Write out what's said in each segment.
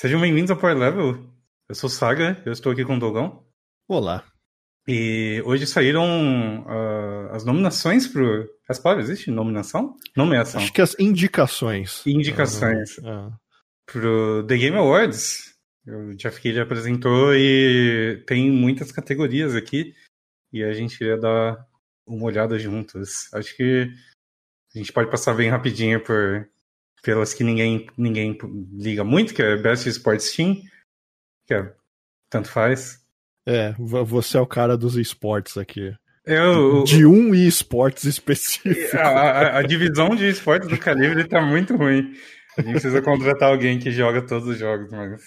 Sejam bem-vindos ao Power Level. Eu sou Saga, eu estou aqui com o Dogão. Olá. E hoje saíram uh, as nominações pro. As palavras, existe nominação? Nomeação. Acho que as indicações. Indicações. Uh, Pro The Game Awards. O Jeff Keighley apresentou e tem muitas categorias aqui. E a gente ia dar uma olhada juntos. Acho que a gente pode passar bem rapidinho por pelas que ninguém, ninguém liga muito, que é Best Sports Team, que é tanto faz. É, você é o cara dos esportes aqui. Eu, de um esportes específico. A, a, a, divisão de esportes do Calibre tá muito ruim. A gente precisa contratar alguém que joga todos os jogos, mas.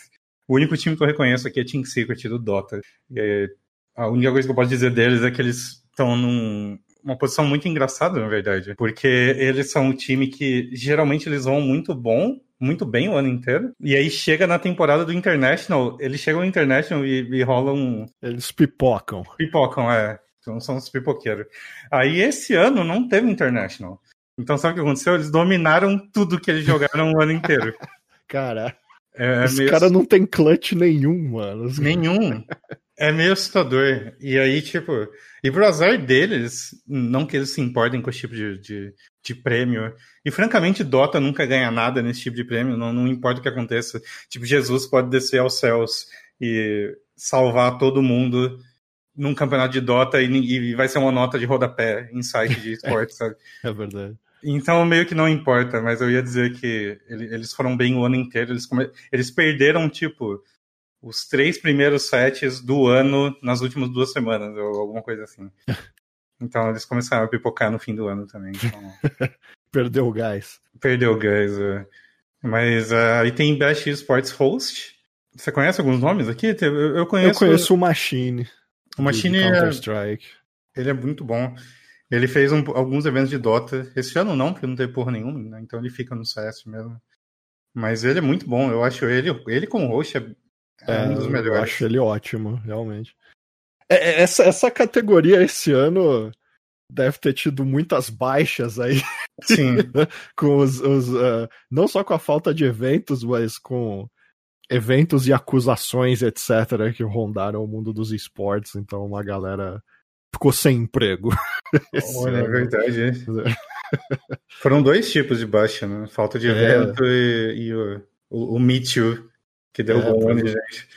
O único time que eu reconheço aqui é Team Secret do Dota. E a única coisa que eu posso dizer deles é que eles estão num, uma posição muito engraçada, na verdade. Porque eles são um time que geralmente eles vão muito bom, muito bem o ano inteiro. E aí chega na temporada do International, eles chegam no International e, e rolam. Eles pipocam. Pipocam, é. Então são os pipoqueiros. Aí esse ano não teve International. Então sabe o que aconteceu? Eles dominaram tudo que eles jogaram o ano inteiro. Cara. É, Esse meio... cara não tem clutch nenhum, mano. Nenhum. É meio assustador. E aí, tipo, e pro azar deles, não que eles se importem com esse tipo de, de, de, prêmio. E francamente, Dota nunca ganha nada nesse tipo de prêmio, não, não importa o que aconteça. Tipo, Jesus pode descer aos céus e salvar todo mundo num campeonato de Dota e, e vai ser uma nota de rodapé em site de esporte, sabe? É verdade. Então, meio que não importa, mas eu ia dizer que eles foram bem o ano inteiro. Eles, come... eles perderam, tipo, os três primeiros sets do ano nas últimas duas semanas, ou alguma coisa assim. Então eles começaram a pipocar no fim do ano também. Então... Perdeu o gás. Perdeu o gás, é. Mas uh, aí tem Best Sports Host. Você conhece alguns nomes aqui? Eu conheço. Eu conheço o Machine. O Machine é. Strike. Ele é muito bom. Ele fez um, alguns eventos de Dota. Esse ano não, porque não teve porra nenhuma, né? então ele fica no CS mesmo. Mas ele é muito bom. Eu acho ele, ele como host é é, um dos melhores. Eu acho ele ótimo, realmente. É, é, essa, essa categoria esse ano deve ter tido muitas baixas aí. Sim. com os, os uh, não só com a falta de eventos, mas com eventos e acusações, etc., que rondaram o mundo dos esportes. Então, uma galera ficou sem emprego. Olha, é verdade. É. Foram dois tipos de baixa, né? Falta de é. evento é. e, e, o, o, o Meet You, que derrubou é, um monte de gente.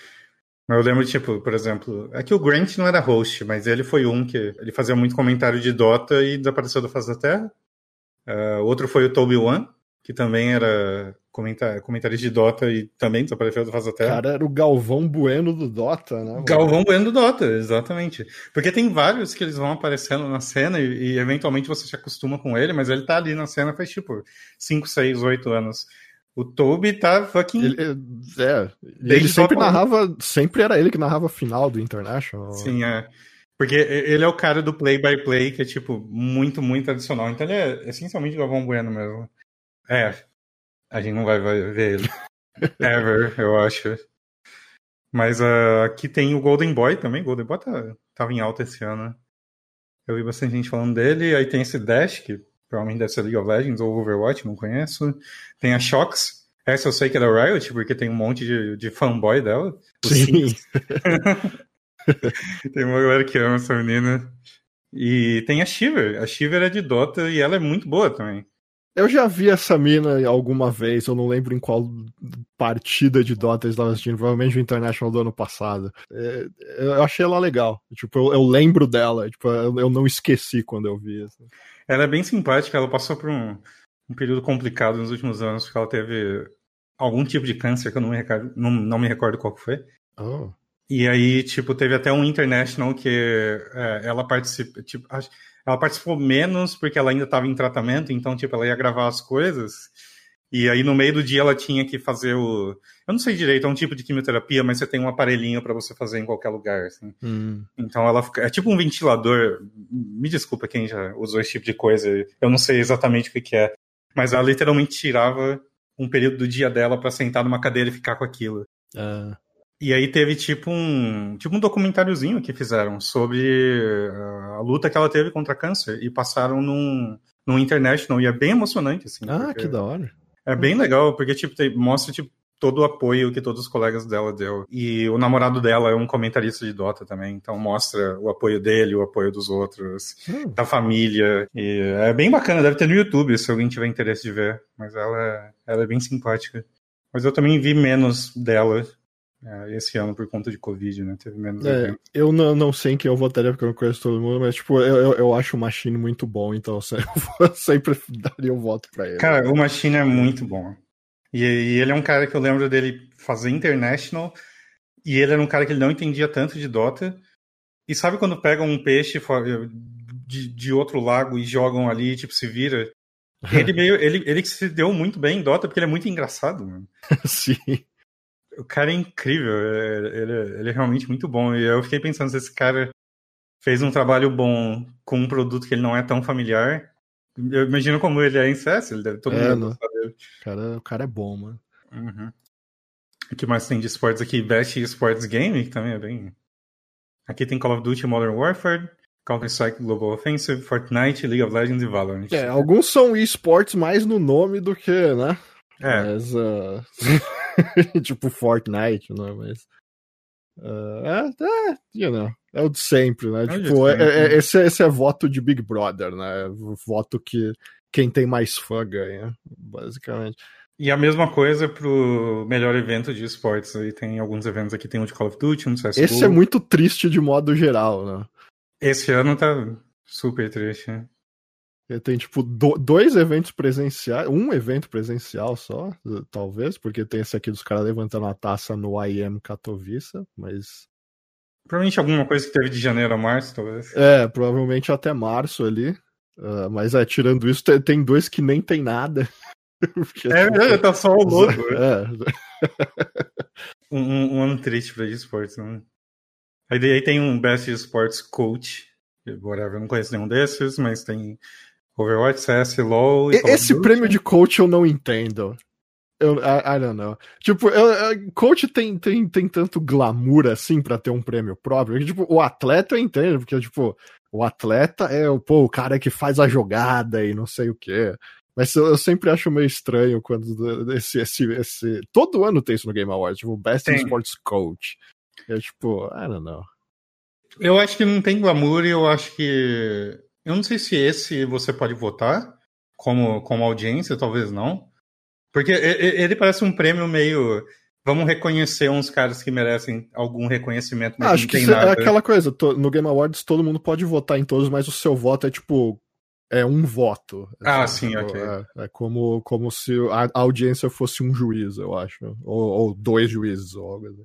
Mas eu lembro, tipo, por exemplo, é que o Grant não era host, mas ele foi um que ele fazia muito comentário de Dota e desapareceu da face da Terra. Uh, outro foi o Toby One, que também era comentar, comentarista de Dota e também desapareceu da face da Terra. Cara, era o Galvão Bueno do Dota, né? Galvão Bueno do Dota, exatamente. Porque tem vários que eles vão aparecendo na cena e, e eventualmente você se acostuma com ele, mas ele tá ali na cena faz tipo 5, 6, 8 anos. O Toby tá fucking. Ele, é, ele sempre narrava. Sempre era ele que narrava a final do International. Sim, é. Porque ele é o cara do play-by-play, -play, que é, tipo, muito, muito tradicional. Então ele é essencialmente Galvão Bueno mesmo. É. A gente não vai, ver ele. Ever, eu acho. Mas uh, aqui tem o Golden Boy também. Golden Boy tá, tava em alta esse ano. Eu vi bastante gente falando dele. Aí tem esse Dash, que provavelmente deve ser League of Legends ou Overwatch, não conheço. Tem a Shox, essa eu sei que é da Riot, porque tem um monte de, de fanboy dela. Sim. tem uma galera que ama essa menina. E tem a Shiver. A Shiver é de Dota e ela é muito boa também. Eu já vi essa mina alguma vez, eu não lembro em qual partida de Dota eles estavam assistindo, provavelmente o International do ano passado. É, eu achei ela legal. Tipo, eu, eu lembro dela, tipo, eu, eu, não esqueci quando eu vi. Assim. Ela é bem simpática, ela passou por um, um período complicado nos últimos anos, porque ela teve algum tipo de câncer que eu não me recordo, não, não me recordo qual que foi. Oh. E aí, tipo, teve até um International que é, ela participa, tipo, ela participou menos porque ela ainda estava em tratamento, então, tipo, ela ia gravar as coisas. E aí, no meio do dia, ela tinha que fazer o. Eu não sei direito, é um tipo de quimioterapia, mas você tem um aparelhinho para você fazer em qualquer lugar. Assim. Hum. Então, ela é tipo um ventilador. Me desculpa quem já usou esse tipo de coisa, eu não sei exatamente o que, que é. Mas ela literalmente tirava um período do dia dela para sentar numa cadeira e ficar com aquilo. Uh. E aí teve tipo um, tipo um documentáriozinho que fizeram sobre a luta que ela teve contra câncer e passaram num, num International e é bem emocionante, assim. Ah, que da hora. É bem legal, porque tipo, tem, mostra tipo, todo o apoio que todos os colegas dela deu. E o namorado dela é um comentarista de Dota também, então mostra o apoio dele, o apoio dos outros, hum. da família. E é bem bacana, deve ter no YouTube se alguém tiver interesse de ver. Mas ela, é, ela é bem simpática. Mas eu também vi menos dela esse ano por conta de Covid, né? Teve menos é, Eu não, não sei em quem eu votaria porque eu não conheço todo mundo, mas tipo, eu, eu, eu acho o Machine muito bom, então eu sempre daria um voto pra ele. Cara, o Machine é muito bom. E, e, ele é um cara que eu lembro dele fazer International, e ele era um cara que ele não entendia tanto de Dota. E sabe quando pegam um peixe de, de outro lago e jogam ali, tipo, se vira? Ele meio. Ele, ele se deu muito bem em Dota porque ele é muito engraçado, mano. Sim. O cara é incrível, é, ele, ele é realmente muito bom. E eu fiquei pensando se esse cara fez um trabalho bom com um produto que ele não é tão familiar. Eu imagino como ele é em CS, ele deve todo é, mundo dele. Cara, o cara é bom, mano. Uhum. O que mais tem de esportes aqui? Best Sports Game, que também é bem. Aqui tem Call of Duty Modern Warfare, Counter-Strike Global Offensive, Fortnite, League of Legends e Valorant. É, alguns são esportes mais no nome do que, né? É. Mas, uh... tipo Fortnite, não é? Mas. Uh, é, é, you know, é o de sempre, né? É tipo, é, é, né? esse, esse é voto de Big Brother, né? Voto que quem tem mais fã ganha, basicamente. E a mesma coisa pro melhor evento de esportes. Aí tem alguns eventos aqui, tem um de Call of Duty, um CSGO. Esse é muito triste de modo geral, né? Esse ano tá super triste, né? Tem, tipo, do, dois eventos presenciais, um evento presencial só, talvez, porque tem esse aqui dos caras levantando a taça no IM Katowice, mas. Provavelmente alguma coisa que teve de janeiro a março, talvez. É, provavelmente até março ali. Uh, mas é, tirando isso, tem, tem, dois que nem tem nada. porque, é, tipo, é, tá só o logo. É. um, um, ano triste pra esportes, né? Aí, aí tem um Best Sports Coach, whatever, eu não conheço nenhum desses, mas tem Overwatch, CS, LoL. E Esse prêmio de coach eu não entendo. Eu, I, I don't know. Tipo, eu, eu, coach tem, tem, tem tanto glamour assim para ter um prêmio próprio. Que, tipo, o atleta eu entendo, porque, tipo, o atleta é pô, o cara que faz a jogada e não sei o quê. Mas eu, eu sempre acho meio estranho quando esse, esse, esse. Todo ano tem isso no Game Awards, tipo, Best tem. Sports Coach. É tipo, I don't know. Eu acho que não tem glamour e eu acho que eu não sei se esse você pode votar como, como audiência, talvez não. Porque ele parece um prêmio meio. Vamos reconhecer uns caras que merecem algum reconhecimento, mas Acho não tem que nada. é aquela coisa, no Game Awards todo mundo pode votar em todos, mas o seu voto é tipo. É um voto. Ah, assim, sim, ok. É, é, como, como se a audiência fosse um juiz, eu acho. Ou, ou dois juízes, ou algo assim.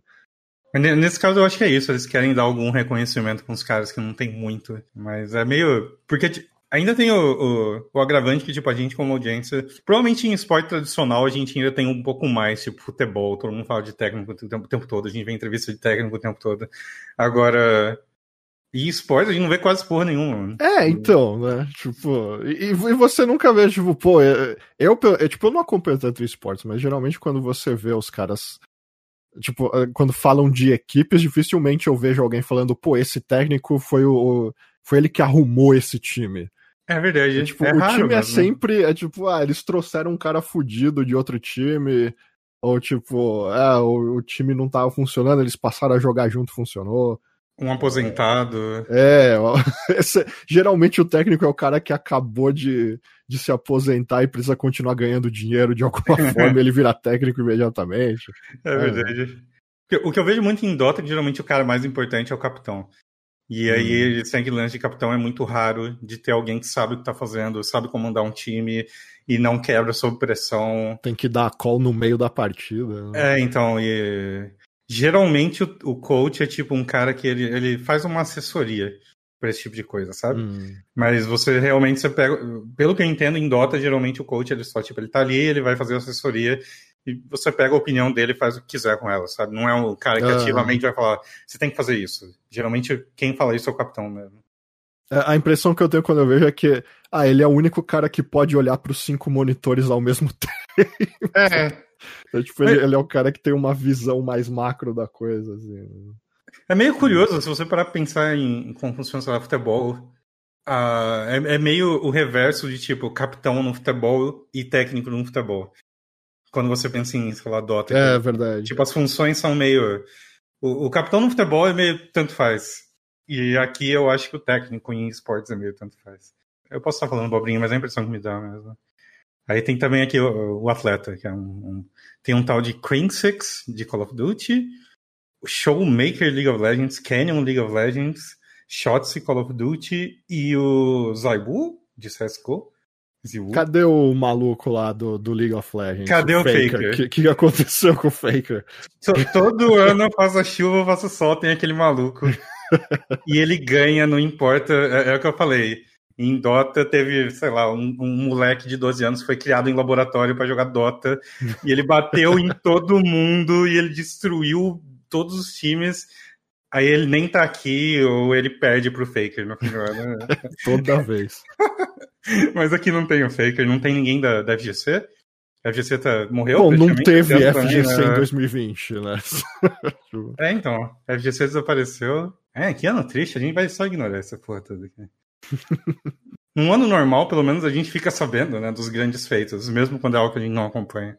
Nesse caso, eu acho que é isso. Eles querem dar algum reconhecimento com os caras que não tem muito. Mas é meio. Porque ainda tem o, o, o, agravante que, tipo, a gente, como audiência. Provavelmente em esporte tradicional a gente ainda tem um pouco mais, tipo, futebol. Todo mundo fala de técnico o tempo, o tempo todo. A gente vê entrevista de técnico o tempo todo. Agora. E esporte a gente não vê quase porra nenhuma. É, então, né? Tipo, e, e você nunca vê, tipo, pô, eu, eu, eu, tipo, eu não acompanho tanto esportes, mas geralmente quando você vê os caras Tipo, eh, quando falam de equipes, dificilmente eu vejo alguém falando, pô, esse técnico foi o. Foi ele que arrumou esse time. É verdade. É, tipo, é o time é sempre. É tipo, ah, eles trouxeram um cara fudido de outro time. Ou tipo, é, o, o time não tava funcionando, eles passaram a jogar junto, funcionou. Um aposentado. É, esse, geralmente o técnico é o cara que acabou de, de se aposentar e precisa continuar ganhando dinheiro de alguma forma, ele vira técnico imediatamente. É verdade. É. O que eu vejo muito em Dota, geralmente o cara mais importante é o capitão. E aí, hum. sem lance de capitão é muito raro de ter alguém que sabe o que tá fazendo, sabe comandar um time e não quebra sob pressão. Tem que dar a call no meio da partida. Né? É, então, e Geralmente o, o coach é tipo um cara que ele, ele faz uma assessoria para esse tipo de coisa, sabe? Hum. Mas você realmente você pega, pelo que eu entendo em Dota, geralmente o coach ele só tipo ele tá ali, ele vai fazer assessoria e você pega a opinião dele e faz o que quiser com ela, sabe? Não é o cara que ah. ativamente vai falar, você tem que fazer isso. Geralmente quem fala isso é o capitão mesmo. É, a impressão que eu tenho quando eu vejo é que ah, ele é o único cara que pode olhar para os cinco monitores ao mesmo tempo. É. Então, tipo, ele, ele, é o cara que tem uma visão mais macro da coisa, assim. É meio curioso, se você parar pra pensar em como funciona, sei lá, futebol. Uh, é, é, meio o reverso de, tipo, capitão no futebol e técnico no futebol. quando você pensa em, sei lá, Dota. É, verdade. Tipo, as funções são meio. O, o capitão no futebol é meio tanto faz. E aqui eu acho que o técnico em esportes é meio tanto faz. Eu posso estar falando bobrinha, mas é a impressão que me dá mesmo. Aí tem também aqui o, o atleta, que é um, um, Tem um tal de Crane Six de Call of Duty, Showmaker League of Legends, Canyon League of Legends, Shotzi Call of Duty e o Zaibu de CSGO. Cadê o maluco lá do, do League of Legends? Cadê o, o Faker? O que, que, aconteceu com o Faker? Todo ano, faça chuva, faça sol, tem aquele maluco. e ele ganha, não importa. É, é, o que eu falei. Em Dota teve, sei lá, um, um moleque de 12 anos foi criado em laboratório para jogar Dota. e ele bateu em todo mundo e ele destruiu todos os times. Aí ele nem tá aqui, ou ele perde pro Faker no final. Né? Toda vez. Mas aqui não tem o Faker, não tem ninguém da, da FGC. A FGC tá, morreu? Bom, não teve FGC também, em 2020, né? é, então. A FGC desapareceu. É, que ano triste, a gente vai só ignorar essa porra toda aqui. Num ano normal, pelo menos, a gente fica sabendo, né, dos grandes feitos, mesmo quando é algo que a gente não acompanha.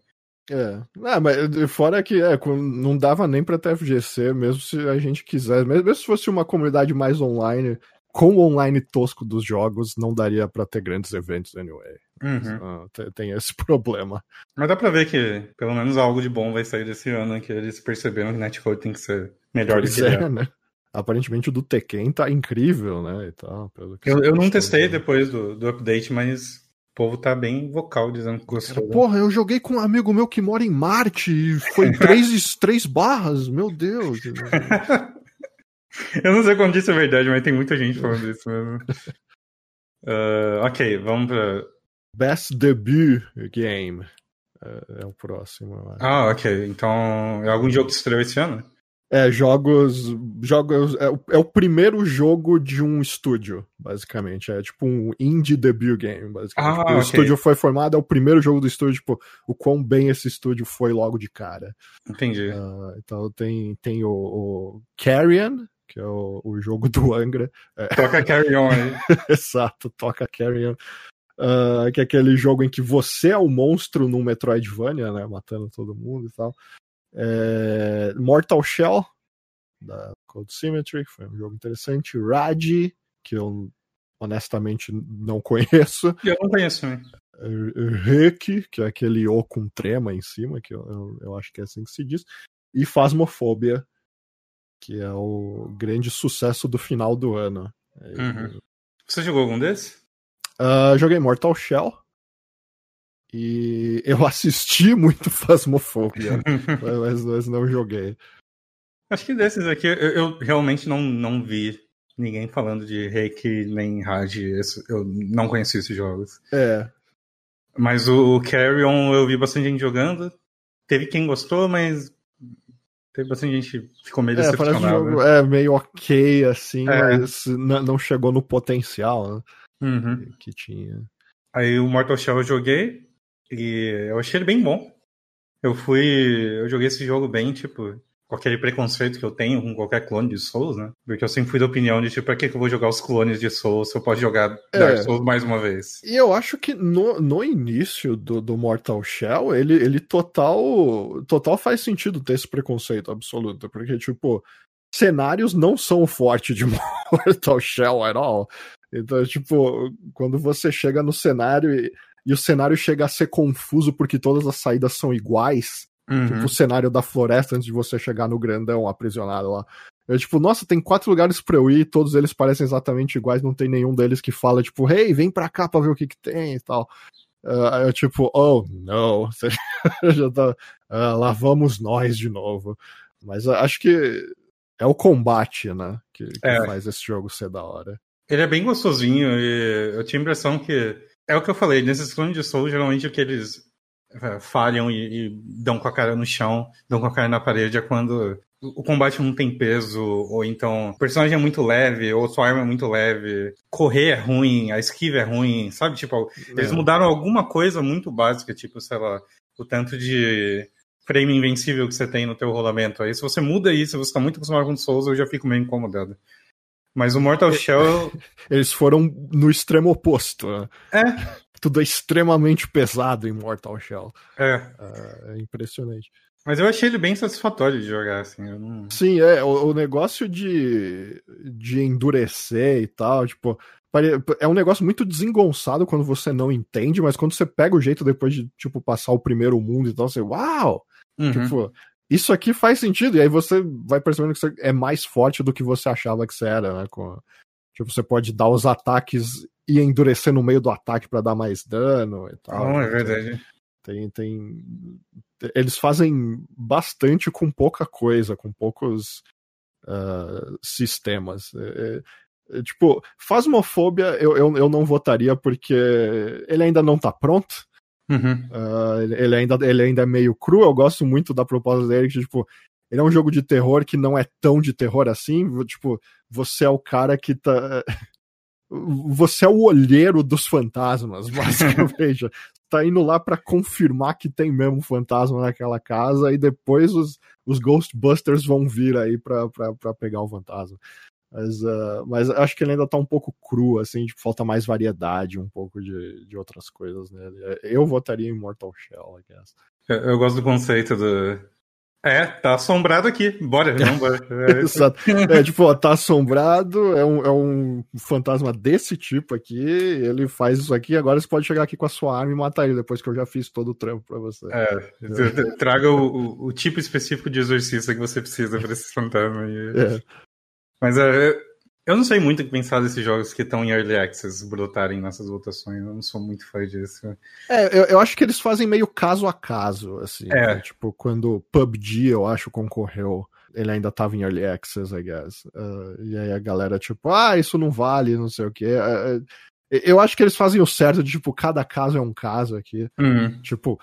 É, ah, mas fora que é, não dava nem pra ter FGC, mesmo se a gente quisesse, mesmo se fosse uma comunidade mais online, com o online tosco dos jogos, não daria para ter grandes eventos anyway. Uhum. Uh, tem esse problema. Mas dá pra ver que pelo menos algo de bom vai sair desse ano, que eles perceberam que Netcode tem que ser melhor pois do que é, né? Aparentemente o do Tekken tá incrível, né? E tal, eu, eu não testei depois do, do update, mas o povo tá bem vocal dizendo que gostou. Né? Porra, eu joguei com um amigo meu que mora em Marte e foi três, três barras, meu Deus. Eu não sei quando isso é verdade, mas tem muita gente falando isso mesmo. Uh, ok, vamos pra. Best Debut Game. Uh, é o próximo. Ah, ok. Então, é algum jogo que estreou esse ano? É, jogos. jogos é, o, é o primeiro jogo de um estúdio, basicamente. É tipo um indie debut game, basicamente. Ah, tipo, okay. O estúdio foi formado, é o primeiro jogo do estúdio, tipo, o quão bem esse estúdio foi logo de cara. Entendi. Uh, então tem, tem o, o Carrion, que é o, o jogo do Angra. É. Toca Carry On aí. Exato, toca Carry On. Uh, que é aquele jogo em que você é o monstro num Metroidvania, né? Matando todo mundo e tal. É... Mortal Shell, da Cold Symmetry, que foi um jogo interessante. Rad, que eu honestamente não conheço. Eu não conheço, né? Rick, que é aquele O com trema em cima, que eu, eu, eu acho que é assim que se diz. E Phasmophobia, que é o grande sucesso do final do ano. Uhum. Você jogou algum desses? Uh, joguei Mortal Shell. E eu assisti muito Phasmophobia, mas, mas não joguei. Acho que desses aqui eu, eu, realmente não, não vi ninguém falando de Reiki nem Raj. Eu não conheci esses jogos. É. Mas o Carrion eu vi bastante gente jogando. Teve quem gostou, mas Teve bastante gente que ficou meio é, decepcionado. Jogo, é, meio ok, assim, é. mas não chegou no potencial né, uhum. que tinha. Aí o Mortal Shell eu joguei e eu achei ele bem bom. Eu fui. Eu joguei esse jogo bem, tipo, com aquele preconceito que eu tenho com qualquer clone de Souls, né? Porque eu sempre fui da opinião de, tipo, pra que, eu vou jogar os clones de Souls se eu posso jogar Dark é. Souls mais uma vez? E eu acho que no, no início do, do Mortal Shell, ele, ele total, total faz sentido ter esse preconceito absoluto, porque, tipo, cenários não são forte de Mortal Shell at all. Então, tipo, quando você chega no cenário e, e o cenário chega a ser confuso porque todas as saídas são iguais, Uhum. Tipo, o cenário da floresta antes de você chegar no grandão aprisionado lá. Eu, tipo, nossa, tem quatro lugares pra eu ir, todos eles parecem exatamente iguais, não tem nenhum deles que fala, tipo, hey, vem pra cá pra ver o que que tem e tal. Uh, eu, tipo, oh, não. Já tá, uh, lá vamos nós de novo. Mas uh, acho que é o combate, né, que, que é. faz esse jogo ser da hora. Ele é bem gostosinho e eu tinha a impressão que. É o que eu falei, nesses clones de Soul, geralmente o que eles é, falham e, e, dão com a cara no chão, dão com a cara na parede é quando o combate não tem peso, ou então o personagem é muito leve, ou sua arma é muito leve, correr é ruim, a esquiva é ruim, sabe? Tipo, eles é. mudaram alguma coisa muito básica, tipo, sei lá, o tanto de frame invencível que você tem no teu rolamento. Aí se você muda isso, você tá muito acostumado com Souls, eu já fico meio incomodado. Mas o Mortal Shell. Eles foram no extremo oposto. Né? É. tudo é extremamente pesado em Mortal Shell. É. Uh, é impressionante. Mas eu achei ele bem satisfatório de jogar, assim. Não... Sim, é. O, o, negócio de, de endurecer e tal, tipo. É um negócio muito desengonçado quando você não entende, mas quando você pega o jeito depois de, tipo, passar o primeiro mundo e tal, você, uau! Uhum. Tipo, isso aqui faz sentido. E aí você vai percebendo que você é mais forte do que você achava que você era, né? Com, tipo, você pode dar os ataques e endurecer no meio do ataque para dar mais dano e tal. Não, é verdade. Tem, tem. Eles fazem bastante com pouca coisa, com poucos uh, sistemas. É, é, tipo, Fasmofobia eu, eu, eu não votaria porque ele ainda não tá pronto. Uhum. Uh, ele, ainda, ele ainda é meio cru. Eu gosto muito da proposta dele, que, tipo, ele é um jogo de terror que não é tão de terror assim. Tipo, você é o cara que tá. Você é o olheiro dos fantasmas, basicamente. tá indo lá para confirmar que tem mesmo fantasma naquela casa e depois os, os Ghostbusters vão vir aí pra, pra, pra pegar o fantasma. Mas, uh, mas acho que ele ainda tá um pouco cru, assim, tipo, falta mais variedade, um pouco de, de outras coisas nele. Eu votaria em Mortal Shell, I guess. Eu, eu gosto do conceito do, é, tá assombrado aqui. Bora, não, bora. É, Exato. É, tipo, ó, tá assombrado, é um, é um fantasma desse tipo aqui, ele faz isso aqui, agora você pode chegar aqui com a sua arma e matar ele, depois que eu já fiz todo o trampo pra você. É, é. traga o, o, tipo específico de exorcista que você precisa pra esse fantasma aí. É. Mas é, eu não sei muito o que pensar desses jogos que estão em Early Access brotarem nessas votações. Eu não sou muito fã disso. É, eu, eu acho que eles fazem meio caso a caso, assim. É. Né? Tipo, quando PUBG, eu acho, concorreu, ele ainda tava em Early Access, I guess. Uh, e aí a galera, tipo, ah, isso não vale, não sei o quê. Uh, eu acho que eles fazem o certo de, tipo, cada caso é um caso aqui. Uhum. Tipo,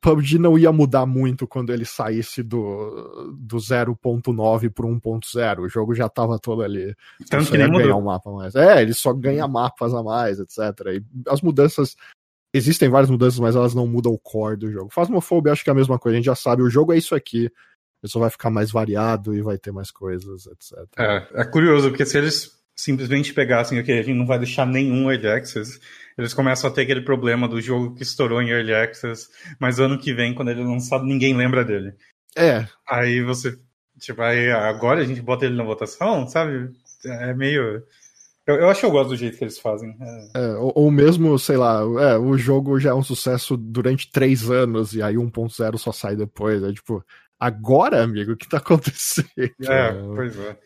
PUBG não ia mudar muito quando ele saísse do, do 0.9 pro 1.0. O jogo já tava todo ali. Tanto que nem ganhar um mapa mais. É, ele só ganha mapas a mais, etc. E as mudanças. Existem várias mudanças, mas elas não mudam o core do jogo. Phasmophobia acho que é a mesma coisa. A gente já sabe, o jogo é isso aqui. Ele só vai ficar mais variado e vai ter mais coisas, etc. É, é curioso, porque se eles simplesmente pegassem, ok, a gente não vai deixar nenhum Early Access, eles começam a ter aquele problema do jogo que estourou em Early Access, mas ano que vem, quando ele é lançado, ninguém lembra dele. É. Aí você, tipo, aí agora a gente bota ele na votação, sabe? É meio... Eu, eu acho que eu gosto do jeito que eles fazem. É. É, ou, ou, mesmo, sei lá, é, o jogo já é um sucesso durante três anos e aí 1.0 só sai depois. É tipo, agora, amigo, o que tá acontecendo? É, pois é.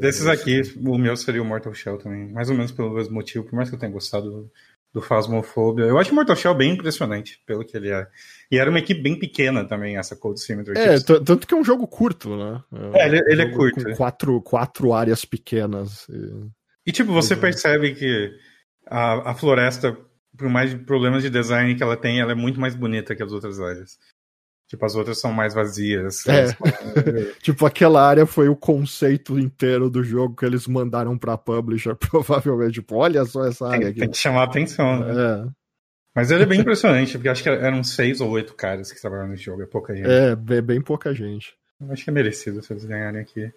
Desses aqui, o meu seria o Mortal Shell também. Mais ou menos pelo mesmo motivo, por mais que eu tenha gostado do Phasmophobia. Eu acho o Mortal Shell bem impressionante, pelo que ele é. E era uma equipe bem pequena também, essa Cold Symmetry. É, tanto que é um jogo curto, né? É, é ele, ele é curto. Com quatro, quatro áreas pequenas. E, e tipo, você uhum. percebe que a, a floresta, por mais problemas de design que ela tem, ela é muito mais bonita que as outras áreas. Tipo, as outras são mais vazias. É. tipo, aquela área foi o conceito inteiro do jogo que eles mandaram pra publisher, provavelmente. Tipo, olha só essa área tem, aqui. Tem que chamar a atenção, né? É. Mas ele é bem impressionante, porque acho que eram seis ou oito caras que trabalharam nesse jogo, é pouca gente. É, bem, bem pouca gente. Eu acho que é merecido se eles ganharem aqui.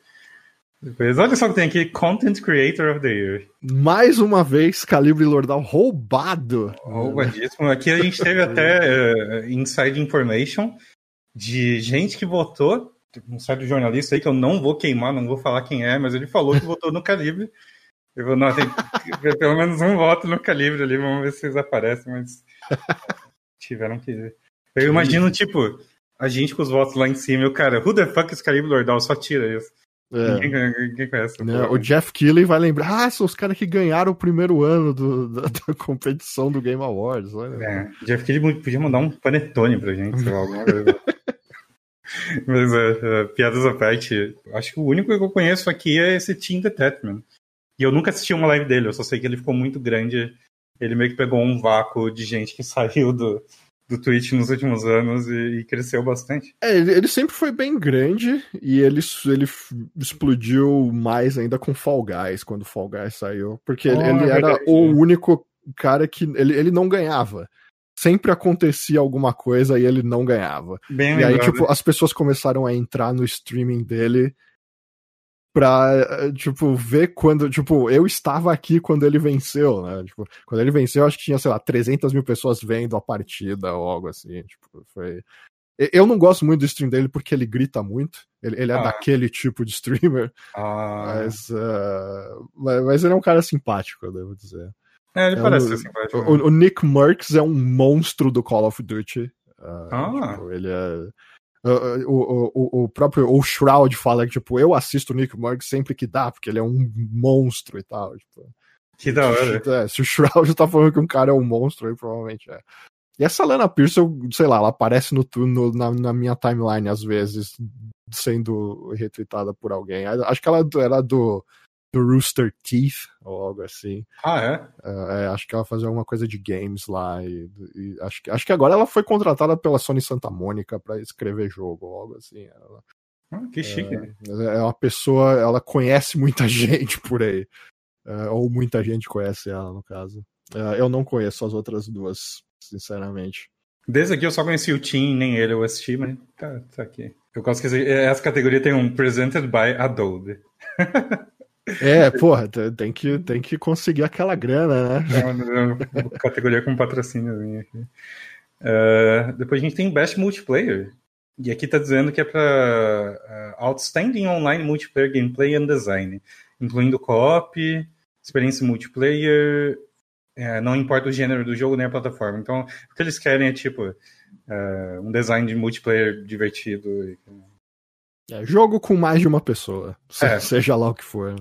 Depois, olha só o que tem aqui, Content Creator of the Year. Mais uma vez, Calibre Lordal roubado. Roubadíssimo. Aqui a gente teve até uh, inside information de gente que votou, um certo jornalista aí que eu não vou queimar, não vou falar quem é, mas ele falou que votou no Calibre. Eu vou, não, tem pelo menos um voto no Calibre ali, vamos ver se eles aparecem, mas tiveram que. Eu imagino, tipo, a gente com os votos lá em cima, o cara, who the fuck is Calibre Lordal? Só tira isso. É. Ninguém, ninguém conhece. Não, o Jeff Keighley vai lembrar, ah, são os caras que ganharam o primeiro ano do, da, da, competição do Game Awards. Olha. É, Jeff Keighley podia mandar um panetone pra gente, sei lá, alguma coisa. Mas, uh, uh, piadas à parte, acho que o único que eu conheço aqui é esse Team Detetman. E eu nunca assisti uma live dele, eu só sei que ele ficou muito grande. Ele meio que pegou um vácuo de gente que saiu do, do Twitch nos últimos anos e, e cresceu bastante. É, ele, ele, sempre foi bem grande e ele, ele explodiu mais ainda com Fall Guys, quando Fall Guys saiu. Porque oh, ele, ele é era o único cara que. Ele, ele não ganhava sempre acontecia alguma coisa e ele não ganhava. Bem e aí, tipo, as pessoas começaram a entrar no streaming dele pra, tipo, ver quando, tipo, eu estava aqui quando ele venceu, né? Tipo, quando ele venceu, acho que tinha, sei lá, 300 mil pessoas vendo a partida ou algo assim, tipo, foi... Eu não gosto muito do stream dele porque ele grita muito. Ele, ele é ah. daquele tipo de streamer. Ah. Mas, uh, mas, mas, ele é um cara simpático, eu devo dizer. É, ele é parece um, ser simpático. O, o, Nick Merckx é um monstro do Call of Duty. Uh, ah. Tipo, ele é. Uh, o, o, o próprio o Shroud fala que, tipo, eu assisto o Nick Merckx sempre que dá, porque ele é um monstro e tal. Tipo, que da hora. É, se o Shroud tá falando que um cara é um monstro, aí provavelmente é. E essa Lana Pierce, eu, sei lá, ela aparece no, no na, na, minha timeline às vezes, sendo retweetada por alguém. Acho que ela era do, do Rooster Teeth, ou algo assim. Ah, é? é? é acho que ela fazia alguma coisa de games lá. E, e, acho, que, acho que agora ela foi contratada pela Sony Santa Mônica para escrever jogo, ou algo assim. Ela, ah, que chique. É, é uma pessoa, ela conhece muita gente por aí. É, ou muita gente conhece ela, no caso. É, eu não conheço as outras duas, sinceramente. Desde aqui eu só conheci o Tim, nem ele eu assisti, mas tá, tá aqui. Eu gosto que essa categoria tem um Presented by Adobe. É, porra, tem que, tem que conseguir aquela grana, né? É uma, uma categoria com patrocínio aqui. Uh, depois a gente tem Best Multiplayer. E aqui tá dizendo que é para uh, Outstanding Online Multiplayer Gameplay and Design, incluindo co-op, experiência multiplayer, não importa o gênero do jogo nem a plataforma. Então, o que eles querem é tipo um design de multiplayer divertido. É, jogo com mais de uma pessoa, é. seja lá o que for.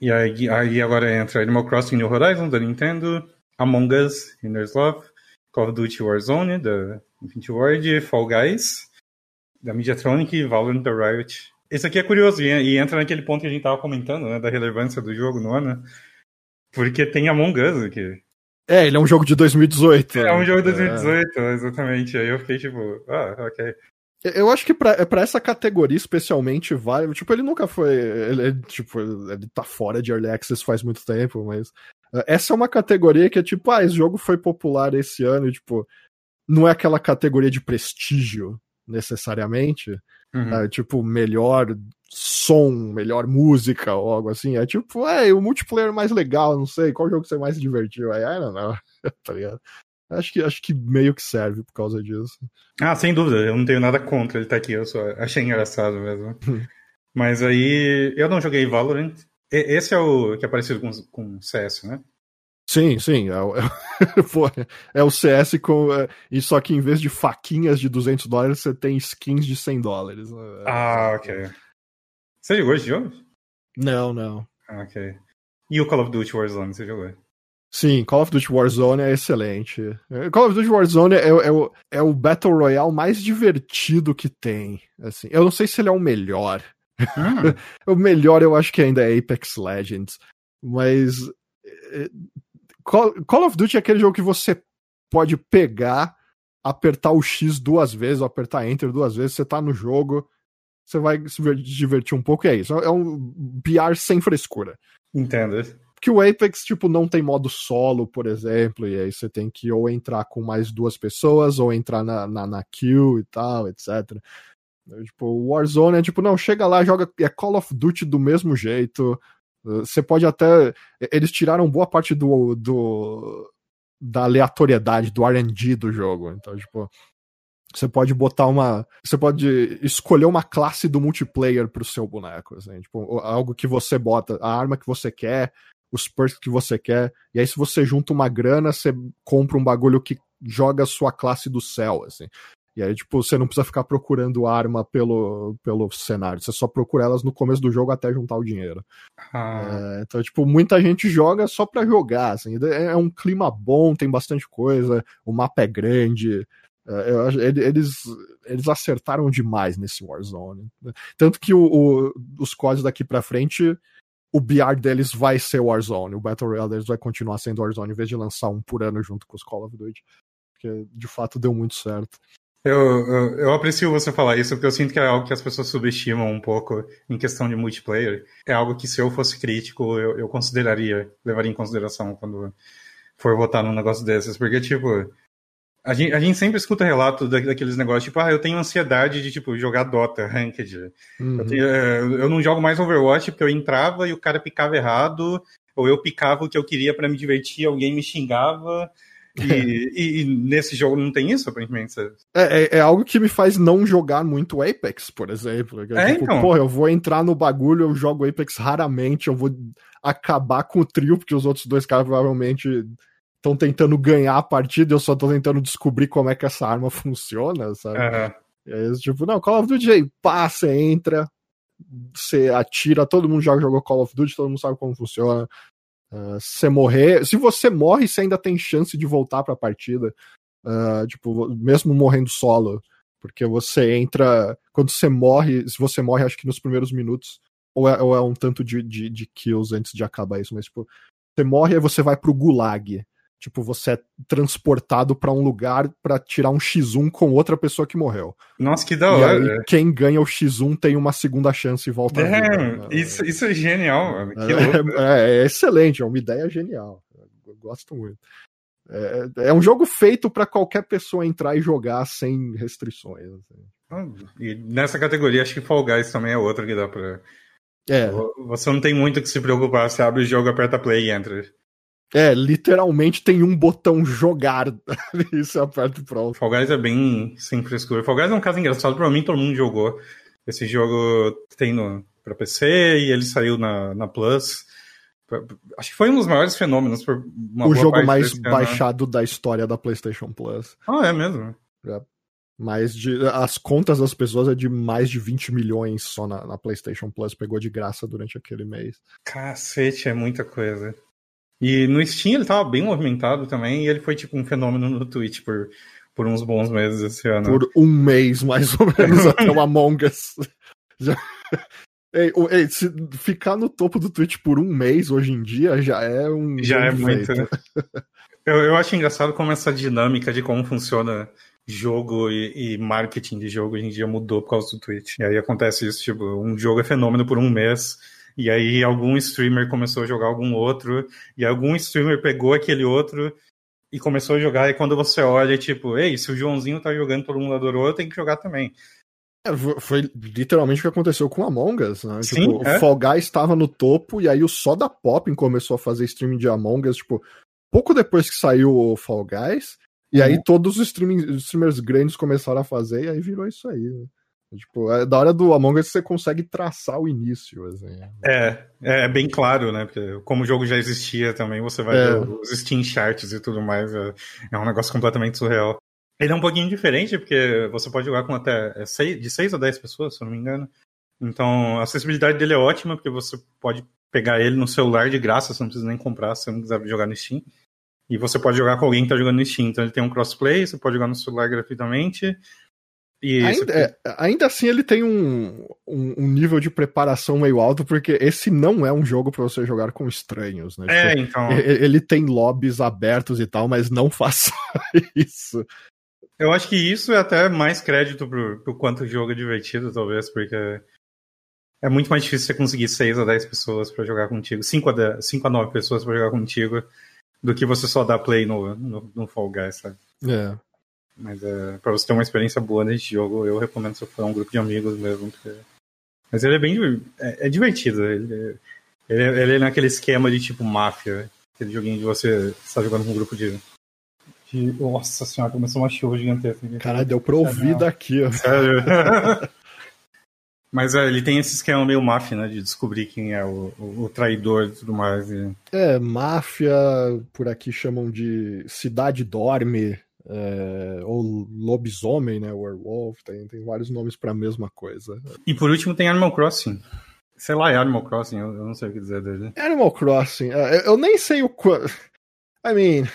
E aí, aí agora entra Animal Crossing New Horizons da Nintendo, Among Us, Inner's Love, Call of Duty Warzone da Infinity Ward, Fall Guys da Mediatronic e Valorant da Riot. Esse aqui é curioso e, entra naquele ponto que a gente tava comentando, né, da relevância do jogo no ano, porque tem Among Us aqui. É, ele é um jogo de 2018. É, é um jogo de 2018, é. exatamente. Aí eu fiquei tipo, ah, ok. Eu acho que pra, pra essa categoria especialmente vai. Tipo, ele nunca foi. Ele, tipo, ele tá fora de Early Access faz muito tempo, mas. Eh, essa é uma categoria que é tipo, ah, esse jogo foi popular esse ano, e, tipo, não é aquela categoria de prestígio, necessariamente. Uhum. É, tipo, melhor som, melhor música ou algo assim. É tipo, é, o multiplayer mais legal, não sei, qual jogo você mais se divertiu? Aí, I don't know, tá ligado? Acho que, acho que meio que serve por causa disso. Ah, sem dúvida. Eu não tenho nada contra ele estar tá aqui. Eu só achei engraçado mesmo. Mas aí, eu não joguei Valorant. Esse é o que é parecido com, com CS, né? Sim, sim. É, é, é o CS com. É, e só que em vez de faquinhas de 200 dólares, você tem skins de 100 dólares. Né? Ah, ok. Você jogou esse jogo? Não, não. Ah, ok. E o Call of Duty Warzone, você jogou? Sim, Call of Duty Warzone é excelente. Call of Duty Warzone é, é, o, é o Battle Royale mais divertido que tem. Assim, eu não sei se ele é o melhor. Hum. o melhor eu acho que ainda é Apex Legends. Mas. É, Call, Call of Duty é aquele jogo que você pode pegar, apertar o X duas vezes, ou apertar Enter duas vezes, você tá no jogo, você vai se divertir um pouco e é isso. É um BR sem frescura. Entendo que o Apex, tipo, não tem modo solo, por exemplo, e aí você tem que ou entrar com mais duas pessoas, ou entrar na, na, na queue e tal, etc. Tipo, o Warzone é tipo, não, chega lá, joga, é Call of Duty do mesmo jeito. Você pode até. Eles tiraram boa parte do, do da aleatoriedade, do RD do jogo. Então, tipo, você pode botar uma. Você pode escolher uma classe do multiplayer pro seu boneco. Assim, tipo, algo que você bota, a arma que você quer, os perks que você quer. E aí, se você junta uma grana, você compra um bagulho que joga a sua classe do céu, assim. E aí, tipo, você não precisa ficar procurando arma pelo, pelo cenário. Você só procura elas no começo do jogo até juntar o dinheiro. Ah. É, então, tipo, muita gente joga só pra jogar, assim. É, é um clima bom, tem bastante coisa, o mapa é grande. É, eu, eles, eles acertaram demais nesse Warzone. Tanto que o, o, os códigos daqui pra frente o BR deles vai ser Warzone, o Battle Royale deles vai continuar sendo Warzone, em vez de lançar um por ano junto com os Call of Duty. Porque de fato deu muito certo. Eu, eu, eu, aprecio você falar isso, porque eu sinto que é algo que as pessoas subestimam um pouco em questão de multiplayer. É algo que, se eu fosse crítico, eu, eu consideraria, levaria em consideração quando for votar num negócio desses. Porque, tipo, A gente, a gente sempre escuta relato da, daqueles negócios, tipo, ah, eu tenho ansiedade de, tipo, jogar Dota, Ranked. Uhum. Eu, tenho, eh, eu, não jogo mais Overwatch porque eu entrava e o cara picava errado, ou eu picava o que eu queria para me divertir, alguém me xingava. E, e, e, nesse jogo não tem isso, aparentemente. É, é, é, algo que me faz não jogar muito Apex, por exemplo. É, tipo, então. Porra, eu vou entrar no bagulho, eu jogo Apex raramente, eu vou acabar com o trio, porque os outros dois caras provavelmente estão tentando ganhar a partida, eu só tô tentando descobrir como é que essa arma funciona, sabe? Uhum. E aí, tipo, não, Call of Duty aí, passa, entra, você atira, todo mundo já jogou Call of Duty, todo mundo sabe como funciona. Uh, se você morrer, se você morre, você ainda tem chance de voltar para a partida. Uh, tipo, mesmo morrendo solo, porque você entra. Quando você morre, se você morre, acho que nos primeiros minutos, ou é, ou é um tanto de, de, de, kills antes de acabar isso, mas tipo, você morre e você vai pro gulag. Tipo, você é transportado para um lugar para tirar um X1 com outra pessoa que morreu. Nossa, que da hora. E aí, quem ganha o X1 tem uma segunda chance e volta é, a vida. Isso, isso é genial, mano. Que é, é, é, excelente, é uma ideia genial. Eu gosto muito. É, é um jogo feito para qualquer pessoa entrar e jogar sem restrições. Assim. E nessa categoria, acho que Fall Guys também é outra que dá pra. É. Você não tem muito que se preocupar. Você abre o jogo, aperta play e entra. É, literalmente tem um botão jogar. Isso é aperta e pronto. Fall Guys é bem sem frescura. Fall Guys é um caso engraçado, pra mim todo mundo jogou. Esse jogo tem no, pra PC e ele saiu na, na Plus. Acho que foi um dos maiores fenômenos por uma O jogo mais baixado da história da PlayStation Plus. Ah, é mesmo? É. Mais de, as contas das pessoas é de mais de 20 milhões só na, na PlayStation Plus. Pegou de graça durante aquele mês. Cacete, é muita coisa. E no Steam ele tava bem movimentado também, e ele foi tipo um fenômeno no Twitch por, por uns bons meses esse ano. Por um mês, mais ou menos, até o Among Us. Já... Ei, ei, se ficar no topo do Twitch por um mês hoje em dia já é um. Já é muito. Né? eu, eu acho engraçado como essa dinâmica de como funciona jogo e, e, marketing de jogo hoje em dia mudou por causa do Twitch. E aí acontece isso, tipo, um jogo é fenômeno por um mês e aí algum streamer começou a jogar algum outro, e algum streamer pegou aquele outro e começou a jogar, e quando você olha, tipo, ei, se o Joãozinho tá jogando, todo mundo adorou, eu tenho que jogar também. É, foi literalmente o que aconteceu com Among Us, né? Sim, tipo, é? o Fall Guys estava no topo, e aí o Soda Pop começou a fazer streaming de Among Us, tipo, pouco depois que saiu o Fall Guys, e uhum. aí todos os streamers grandes começaram a fazer, e aí virou isso aí, né? Tipo, é da hora do Among Us você consegue traçar o início. Assim. É, é, é bem claro, né? Porque como o jogo já existia também, você vai é. ver os Steam Charts e tudo mais. É, é, um negócio completamente surreal. Ele é um pouquinho diferente, porque você pode jogar com até é, seis, de 6 a 10 pessoas, se eu não me engano. Então, a acessibilidade dele é ótima, porque você pode pegar ele no celular de graça, você não precisa nem comprar se você não quiser jogar no Steam. E você pode jogar com alguém que está jogando no Steam. Então ele tem um crossplay, você pode jogar no celular gratuitamente. Ainda, é, ainda, assim, ele tem um, um, um, nível de preparação meio alto, porque esse não é um jogo para você jogar com estranhos, né? É, tipo, então. Ele, ele, tem lobbies abertos e tal, mas não faça isso. Eu acho que isso é até mais crédito pro, pro quanto o jogo é divertido, talvez, porque é muito mais difícil você conseguir 6 a 10 pessoas para jogar contigo, 5 a, 10, 5 a 9 pessoas para jogar contigo, do que você só dar play no, no, no Fall Guys, sabe? É. Mas é, pra você ter uma experiência boa nesse jogo, eu recomendo se for um grupo de amigos mesmo. Porque... Mas ele é bem. É, é divertido. Ele, ele, ele, é naquele esquema de tipo máfia. Aquele joguinho de você estar jogando com um grupo de. de... Nossa senhora, começou uma chuva gigantesca. Caralho, deu pra ouvir daqui, ó. Sério. Mas é, ele tem esse esquema meio máfia, né? De descobrir quem é o, o, o traidor e tudo mais. E... É, máfia, por aqui chamam de Cidade Dorme é, ou lobisomem, né? Werewolf, tem, tem vários nomes para a mesma coisa. E por último tem Animal Crossing. Sei lá, é Animal Crossing, eu, eu não sei o que dizer dele. Animal Crossing, é, eu nem sei o quanto. I mean,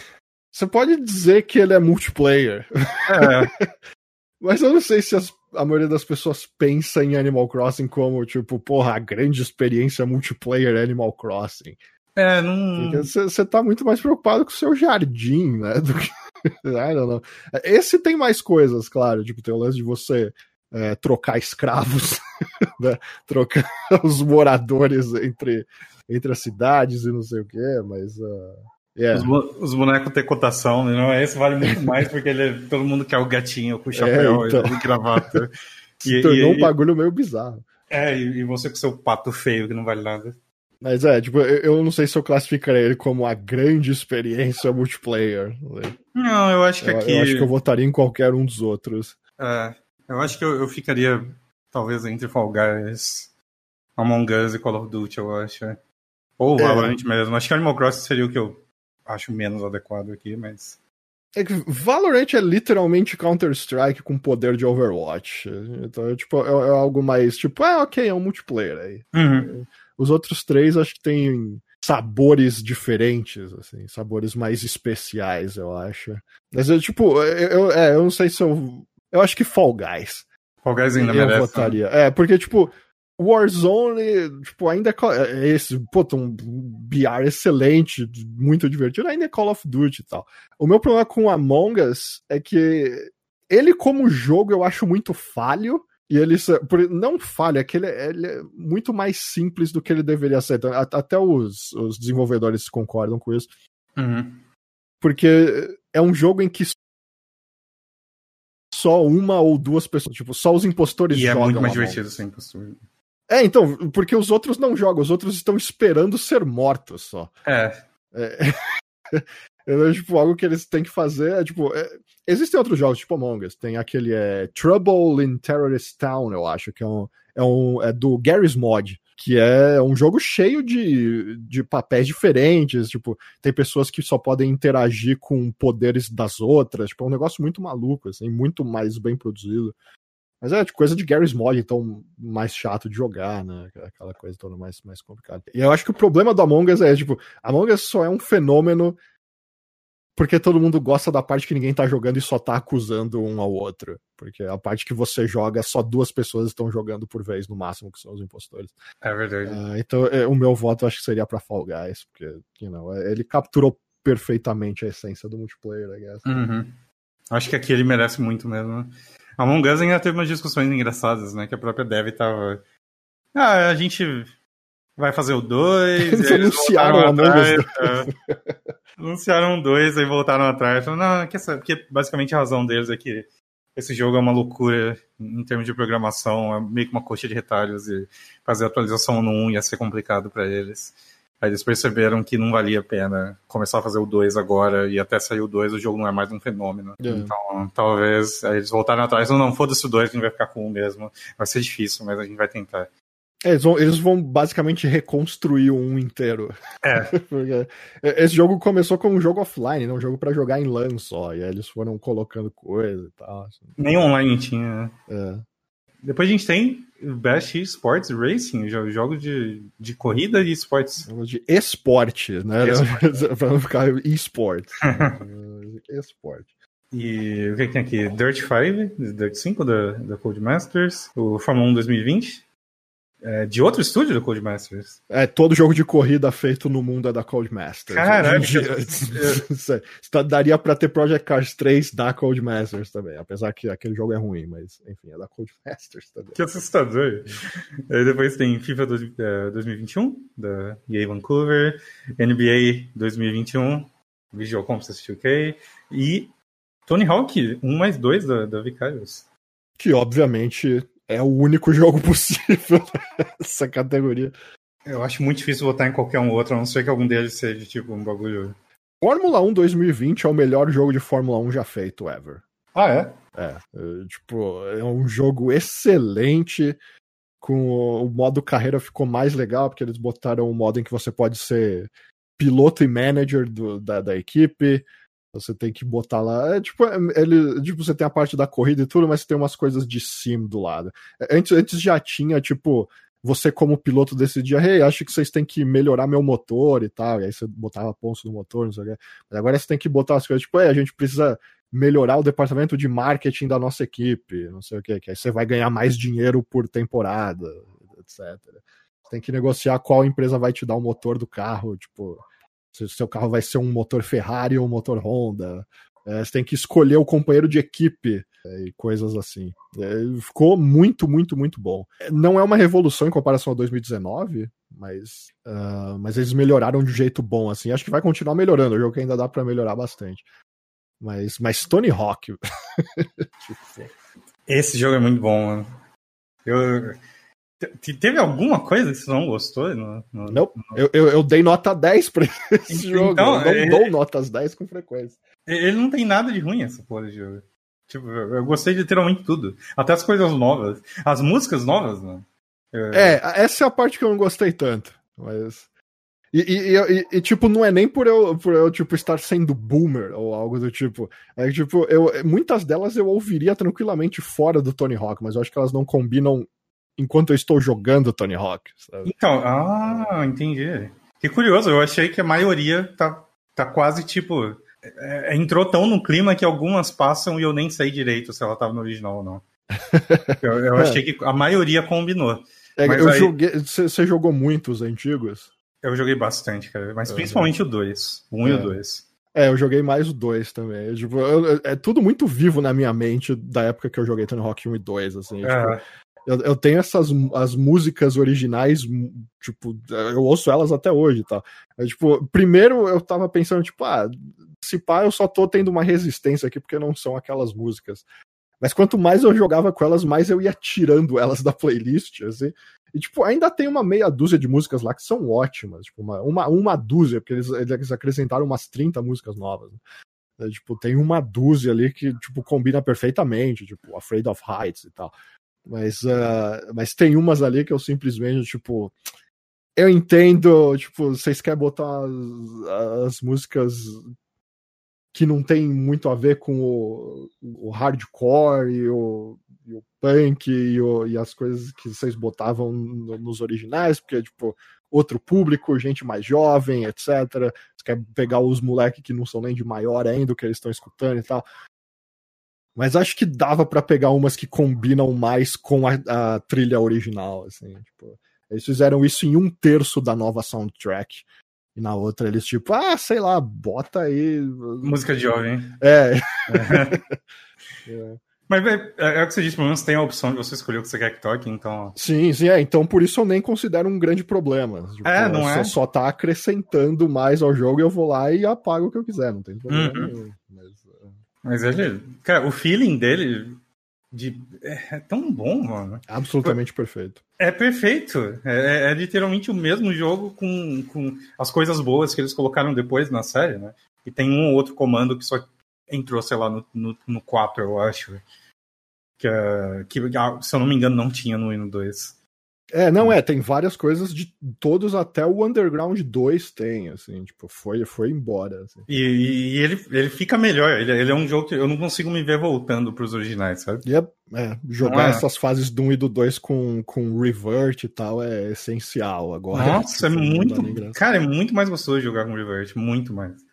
você pode dizer que ele é multiplayer. É. Mas eu não sei se as, a maioria das pessoas pensa em Animal Crossing como, tipo, porra, a grande experiência multiplayer Animal Crossing. É, não. Você tá muito mais preocupado com o seu jardim, né? Do que I don't know. Esse tem mais coisas, claro. Tipo, tem o lance de você é, trocar escravos, né? trocar os moradores entre, entre as cidades e não sei o que, mas. Uh, Yeah. Os, os, bonecos têm cotação, né? não? Esse vale muito mais porque ele, é, todo mundo quer o gatinho com o chapéu é, então... e gravata. Se e, tornou e, um bagulho meio bizarro. É, e, você com seu pato feio que não vale nada. Mas é, tipo, eu não sei se eu classificaria ele como a grande experiência multiplayer. Não, eu acho que eu, aqui. Eu acho que eu votaria em qualquer um dos outros. É, eu acho que eu, eu ficaria, talvez, entre Fall Guys, Among Us e Call of Duty, eu acho. Ou Valorant é. mesmo. Acho que Animal Crossing seria o que eu acho menos adequado aqui, mas. É que Valorant é literalmente Counter-Strike com poder de Overwatch. Então, é, tipo, é, é, algo mais tipo, ah, ok, é um multiplayer aí. Uhum. Os outros três acho que tem sabores diferentes, assim, sabores mais especiais, eu acho. Mas eu, tipo, eu, eu, é, eu não sei se eu. Eu acho que Fall Guys. Fall Guys ainda eu merece. Né? votaria. É, porque, tipo, Warzone, tipo, ainda é, é esse, pô, um BR excelente, muito divertido, ainda é Call of Duty e tal. O meu problema com Among Us é que ele como jogo eu acho muito falho, e ele não falha, é que ele, ele, é muito mais simples do que ele deveria ser. Então, até os, os desenvolvedores concordam com isso. Uhum. Porque é um jogo em que só uma ou duas pessoas, tipo, só os impostores e jogam. E é muito mais divertido sem impostor. É, então, porque os outros não jogam, os outros estão esperando ser mortos só. É. é... é tipo, algo que eles têm que fazer é, tipo, é... existem outros jogos, tipo Among Us, tem aquele é, Trouble in Terrorist Town, eu acho, que é um, é um é do Garry's Mod, que é um jogo cheio de, de papéis diferentes, tipo, tem pessoas que só podem interagir com poderes das outras, tipo, é um negócio muito maluco, assim, muito mais bem produzido. Mas é tipo, coisa de Gary's Mod, então mais chato de jogar, né? Aquela coisa toda mais, mais complicada. E eu acho que o problema do Among Us é, tipo, Among Us só é um fenômeno porque todo mundo gosta da parte que ninguém tá jogando e só tá acusando um ao outro. Porque a parte que você joga, só duas pessoas estão jogando por vez, no máximo, que são os impostores. É verdade. Uh, então, é, o meu voto acho que seria pra Fall Guys, porque, you know, é, ele capturou perfeitamente a essência do multiplayer, I guess. Uhum. Acho que aqui ele merece muito mesmo. Among Us ainda teve umas discussões engraçadas, né? Que a própria Dev tava. Ah, a gente vai fazer o 2. Eles anunciaram o Among Us. É. anunciaram o 2 e voltaram atrás. Não, que essa... porque basicamente a razão deles é que esse jogo é uma loucura em termos de programação, é meio que uma coxa de retalhos e fazer atualização no 1 ia ser complicado para eles. Aí eles perceberam que não valia a pena começar a fazer o 2 agora, e até sair o 2 o jogo não é mais um fenômeno. É. Então, talvez aí eles voltaram atrás, não, não foda-se o 2, a gente vai ficar com o mesmo. Vai ser difícil, mas a gente vai tentar. É, eles, vão, eles vão basicamente reconstruir 1 inteiro. É. Porque esse jogo começou como um jogo offline, né? um jogo para jogar em LAN só, e aí eles foram colocando coisa e tal. Assim. Nem online tinha, né? É. Depois a gente tem Best Esports Racing, jogos de, de corrida e esportes. De esporte, né? Esporte. pra não ficar esporte. esporte. E o que, que, tem aqui? Dirt 5, Dirt 5 da, da Codemasters, o Fórmula 1 2020, é, de outro estúdio do Codemasters. É, todo jogo de corrida feito no mundo é da Codemasters. Caralho! Tá, daria pra ter Project Cars 3 da Codemasters também, apesar que aquele jogo é ruim, mas enfim, é da Codemasters também. Que assustador! Aí depois tem FIFA 2021, é, da EA Vancouver, NBA 2021, Visual Concepts 2K, e Tony Hawk 1 mais 2 da, da Vicarious. Que obviamente é o único jogo possível nessa categoria. Eu acho muito difícil votar em qualquer um outro, a não ser que algum deles seja tipo um bagulho. Fórmula 1 2020 é o melhor jogo de Fórmula 1 já feito ever. Ah, é? É, é tipo, é um jogo excelente. Com o, o modo carreira ficou mais legal, porque eles botaram um modo em que você pode ser piloto e manager do, da, da equipe. Você tem que botar lá. É, tipo, é, ele, tipo, você tem a parte da corrida e tudo, mas tem umas coisas de sim do lado. É, antes, antes já tinha, tipo, você como piloto decidia, hey, acho que vocês têm que melhorar meu motor e tal. E aí você botava pontos no motor, não sei o que. Mas agora você tem que botar as coisas, tipo, hey, a gente precisa melhorar o departamento de marketing da nossa equipe, não sei o que, que aí você vai ganhar mais dinheiro por temporada, etc. Você tem que negociar qual empresa vai te dar o motor do carro, tipo se o seu carro vai ser um motor Ferrari ou um motor Honda. É, você tem que escolher o companheiro de equipe é, e coisas assim. É, ficou muito, muito, muito bom. Não é uma revolução em comparação a 2019, Mas, uh, mas eles melhoraram de um jeito bom, assim. Acho que vai continuar melhorando. O jogo que ainda dá para melhorar bastante. Mas, mas Tony Hawk. Esse jogo é muito bom, mano. Eu, Teve alguma coisa que você não gostou? No, no, não, no... Eu, eu, eu, dei nota 10 pra esse então, jogo. Então, eu não ele... dou notas 10 com frequência. Ele não tem nada de ruim essa porra de jogo. Tipo, eu gostei de literalmente tudo. Até as coisas novas. As músicas novas, né? É, essa é a parte que eu não gostei tanto. Mas. E, e, e, e, tipo, não é nem por eu, por eu, tipo, estar sendo boomer ou algo do tipo. É tipo, eu, muitas delas eu ouviria tranquilamente fora do Tony Hawk, mas eu acho que elas não combinam enquanto eu estou jogando Tony Hawk. Sabe? Então, ah, entendi. Que curioso, eu achei que a maioria tá, tá quase tipo. É, é, entrou tão no clima que algumas passam e eu nem sei direito se ela tava no original ou não. eu, eu é. achei que a maioria combinou. É, eu aí... joguei. Você jogou muitos antigos? Eu joguei bastante, cara. Mas principalmente o 2. O 1 um e o 2. É, eu joguei mais o 2 também. Tipo, eu, é tudo muito vivo na minha mente da época que eu joguei Tony Hawk 1 e 2, assim. É. Tipo, eu, eu, tenho essas as músicas originais, tipo, eu ouço elas até hoje, tá? É, tipo, primeiro eu tava pensando, tipo, ah, se pá, eu só tô tendo uma resistência aqui porque não são aquelas músicas. Mas quanto mais eu jogava com elas, mais eu ia tirando elas da playlist, assim. E, tipo, ainda tem uma meia dúzia de músicas lá que são ótimas. Tipo, uma, uma, uma dúzia, porque eles, eles acrescentaram umas 30 músicas novas. Né? É, tipo, tem uma dúzia ali que, tipo, combina perfeitamente, tipo, Afraid of Heights e tal. Mas, uh, mas tem umas ali que eu simplesmente, tipo. Eu entendo, tipo, vocês querem botar as, as músicas que não tem muito a ver com o, o hardcore e o, e o punk e, o, e, as coisas que vocês botavam no, nos originais, porque, tipo, outro público, gente mais jovem, etc. Você quer pegar os moleques que não são nem de maior ainda, que eles estão escutando e tal. Mas acho que dava para pegar umas que combinam mais com a, a, trilha original, assim, tipo, eles fizeram isso em um terço da nova soundtrack. E na outra eles, tipo, ah, sei lá, bota aí. Música de jovem. É. é. Mas é, é, o que você disse, pelo menos tem a opção de você escolher o que você quer que toque, então. Sim, sim, é. Então por isso eu nem considero um grande problema. Tipo, é, não é? Só, tá acrescentando mais ao jogo e eu vou lá e apago o que eu quiser, não tem problema uhum. nenhum. Mas mas ele. Cara, o feeling dele de, é, é tão bom, mano. Absolutamente perfeito. É perfeito. É, é, é, literalmente o mesmo jogo com, com as coisas boas que eles colocaram depois na série, né? E tem um ou outro comando que só entrou, sei lá, no, no, no 4, eu acho. Que, que, ah, se eu não me engano, não tinha no Hino 2. É, não é, tem várias coisas de todos até o Underground 2 tem, assim, tipo, foi, foi embora. Assim. E, e, ele, ele fica melhor, ele, ele, é um jogo que eu não consigo me ver voltando pros originais, sabe? E é, é jogar é. essas fases do 1 e do 2 com, com revert e tal é essencial agora. Nossa, é muito. Cara, é muito mais gostoso jogar com revert, muito mais.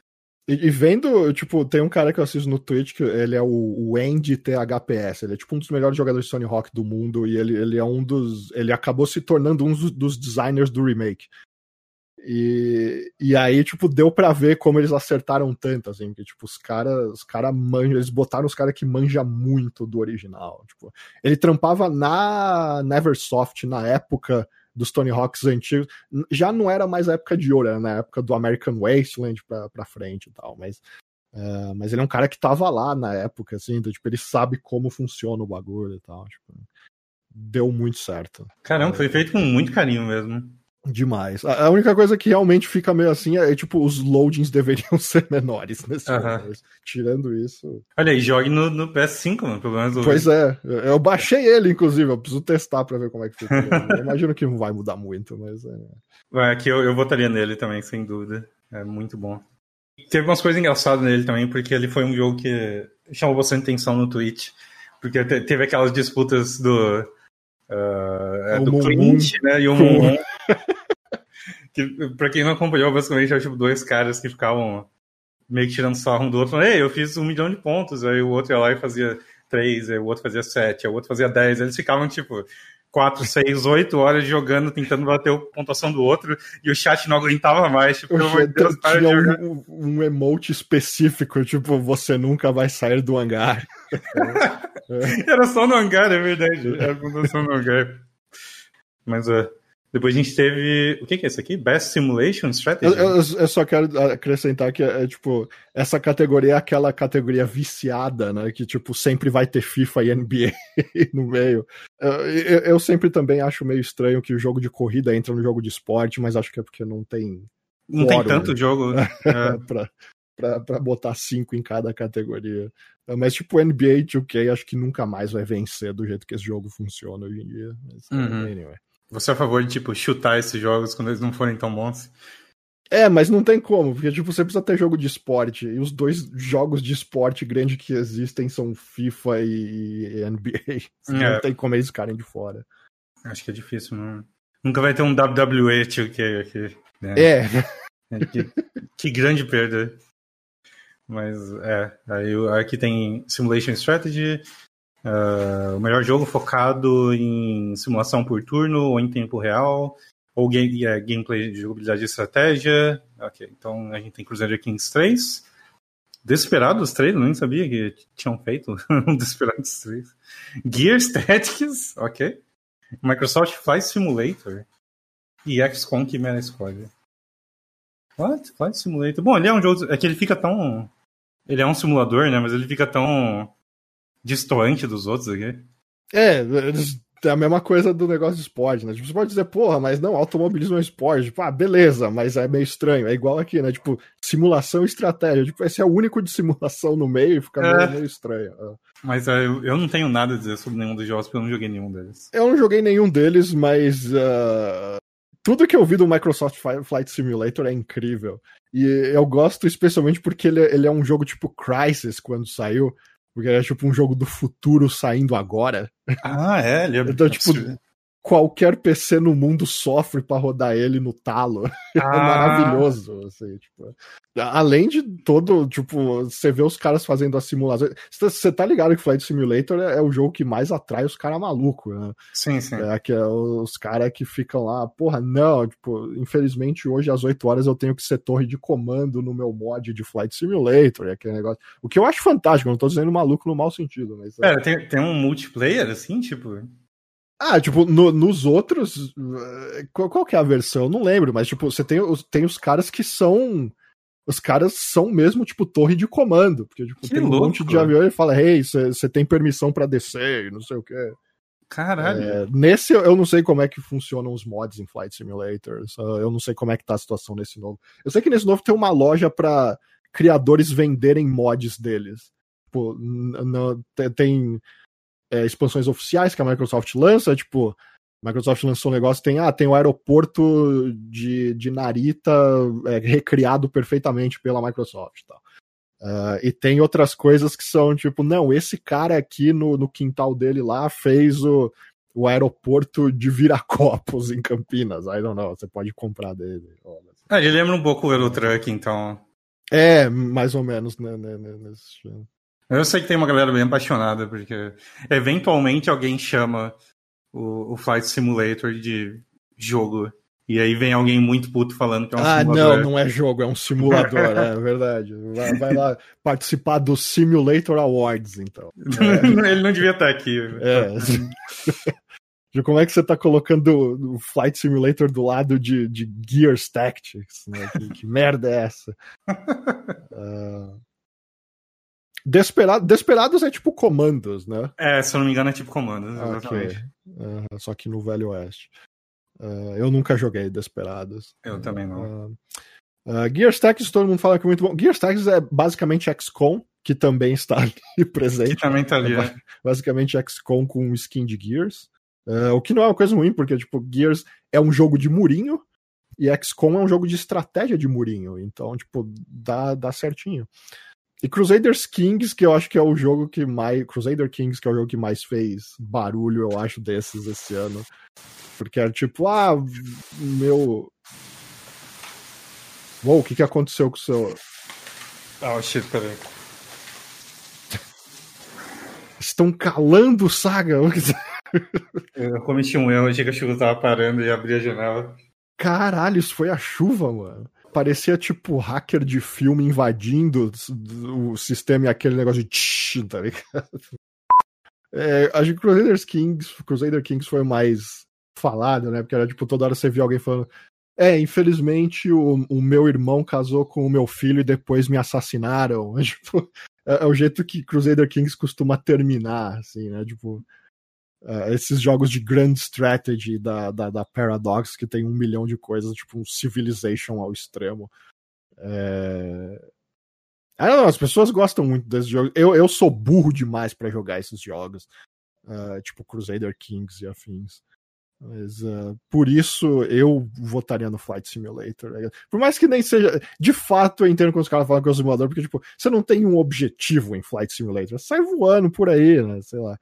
E, e, vendo, tipo, tem um cara que eu assisto no Twitch, que ele é o, o Andy THPS, ele é tipo um dos melhores jogadores de Sony Rock do mundo, e ele, ele é um dos. Ele acabou se tornando um dos, dos designers do remake. E, e aí, tipo, deu para ver como eles acertaram tanto, assim, que, tipo, os caras, os cara manjam, eles botaram os caras que manja muito do original. Tipo, ele trampava na Neversoft na época dos Tony Hawks antigos. Já não era mais a época de ouro, era na época do American Wasteland pra, pra frente e tal, mas. Uh, mas ele é um cara que tava lá na época, assim, então, tipo, ele sabe como funciona o bagulho e tal. Tipo, deu muito certo. Caramba, foi feito com muito carinho mesmo. Demais. A, única coisa que realmente fica meio assim é, é tipo, os loadings deveriam ser menores nesse -huh. Tirando isso. Olha aí, jogue no, no PS5, mano, pelo menos. Pois é, eu baixei ele, inclusive, eu preciso testar pra ver como é que fica. eu imagino que não vai mudar muito, mas é. Aqui eu, eu votaria nele também, sem dúvida. É muito bom. Teve umas coisas engraçadas nele também, porque ele foi um jogo que chamou bastante atenção no Twitch. Porque teve aquelas disputas do. Uh, do Clint, né? E o Moon que, pra quem não acompanhou, basicamente, é tipo dois caras que ficavam meio que tirando sarro um do outro, falando, ei, eu fiz um milhão de pontos, aí o outro ia lá e fazia três, aí o outro fazia sete, aí o outro fazia dez, eles ficavam, tipo, quatro, seis, oito horas jogando, tentando bater a pontuação do outro, e o chat não aguentava mais, tipo, pelo amor de Deus, para de um, um emote específico, tipo, você nunca vai sair do hangar. Era só no hangar, é verdade, era a pontuação no hangar. Mas, uh, Depois a gente teve. O que, que é isso aqui? Best Simulation Strategy? Eu, eu, eu só quero acrescentar que é, é, tipo, essa categoria é aquela categoria viciada, né? Que, tipo, sempre vai ter FIFA e NBA no meio. Eu, eu, sempre também acho meio estranho que o jogo de corrida entra no jogo de esporte, mas acho que é porque não tem. Não tem tanto jogo. É. pra, pra, pra botar cinco em cada categoria. Mas, tipo, NBA 2K acho que nunca mais vai vencer do jeito que esse jogo funciona hoje em dia. Mas, uhum. anyway. Você é a favor de, tipo, chutar esses jogos quando eles não forem tão bons? É, mas não tem como, porque, tipo, você precisa ter jogo de esporte, e os dois jogos de esporte grande que existem são FIFA e NBA. É. Não tem como eles ficarem de fora. Acho que é difícil, não. Nunca vai ter um WWE 2K aqui. Né? É. é que, que, grande perda. Mas, é. Aí aqui tem Simulation Strategy, Uh, o melhor jogo focado em simulação por turno ou em tempo real, ou game, é, gameplay de jogabilidade e estratégia. Ok, então a gente tem Crusader Kings 3. Desperados 3, eu nem sabia que tinham feito um Desperados 3. Gears Tactics, ok. Microsoft Flight Simulator. E XCOM Chimera Squad. What? Flight Simulator. Bom, ele é um jogo. É que ele fica tão. Ele é um simulador, né? Mas ele fica tão distoante dos outros aqui. É, é a mesma coisa do negócio de esporte, né? Tipo, você pode dizer, porra, mas não, automobilismo é esporte. Tipo, ah, beleza, mas é meio estranho. É igual aqui, né? Tipo, simulação e estratégia. Tipo, esse é o único de simulação no meio e fica é. meio, meio, estranho. É. Mas uh, eu não tenho nada a dizer sobre nenhum dos jogos, porque eu não joguei nenhum deles. Eu não joguei nenhum deles, mas uh, tudo que eu vi do Microsoft Flight Simulator é incrível. E eu gosto especialmente porque ele, é, ele é um jogo tipo Crisis quando saiu. Porque é tipo um jogo do futuro saindo agora. Ah, é? Ele é então, tipo, qualquer PC no mundo sofre para rodar ele no talo. É ah. É maravilhoso, assim, tipo. Além de todo, tipo, você vê os caras fazendo as simulações. Você tá ligado que Flight Simulator é, é o jogo que mais atrai os caras malucos, né? Sim, sim. É, que é os caras que ficam lá, porra, não, tipo, infelizmente hoje às 8 horas eu tenho que ser torre de comando no meu mod de Flight Simulator, é aquele negócio. O que eu acho fantástico, não tô dizendo maluco no mau sentido, mas. É, tem, tem um multiplayer assim, tipo. Ah, tipo, no, nos outros. Qual, qual, que é a versão? Eu não lembro, mas, tipo, você tem, tem os caras que são. Os caras são mesmo, tipo, torre de comando. Porque, tipo, que tem louco. um monte de avião e fala, hey, você tem permissão para descer e não sei o quê. Caralho. É, nesse eu não sei como é que funcionam os mods em Flight Simulator. Eu não sei como é que tá a situação nesse novo. Eu sei que nesse novo tem uma loja para criadores venderem mods deles. Tipo, tem é, expansões oficiais que a Microsoft lança, tipo, a Microsoft lançou um negócio, tem, ah, tem o aeroporto de, de Narita é, recriado perfeitamente pela Microsoft tal. Uh, e tem outras coisas que são tipo, não, esse cara aqui no, no quintal dele lá fez o, o aeroporto de Viracopos em Campinas. I don't know, você pode comprar dele. Ah, ele lembra um pouco o Eurotruck, então. É, mais ou menos, né, né, né nesse estilo. Eu sei que tem uma galera bem apaixonada, porque eventualmente alguém chama o, o Flight Simulator de jogo. E aí vem alguém muito puto falando que é um ah, simulador. Ah, não, não é jogo, é um simulador, é verdade. Vai, vai, lá participar do Simulator Awards, então. É. Ele não devia estar aqui. É. de como é que você está colocando o Flight Simulator do lado de, de Gears Tactics? Né? Que, que merda é essa? Uh... Desperado, Desperados é tipo comandos, né? É, se eu não me engano é tipo comandos, exatamente. Okay. Uh, só que no Velho Oeste. Uh, eu nunca joguei Desperados. Eu também não. Uh, uh, Gears Tactics, todo mundo fala que é muito bom. Gears Tactics é basicamente XCOM, que também está ali presente. Que também tá ali, é, é. Basicamente XCOM com skin de Gears. O que não é uma coisa ruim, porque, tipo, Gears é um jogo de murinho e XCOM é um jogo de estratégia de murinho. Então, tipo, dá, dá certinho. E Crusaders Kings, que eu acho que é o jogo que mais. Crusader Kings, que é o jogo que mais fez barulho, eu acho, desses esse ano. Porque era tipo, ah, meu. Uou, o que, que aconteceu com o seu. Ah, oh, shit, peraí. Estão calando Saga. eu cometi um erro, achei que a chuva tava parando e abri a janela. Caralho, isso foi a chuva, mano parecia tipo hacker de filme invadindo o sistema e aquele negócio de tsh, tá ligado? É, acho que Crusader Kings, Crusader Kings foi mais falado, né? Porque era tipo, toda hora você via alguém falando. É, infelizmente o, o meu irmão casou com o meu filho e depois me assassinaram. É, tipo, é, é o jeito que Crusader Kings costuma terminar, assim, né? Tipo, uh, esses jogos de grand strategy da, da, da, Paradox que tem um milhão de coisas, tipo um Civilization ao extremo. É... Não, as pessoas gostam muito desses jogos. Eu, eu sou burro demais para jogar esses jogos, uh, tipo Crusader Kings e afins. Mas uh, por isso eu votaria no Flight Simulator. Por mais que nem seja. De fato, eu entendo quando os caras falam que é o simulador, porque, tipo, você não tem um objetivo em Flight Simulator. Você sai voando por aí, né? Sei lá.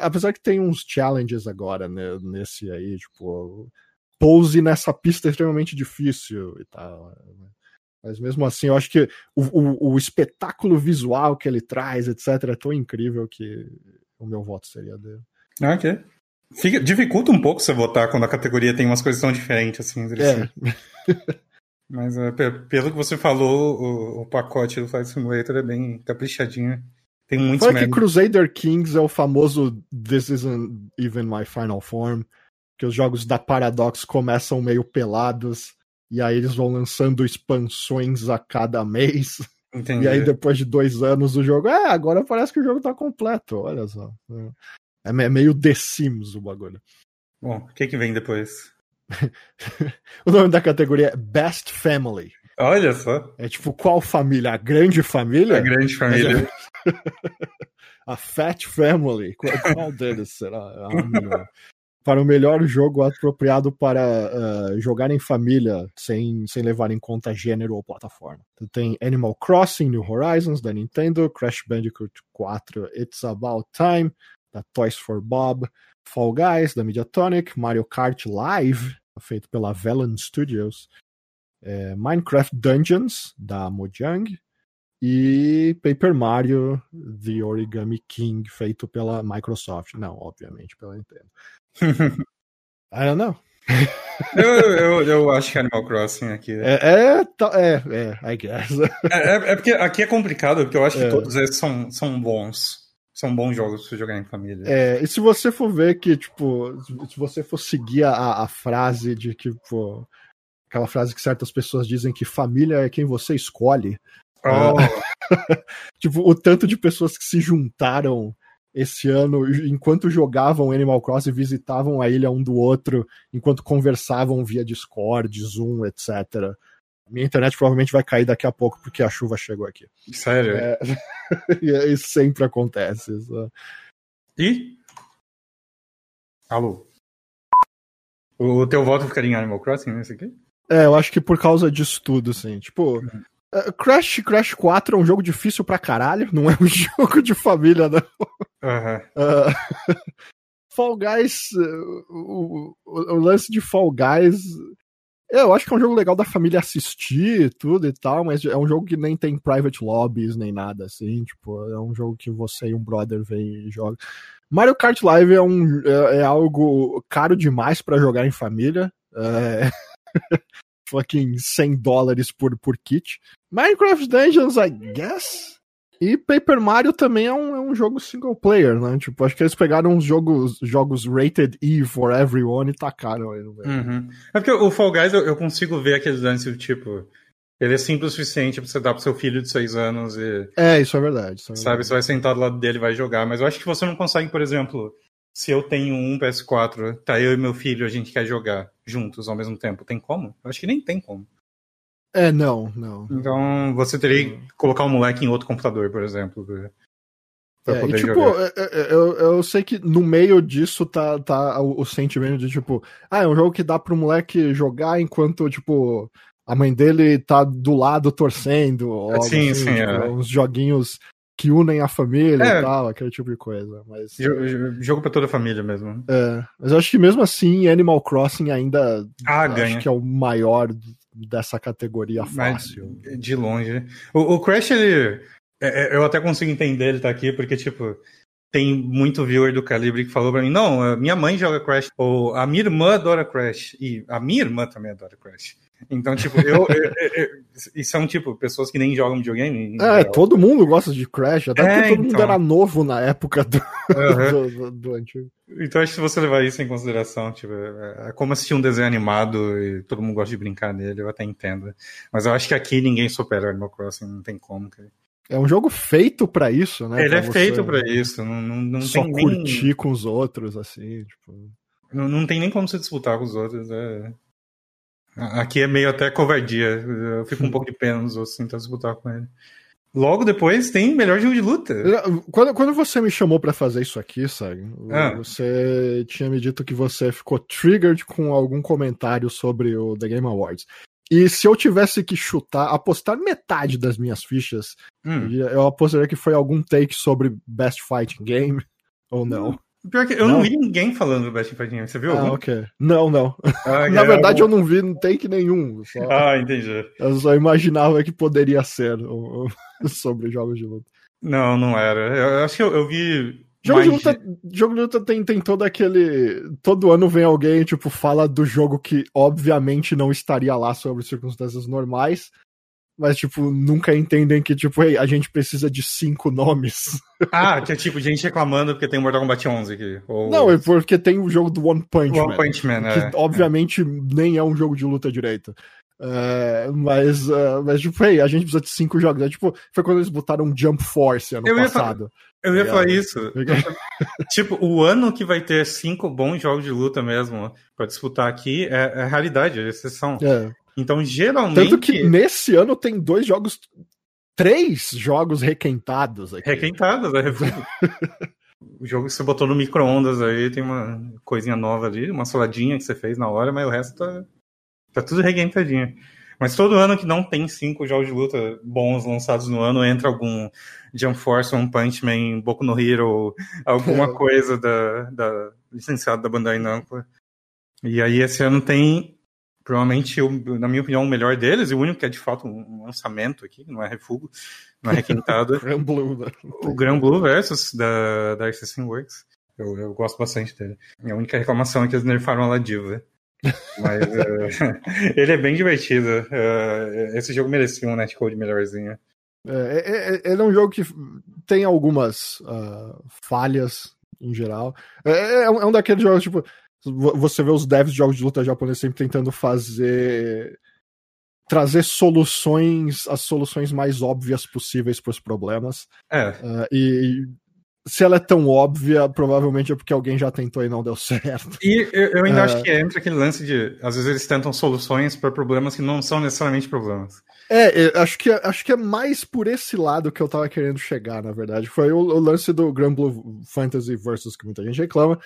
Apesar que tem uns challenges agora né, nesse aí, tipo, pouse nessa pista é extremamente difícil e tal. Né? Mas mesmo assim, eu acho que o, o, o, espetáculo visual que ele traz, etc., é tão incrível que o meu voto seria dele. Ah, ok. Fica, dificulta um pouco você votar quando a categoria tem umas coisas tão diferentes assim. É. Mas é, pelo que você falou, o, o, pacote do Flight Simulator é bem caprichadinho. Tem muitos Fora que Crusader Kings é o famoso This Isn't Even My Final Form, que os jogos da Paradox começam meio pelados, e aí eles vão lançando expansões a cada mês. Entendi. E aí depois de dois anos o jogo, é, agora parece que o jogo tá completo, olha só. É, é meio The Sims o bagulho. Bom, o que que vem depois? o nome da categoria é Best Family. Olha só. É tipo, qual família? A grande família? A grande família. a Fat Family. Qual, qual deles será? Ah, para o melhor jogo apropriado para uh, jogar em família sem, sem levar em conta gênero ou plataforma. Então, tem Animal Crossing New Horizons da Nintendo, Crash Bandicoot 4 It's About Time da Toys for Bob, Fall Guys da Mediatonic, Mario Kart Live feito pela Velan Studios, é, Minecraft Dungeons da Mojang e Paper Mario The Origami King, feito pela Microsoft. Não, obviamente, pela Nintendo. I don't know. eu, eu, eu acho que Animal Crossing aqui. É, é, é, é I guess. É, é, é, porque aqui é complicado, porque eu acho que é. todos esses são, são bons. São bons jogos pra jogar em família. É, e se você for ver que, tipo, se você for seguir a, a frase de tipo, aquela frase que certas pessoas dizem que família é quem você escolhe. Oh. tipo, o tanto de pessoas que se juntaram esse ano enquanto jogavam Animal Crossing visitavam a ilha um do outro, enquanto conversavam via Discord, Zoom, etc. Minha internet provavelmente vai cair daqui a pouco porque a chuva chegou aqui. Sério? É... isso sempre acontece. Isso. E? Alô? O teu voto ficaria em Animal Crossing nesse aqui? É, eu acho que por causa disso tudo, assim. Tipo, uhum. Uh, Crash, Crash 4 é um jogo difícil pra caralho, não é um jogo de família, não. Uhum. Uh, Fall Guys, uh, o, o, o, lance de Fall Guys, eu acho que é um jogo legal da família assistir tudo e tal, mas é um jogo que nem tem private lobbies nem nada assim, tipo, é um jogo que você e um brother vem e joga. Mario Kart Live é, um, é, é algo caro demais para jogar em família. É... fucking 100 dólares por, por kit. Minecraft Dungeons, I guess. E Paper Mario também é um, é um jogo single player, né? Tipo, acho que eles pegaram uns jogos, jogos rated E for everyone e tacaram aí no meio. Uhum. É porque o Fall Guys eu, eu consigo ver aqueles lances tipo. Ele é simples o suficiente pra você dar pro seu filho de 6 anos e. É, isso é verdade. Isso é verdade. Sabe, você vai sentar do lado dele e vai jogar. Mas eu acho que você não consegue, por exemplo, se eu tenho um PS4, tá eu e meu filho, a gente quer jogar juntos ao mesmo tempo, tem como? Eu acho que nem tem como. É, não, não. Então você teria que colocar o um moleque em outro computador, por exemplo. Pra, é, poder e, tipo, jogar. É, é, eu, eu sei que no meio disso tá, tá o, o, sentimento de tipo, ah, é um jogo que dá pro moleque jogar enquanto, tipo, a mãe dele tá do lado torcendo. sim, assim, sim. Tipo, é. Uns joguinhos que unem a família é. e tal, aquele tipo de coisa. Mas... Jogo, jogo pra toda a família mesmo. É, mas eu acho que mesmo assim, Animal Crossing ainda ah, acho ganha. que é o maior dessa categoria fácil. Mas de longe. O, o Crash, ele. É, é, eu até consigo entender ele tá aqui, porque, tipo, tem muito viewer do Calibre que falou pra mim: não, minha mãe joga Crash, ou a minha irmã adora Crash, e a minha irmã também adora Crash. Então, tipo, eu, eu, eu, E são, tipo, pessoas que nem jogam videogame. É, todo mundo gosta de Crash, até é, porque todo então... mundo era novo na época do, uhum. do, do, do, antigo. Então, acho que se você levar isso em consideração, tipo, é, é como assistir um desenho animado e todo mundo gosta de brincar nele, eu até entendo. Mas eu acho que aqui ninguém supera Animal Crossing, não tem como, cara. É um jogo feito para isso, né? Ele pra é feito para isso, não, não, não só tem curtir nem... com os outros, assim, tipo... Não, não tem nem como se disputar com os outros, é... Aqui é meio até covardia. Eu fico um pouco de pena nos outros tentar disputar com ele. Logo depois tem melhor jogo de luta. Quando, quando você me chamou para fazer isso aqui, sabe? Ah. Você tinha me dito que você ficou triggered com algum comentário sobre o The Game Awards. E se eu tivesse que chutar, apostar metade das minhas fichas, hum. eu apostaria que foi algum take sobre Best Fighting Game, ou não. Pior que eu não, não vi ninguém falando do Best Fighting Game, você viu? Ah, ok. Não, não. Ah, Na verdade, eu não vi take nenhum. Só... Ah, entendi. Eu só imaginava que poderia ser sobre jogos de luta. Não, não era. Eu acho que eu, eu vi. Jogo de, luta, jogo de luta tem, tem todo aquele. Todo ano vem alguém, tipo, fala do jogo que obviamente não estaria lá sobre circunstâncias normais, mas, tipo, nunca entendem que, tipo, hey, a gente precisa de cinco nomes. Ah, que é tipo, gente reclamando porque tem Mortal Kombat 11 aqui. Ou... Não, é porque tem o jogo do One Punch One Man. Punch Man, que, é. obviamente, nem é um jogo de luta direito. É, mas, uh, mas, tipo, hey, a gente precisa de cinco jogos. É, tipo, foi quando eles botaram Jump Force ano eu passado. Eu ia falar isso. tipo, o ano que vai ter cinco bons jogos de luta mesmo para disputar aqui é, é realidade, é exceção. É. Então, geralmente. Tanto que nesse ano tem dois jogos. Três jogos requentados aqui. Requentados, é. o jogo que você botou no micro-ondas aí tem uma coisinha nova ali, uma soladinha que você fez na hora, mas o resto tá, tá tudo requentadinho. Mas todo ano que não tem cinco jogos de luta bons lançados no ano, entra algum Jump Force, One Punch Man, Boku no Hero, alguma coisa da, da licenciada da Bandai Namco. E aí esse ano tem provavelmente, na minha opinião, o melhor deles, e o único que é de fato um lançamento aqui, não é refugo, não é requintado. Grand Blue, né? O Grand Blue versus da, da Assassin Works. Eu, eu gosto bastante dele. A única reclamação é que eles nerfaram a Ladiva. Mas uh, ele é bem divertido. Uh, esse jogo merecia um netcode melhorzinho. É, é, é, ele é um jogo que tem algumas uh, falhas em geral. É, é, um, é um daqueles jogos, tipo, você vê os devs de jogos de luta japoneses sempre tentando fazer trazer soluções, as soluções mais óbvias possíveis para os problemas. É. Uh, e se ela é tão óbvia, provavelmente é porque alguém já tentou e não deu certo. E eu, eu ainda uh, acho que entra aquele lance de, às vezes eles tentam soluções para problemas que não são necessariamente problemas. É, acho que, acho que é mais por esse lado que eu tava querendo chegar, na verdade. Foi o, o lance do Grand Blue Fantasy Versus que muita gente reclama,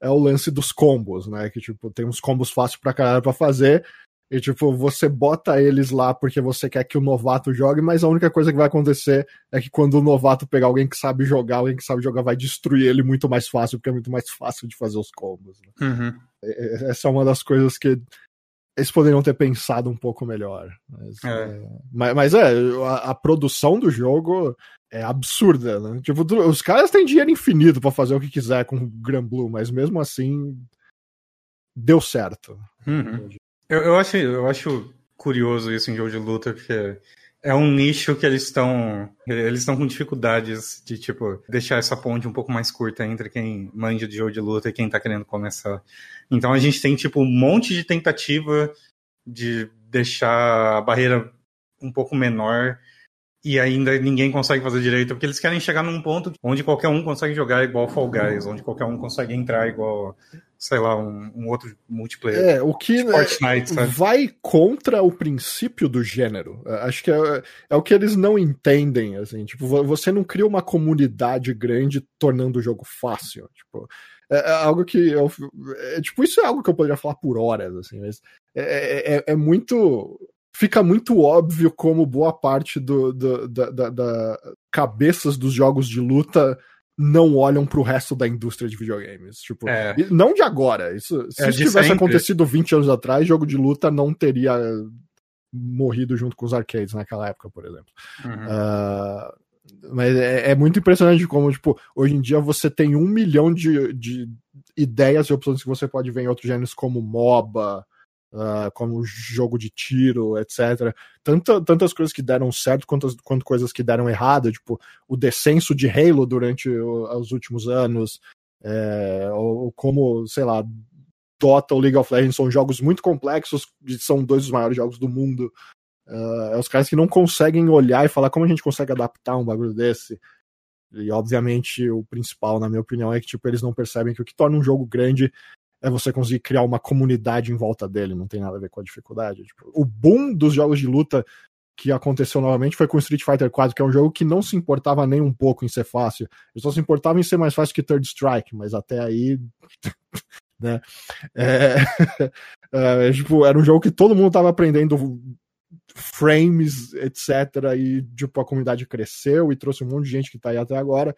é o lance dos combos, né? Que, tipo, tem uns combos fáceis pra caralho pra fazer. E, tipo, você bota eles lá porque você quer que o novato jogue, mas a única coisa que vai acontecer é que quando o novato pegar alguém que sabe jogar, alguém que sabe jogar vai destruir ele muito mais fácil, porque é muito mais fácil de fazer os combos. Né? Uhum. Essa é uma das coisas que eles poderiam ter pensado um pouco melhor. Mas é, é mas, mas é a, a, produção do jogo é absurda, né? Tipo, os caras têm dinheiro infinito para fazer o que quiser com o Gran Blue, mas mesmo assim deu certo. Uhum. Eu, eu, acho, eu acho curioso isso em jogo de luta, porque é um nicho que eles estão eles estão com dificuldades de tipo deixar essa ponte um pouco mais curta entre quem manja de jogo de luta e quem tá querendo começar. Então a gente tem tipo um monte de tentativa de deixar a barreira um pouco menor e ainda ninguém consegue fazer direito, porque eles querem chegar num ponto onde qualquer um consegue jogar igual Fall Guys, onde qualquer um consegue entrar igual, sei lá, um, um outro multiplayer. É, o que né, Fortnite, vai contra o princípio do gênero. É, acho que é, é o que eles não entendem, assim, tipo, você não cria uma comunidade grande tornando o jogo fácil, tipo, é, é algo que eu, é, tipo, isso é algo que eu poderia falar por horas, assim, mas é, é, é muito fica muito óbvio como boa parte do, do da, da, da, cabeças dos jogos de luta não olham pro resto da indústria de videogames. Tipo, é. não de agora. Isso, se é isso tivesse sempre. acontecido 20 anos atrás, jogo de luta não teria morrido junto com os arcades naquela época, por exemplo. Uhum. Uh, mas é, é, muito impressionante como, tipo, hoje em dia você tem um milhão de, de ideias e opções que você pode ver em outros gêneros como MOBA, uh, como jogo de tiro, etc. Tanta, tantas coisas que deram certo quanto, quanto coisas que deram errado, tipo o descenso de Halo durante o, os últimos anos, é, ou, como, sei lá, Dota ou League of Legends são jogos muito complexos, são dois dos maiores jogos do mundo. Uh, é os caras que não conseguem olhar e falar como a gente consegue adaptar um bagulho desse. E obviamente o principal, na minha opinião, é que tipo, eles não percebem que o que torna um jogo grande é você conseguir criar uma comunidade em volta dele, não tem nada a ver com a dificuldade. Tipo, o boom dos jogos de luta que aconteceu novamente foi com Street Fighter 4, que é um jogo que não se importava nem um pouco em ser fácil. Ele só se importava em ser mais fácil que Third Strike, mas até aí. né? É... é, tipo, era um jogo que todo mundo tava aprendendo frames, etc. E tipo, a comunidade cresceu e trouxe um monte de gente que tá aí até agora.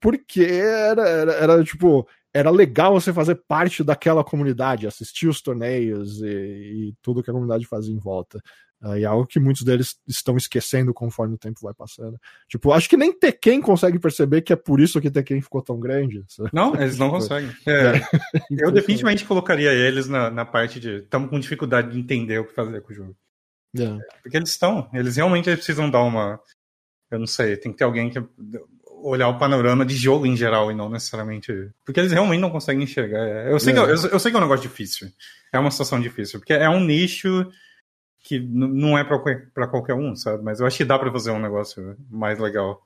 Porque era, era, era tipo, era legal você fazer parte daquela comunidade, assistir os torneios e, e tudo que a comunidade fazia em volta. Uh, e é algo que muitos deles estão esquecendo conforme o tempo vai passando. Tipo, acho que nem Tekken consegue perceber que é por isso que Tekken ficou tão grande. Sabe? Não, eles não conseguem. É, é. eu definitivamente colocaria eles na, na parte de. Estamos com dificuldade de entender o que fazer com o jogo. É. Porque eles estão. Eles realmente precisam dar uma. Eu não sei, tem que ter alguém que olhar o panorama de jogo em geral e não necessariamente. Porque eles realmente não conseguem enxergar. É, eu sei, é. que, eu, eu, sei que é um negócio difícil. É uma situação difícil. Porque é um nicho que não é para qualquer um, sabe? Mas eu acho que dá para fazer um negócio mais legal.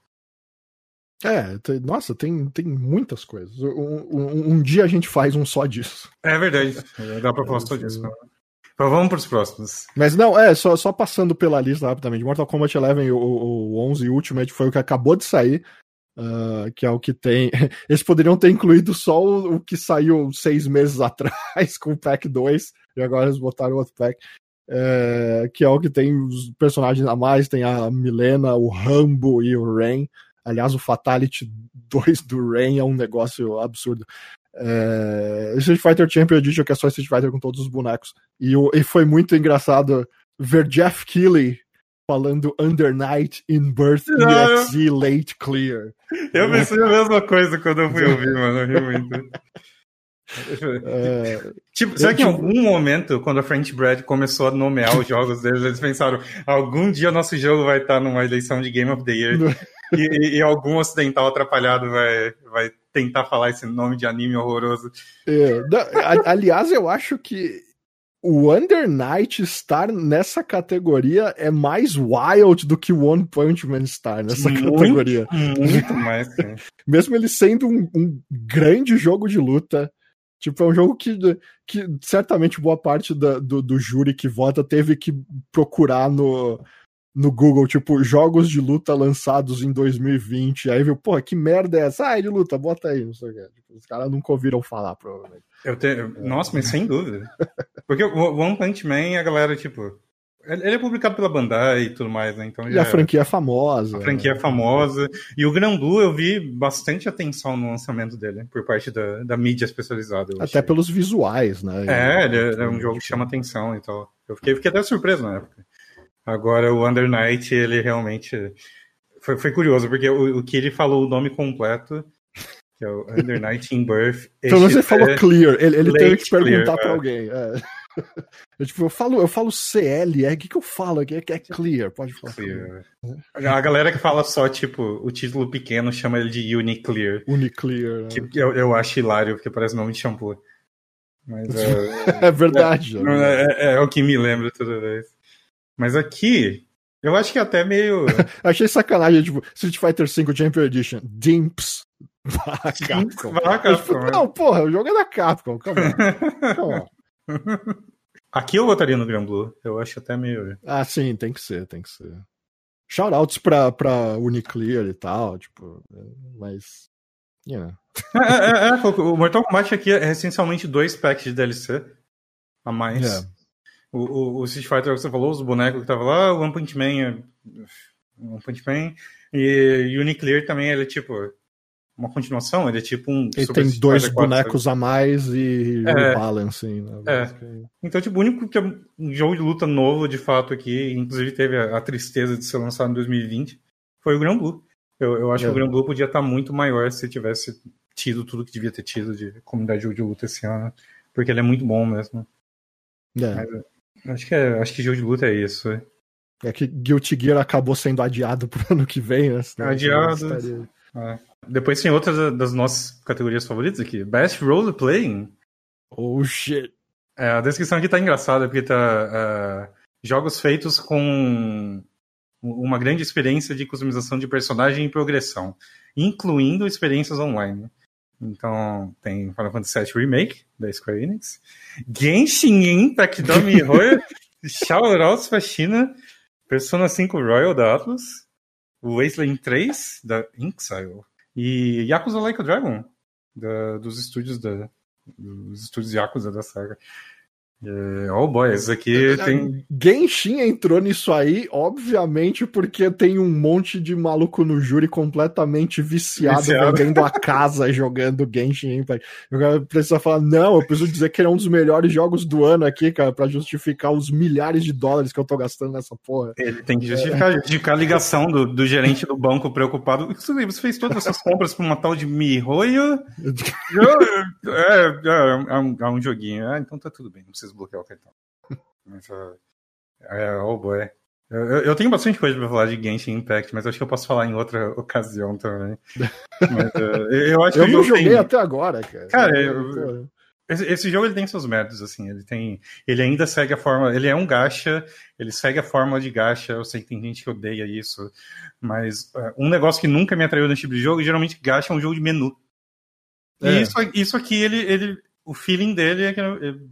É, nossa, tem, tem muitas coisas. Um, um, um, dia a gente faz um só disso. É verdade. Dá pra falar só disso. Então vamos pros próximos. Mas não, é, só, só passando pela lista rapidamente. Mortal Kombat 11 o, o 11 Ultimate foi o que acabou de sair. Uh, que é o que tem. Eles poderiam ter incluído só o, o, que saiu seis meses atrás com o pack 2, e agora eles botaram outro pack. É, que é o que tem os personagens a mais, tem a Milena, o Rambo e o Rain. Aliás, o Fatality 2 do Rain é um negócio absurdo. É, Street Fighter Champion Edition, que é só Street Fighter com todos os bonecos. E, e foi muito engraçado ver Jeff Keighley falando Under Night in Birth EXE Late Clear. Eu pensei a mesma coisa quando eu fui ouvir, mano. Eu ri muito. É, tipo, será que em tipo... algum momento, quando a French Bread começou a nomear os jogos deles, eles pensaram: algum dia nosso jogo vai estar numa eleição de Game of the Year e, e, algum ocidental atrapalhado vai, vai tentar falar esse nome de anime horroroso? É, aliás, eu acho que o Under Night estar nessa categoria é mais wild do que o One Punch Man estar nessa muito, categoria. Muito mais. Mesmo ele sendo um, um grande jogo de luta Tipo, é um jogo que, que certamente boa parte da, do, do júri que vota teve que procurar no, no Google, tipo, jogos de luta lançados em 2020. Aí viu, pô, que merda é essa? Ah, é de luta, bota aí, não sei o que. Tipo, os caras nunca ouviram falar, provavelmente. Eu tenho... Nossa, mas sem dúvida. Porque o One Punch Man, a galera, tipo, ele é publicado pela Bandai e tudo mais, né? Então e a franquia é famosa. A franquia é famosa. E o Grandu eu vi bastante atenção no lançamento dele, por parte da, da mídia especializada. Até achei. pelos visuais, né? É, ele é, é um jogo que chama atenção e tal. Eu fiquei, fiquei até surpreso na época. Agora o Under Night, ele realmente. Foi, foi curioso, porque o, o que ele falou o nome completo, que é o Under Night in Birth. Então você falou clear, ele, ele teve que perguntar para é. alguém. É. Eu, tipo, eu falo, eu falo CL, é o que, que eu falo aqui? É, é clear, pode falar. Clear. A galera que fala só, tipo, o título pequeno chama ele de Uniclear. Uniclear. Que né? eu, eu acho hilário, porque parece nome de shampoo. Mas é, é verdade. É, é, é, é, o que me lembra toda vez. Mas aqui, eu acho que é até meio. Achei sacanagem, tipo, Street Fighter V Champion Edition. Dimps. Vá, Capcom. Vá, Capcom. Não, porra, o jogo é da Capcom. Calma. Calma. Aqui eu votaria no Grand Blue. Eu acho até meio. Ah, sim, tem que ser, tem que ser. Shoutouts pra, pra Uniclear e tal, tipo, mas. Yeah. É, é, é, o Mortal Kombat aqui é essencialmente dois packs de DLC a mais. Yeah. O, o, o Street Fighter que você falou, os bonecos que tava lá, o One Punch Man, é, One Punch Man e Uniclear também, ele é tipo uma continuação, ele é tipo um. Ele tem dois bonecos a mais e é, balancing. Né? É. Então, tipo, o único que é um jogo de luta novo, de fato, aqui, inclusive teve a, a tristeza de ser lançado em 2020, foi o Grand Blue. Eu, eu acho é. que o Grand Blue podia estar muito maior se tivesse tido tudo que devia ter tido de comunidade de jogo de luta esse ano, porque ele é muito bom mesmo. É. Acho que, é, acho que jogo de luta é isso. É, é que Guilty Gear acabou sendo adiado pro ano que vem, né? Adiado. É. Depois tem outras das nossas categorias favoritas aqui. Best Role Playing. Oh shit. É, a descrição aqui tá engraçada, porque tá. Uh, jogos feitos com uma grande experiência de customização de personagem e progressão, incluindo experiências online. Então, tem Final Fantasy VII Remake, da Square Enix, Genshin Impact da MiHoYo, Shoutouts pra China, Persona 5 Royal da Atlas, Wasteland 3 da Inxile e Yakuza Like a Dragon, da, dos estúdios da, dos estúdios Yakuza da saga. É, oh boy, esse aqui tem. Genshin entrou nisso aí, obviamente, porque tem um monte de maluco no júri completamente viciado, viciado. vendendo a casa jogando Genshin Impact. O cara precisa falar: não, eu preciso dizer que ele é um dos melhores jogos do ano aqui, cara, pra justificar os milhares de dólares que eu tô gastando nessa porra. Ele tem que justificar, é. justificar a ligação do, do gerente do banco preocupado. Você fez todas essas compras pra uma tal de Mihoyo? é, é, é, um, é um joguinho. Ah, então tá tudo bem, não precisa desbloquear o cartão. Mas, uh, é, oh boy. Eu, eu, tenho bastante coisa pra falar de Genshin Impact, mas acho que eu posso falar em outra ocasião também. Mas, uh, eu acho eu que não joguei tem... até agora, cara. Cara, eu, esse, esse, jogo ele tem seus métodos, assim. Ele tem. Ele ainda segue a forma. Ele é um gacha, ele segue a fórmula de gacha. Eu sei que tem gente que odeia isso. Mas uh, um negócio que nunca me atraiu nesse tipo de jogo, geralmente gacha é um jogo de menu. E é. isso, isso aqui, ele, ele, o feeling dele é que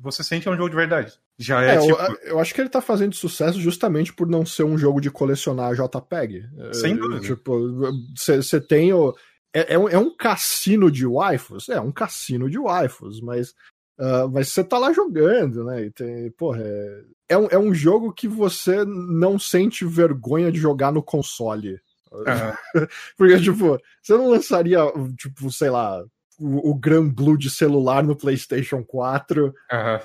você sente que é um jogo de verdade. Já é, é tipo... eu, eu, acho que ele tá fazendo sucesso justamente por não ser um jogo de colecionar JPEG. Sem é, dúvida. Tipo, você tem o. É, é, um, é um cassino de waifus? É, um cassino de waifus, mas. Uh, mas você tá lá jogando, né? E tem, porra, é, é, um, é um jogo que você não sente vergonha de jogar no console. Uhum. Porque, tipo, você não lançaria, tipo, sei lá, o, o Gran Blue de celular no PlayStation 4. Uhum.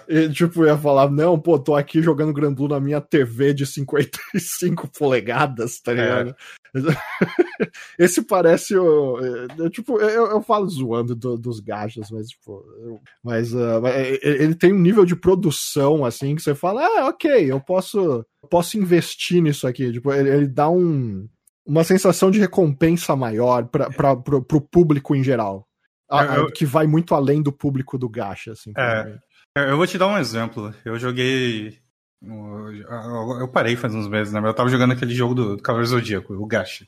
E, tipo, ia falar: não, pô, tô aqui jogando Gran Blue na minha TV de 55 polegadas, tá é. ligado? É. Esse parece o. Eu, tipo, eu, eu falo zoando do, dos gachas, mas, tipo. Eu, mas uh, ele tem um nível de produção, assim, que você fala: ah, ok, eu posso, posso investir nisso aqui. Tipo, ele, ele dá um uma sensação de recompensa maior para o público em geral. A, eu, que vai muito além do público do gacha, assim. É, eu vou te dar um exemplo. Eu joguei. Eu parei faz uns meses, né? Eu tava jogando aquele jogo do, do Cavaleiro Zodíaco, o Gacha.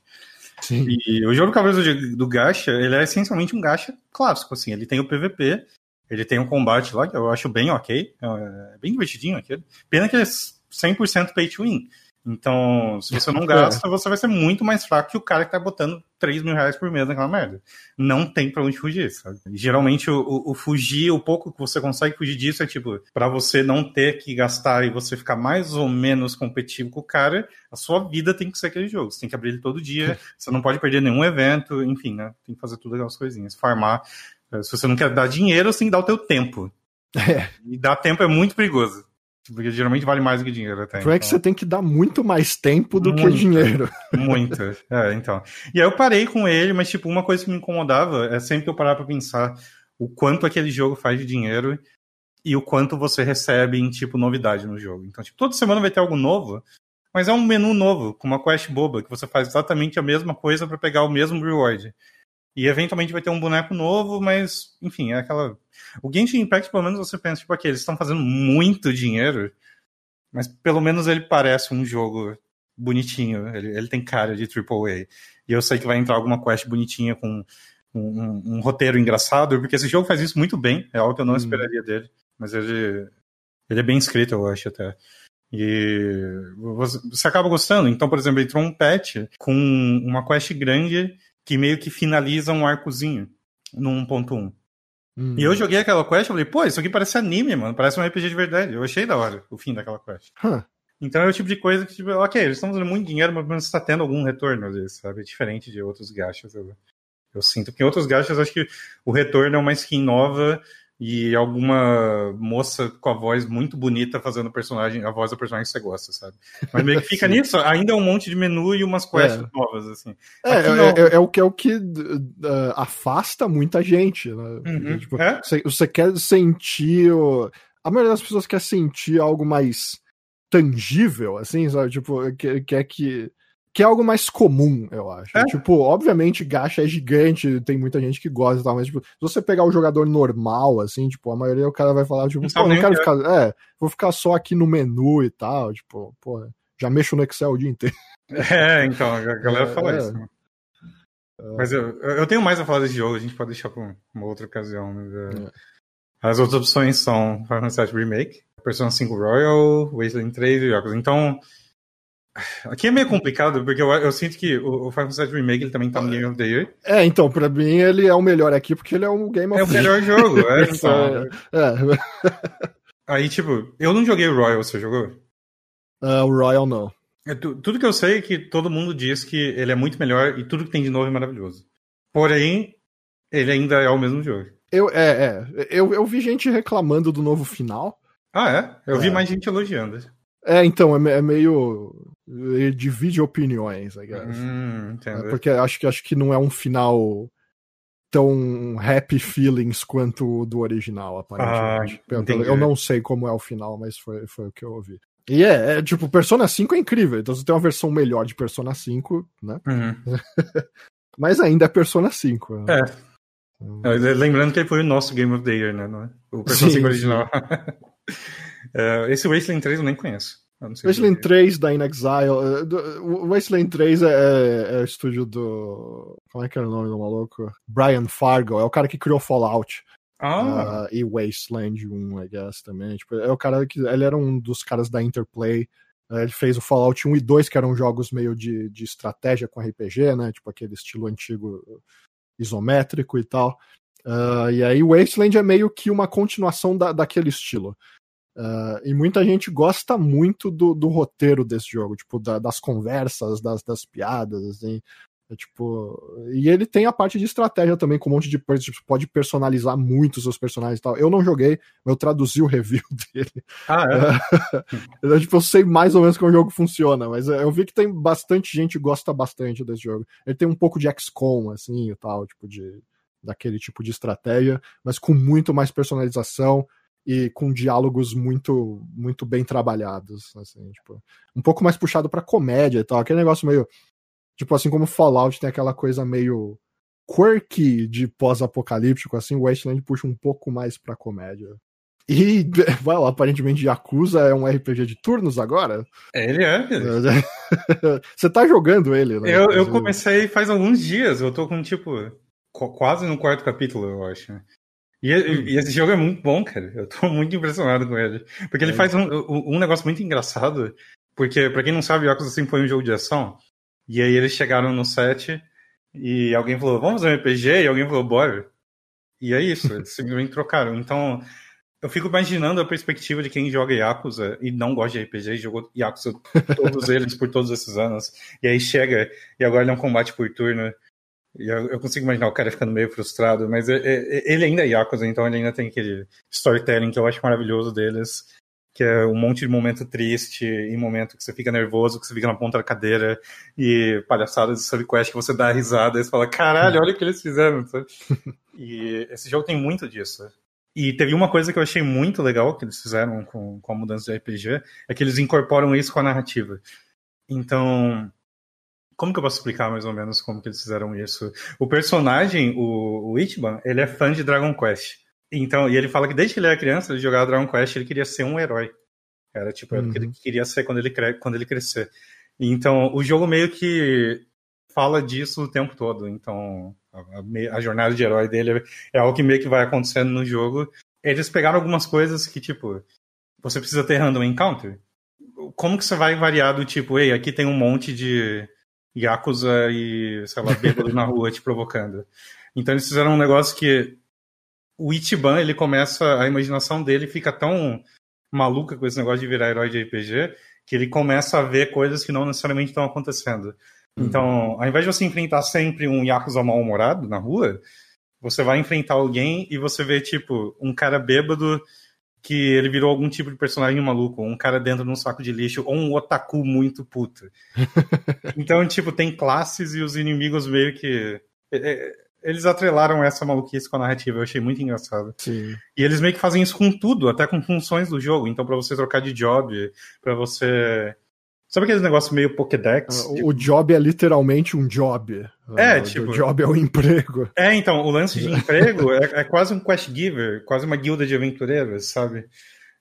Sim. E o jogo do Cavaleiro do Gacha, ele é essencialmente um Gacha clássico, assim. Ele tem o PVP, ele tem um combate lá, que eu acho bem ok. É bem divertidinho aquele. Pena que ele é 100% pay to win. Então, se você não é. gasta, você vai ser muito mais fraco que o cara que tá botando 3 mil reais por mês naquela merda. Não tem pra onde fugir, sabe? geralmente, o, o, o, fugir, o pouco que você consegue fugir disso é tipo, para você não ter que gastar e você ficar mais ou menos competitivo com o cara, a sua vida tem que ser aquele jogo. Você tem que abrir ele todo dia, você não pode perder nenhum evento, enfim, né? Tem que fazer tudo aquelas coisinhas. Farmar. Eh, se você não quer dar dinheiro, você tem que dar o teu tempo. É. E dar tempo é muito perigoso. Porque geralmente vale mais do que dinheiro até. Então. É que você tem que dar muito mais tempo do muito, que dinheiro. Muito. É, então. E aí eu parei com ele, mas, tipo, uma coisa que me incomodava é sempre eu parar pra pensar o quanto aquele jogo faz de dinheiro e o quanto você recebe em, tipo, novidade no jogo. Então, tipo, toda semana vai ter algo novo, mas é um menu novo, com uma quest boba, que você faz exatamente a mesma coisa para pegar o mesmo reward. E eventualmente vai ter um boneco novo, mas, enfim, é aquela. O Genshin Impact, pelo menos você pensa, tipo, aqui, eles estão fazendo muito dinheiro, mas pelo menos ele parece um jogo bonitinho. Ele, ele tem cara de AAA. E eu sei que vai entrar alguma quest bonitinha com um, um, um, roteiro engraçado, porque esse jogo faz isso muito bem, é algo que eu não hum. esperaria dele. Mas ele, ele é bem escrito, eu acho até. E você, você acaba gostando. Então, por exemplo, entrou um patch com uma quest grande que meio que finaliza um arcozinho no 1.1. Hum. E eu joguei aquela quest e falei, pô, isso aqui parece anime, mano. Parece um RPG de verdade. Eu achei da hora o fim daquela quest. Huh. Então é o tipo de coisa que, tipo, ok, eles estão fazendo muito dinheiro, mas está tendo algum retorno vezes, sabe? Diferente de outros gachas. Eu, eu sinto que em outros gachas acho que o retorno é uma skin nova e alguma moça com a voz muito bonita fazendo personagem, a voz do personagem que você gosta, sabe? Mas meio que fica nisso, ainda é um monte de menu e umas quests é. novas, assim. É, é, é, é, o que é o que uh, afasta muita gente, né? Uhum, tipo, é? você, você, quer sentir o, a maioria das pessoas quer sentir algo mais tangível, assim, sabe? Tipo, quer, quer que. Que é algo mais comum, eu acho. É. Tipo, obviamente, gacha é gigante, tem muita gente que gosta e tal, mas, tipo, se você pegar o jogador normal, assim, tipo, a maioria o cara vai falar, tipo, Não pô, quero que ficar. É, vou ficar só aqui no menu e tal, tipo, pô, já mexo no Excel o dia inteiro. É, então, a galera É, fala é. isso. né? Mas eu, eu tenho mais a falar desse jogo, a gente pode deixar pra uma outra ocasião. Mas, é, As outras opções são Final Fantasy Remake, Persona 5 Royal, Wasteland 3 e Yakuza. Então, aqui é meio complicado, porque eu, eu sinto que o, o Final Fantasy Remake ele também tá no Game of the Year. É, então, pra mim ele é o melhor aqui porque ele é um Game of É o the Year. melhor jogo, é, então. É, Aí, tipo, eu não joguei o Royal, você jogou? é, o Royal não. É, tu- tudo que eu sei é que todo mundo diz que ele é muito melhor e tudo que tem de novo é maravilhoso. Porém, ele ainda é o mesmo jogo. Eu, é, é. Eu, eu vi gente reclamando do novo final. Ah, é? Eu vi É. mais gente elogiando. É, então, é, é meio. Ele divide opiniões, I guess. Hum, É, porque acho que, acho que não é um final tão happy feelings quanto o do original, aparentemente. Ah, eu não sei como é o final, mas foi, foi o que eu ouvi. E é, é, tipo, Persona 5 é incrível. Então você tem uma versão melhor de Persona 5, né? Uhum. Mas ainda é Persona 5. né? É. É, Lembrando que ele foi o nosso Game of the Year, né? O Persona Sim, 5 original. É, esse Wasteland 3 eu nem conheço. Wasteland se- 3 da In Exile. eh, O Wasteland 3 é, é, é o estúdio do. Como é que era o nome do maluco? Brian Fargo. É o cara que criou Fallout. Ah, ah, e Wasteland 1, I guess, também. Tipo, é o cara que. Ele era um dos caras da Interplay. eh, Ele fez o Fallout 1 e 2, que eram jogos meio de, de estratégia com RPG, né? Tipo aquele estilo antigo isométrico e tal. Ah, e aí Wasteland é meio que uma continuação da, daquele estilo. Ah, e muita gente gosta muito do, do roteiro desse jogo, tipo, da- das conversas, das, das piadas, assim. É, tipo, e ele tem a parte de estratégia também, com um monte de tipo, pode personalizar muito os seus personagens e tal. Eu não joguei, eu traduzi o review dele. ah é. Então, tipo, eu sei mais ou menos como o jogo funciona, mas eu vi que tem bastante gente que gosta bastante desse jogo. Ele tem um pouco de XCOM, assim, e tal, tipo, de daquele tipo de estratégia, mas com muito mais personalização e com diálogos muito muito bem trabalhados, assim, tipo, um pouco mais puxado pra comédia e tal, aquele negócio meio tipo assim como Fallout tem aquela coisa meio quirky de pós-apocalíptico, assim, o Wasteland puxa um pouco mais pra comédia. E, vai lá, aparentemente Yakuza é um RPG de turnos agora? Ele é. Você tá jogando ele, né? Eu, eu comecei faz alguns dias, eu tô com, tipo, qu- quase no quarto capítulo, eu acho. E, e esse jogo é muito bom, cara. Eu tô muito impressionado com ele. Porque ele É. faz um, um, um negócio muito engraçado. Porque, pra quem não sabe, Yakuza sempre foi um jogo de ação. E aí eles chegaram no set e alguém falou, vamos fazer um RPG? E alguém falou, bora. E é isso, eles simplesmente trocaram. Então, eu fico imaginando a perspectiva de quem joga Yakuza e não gosta de RPG, e jogou Yakuza todos eles por todos esses anos. E aí chega e agora ele é um combate por turno. E eu, eu consigo imaginar o cara ficando meio frustrado, mas é- é- ele ainda é Yakuza, então ele ainda tem aquele storytelling que eu acho maravilhoso deles, que é um monte de momento triste, e momento que você fica nervoso, que você fica na ponta da cadeira, e palhaçadas de subquest que você dá risada e você fala, caralho, olha o que eles fizeram. e esse jogo tem muito disso. E teve uma coisa que eu achei muito legal que eles fizeram com, com a mudança de RPG, é que eles incorporam isso com a narrativa. Então, como que eu posso explicar mais ou menos como que eles fizeram isso? O personagem, o, o Ichiban, ele é fã de Dragon Quest. Então, e ele fala que desde que ele era criança, ele jogava Dragon Quest, ele queria ser um herói. Era tipo, era o que ele Uhum. queria ser quando ele, cre- quando ele crescer. Então, o jogo meio que fala disso o tempo todo. Então, a, a jornada de herói dele é, é algo que meio que vai acontecendo no jogo. Eles pegaram algumas coisas que, tipo, você precisa ter random encounter. Como que você vai variar do tipo, ei, aqui tem um monte de Yakuza e, sei lá, bêbado na rua te provocando. Então eles fizeram um negócio que o Ichiban, ele começa, a imaginação dele fica tão maluca com esse negócio de virar herói de RPG, que ele começa a ver coisas que não necessariamente estão acontecendo. Então, ao invés de você enfrentar sempre um Yakuza mal-humorado na rua, você vai enfrentar alguém e você vê, tipo, um cara bêbado que ele virou algum tipo de personagem maluco, um cara dentro de um saco de lixo, ou um otaku muito puto. então, tipo, tem classes e os inimigos meio que. é- é- eles atrelaram essa maluquice com a narrativa, eu achei muito engraçado. Sim. E eles meio que fazem isso com tudo, até com funções do jogo. Então, para você trocar de job, para você. Sabe aqueles negócios meio Pokédex? O job é literalmente um job. É, o tipo- job é um emprego. É, então, o lance de emprego é, é quase um quest giver, quase uma guilda de aventureiros, sabe?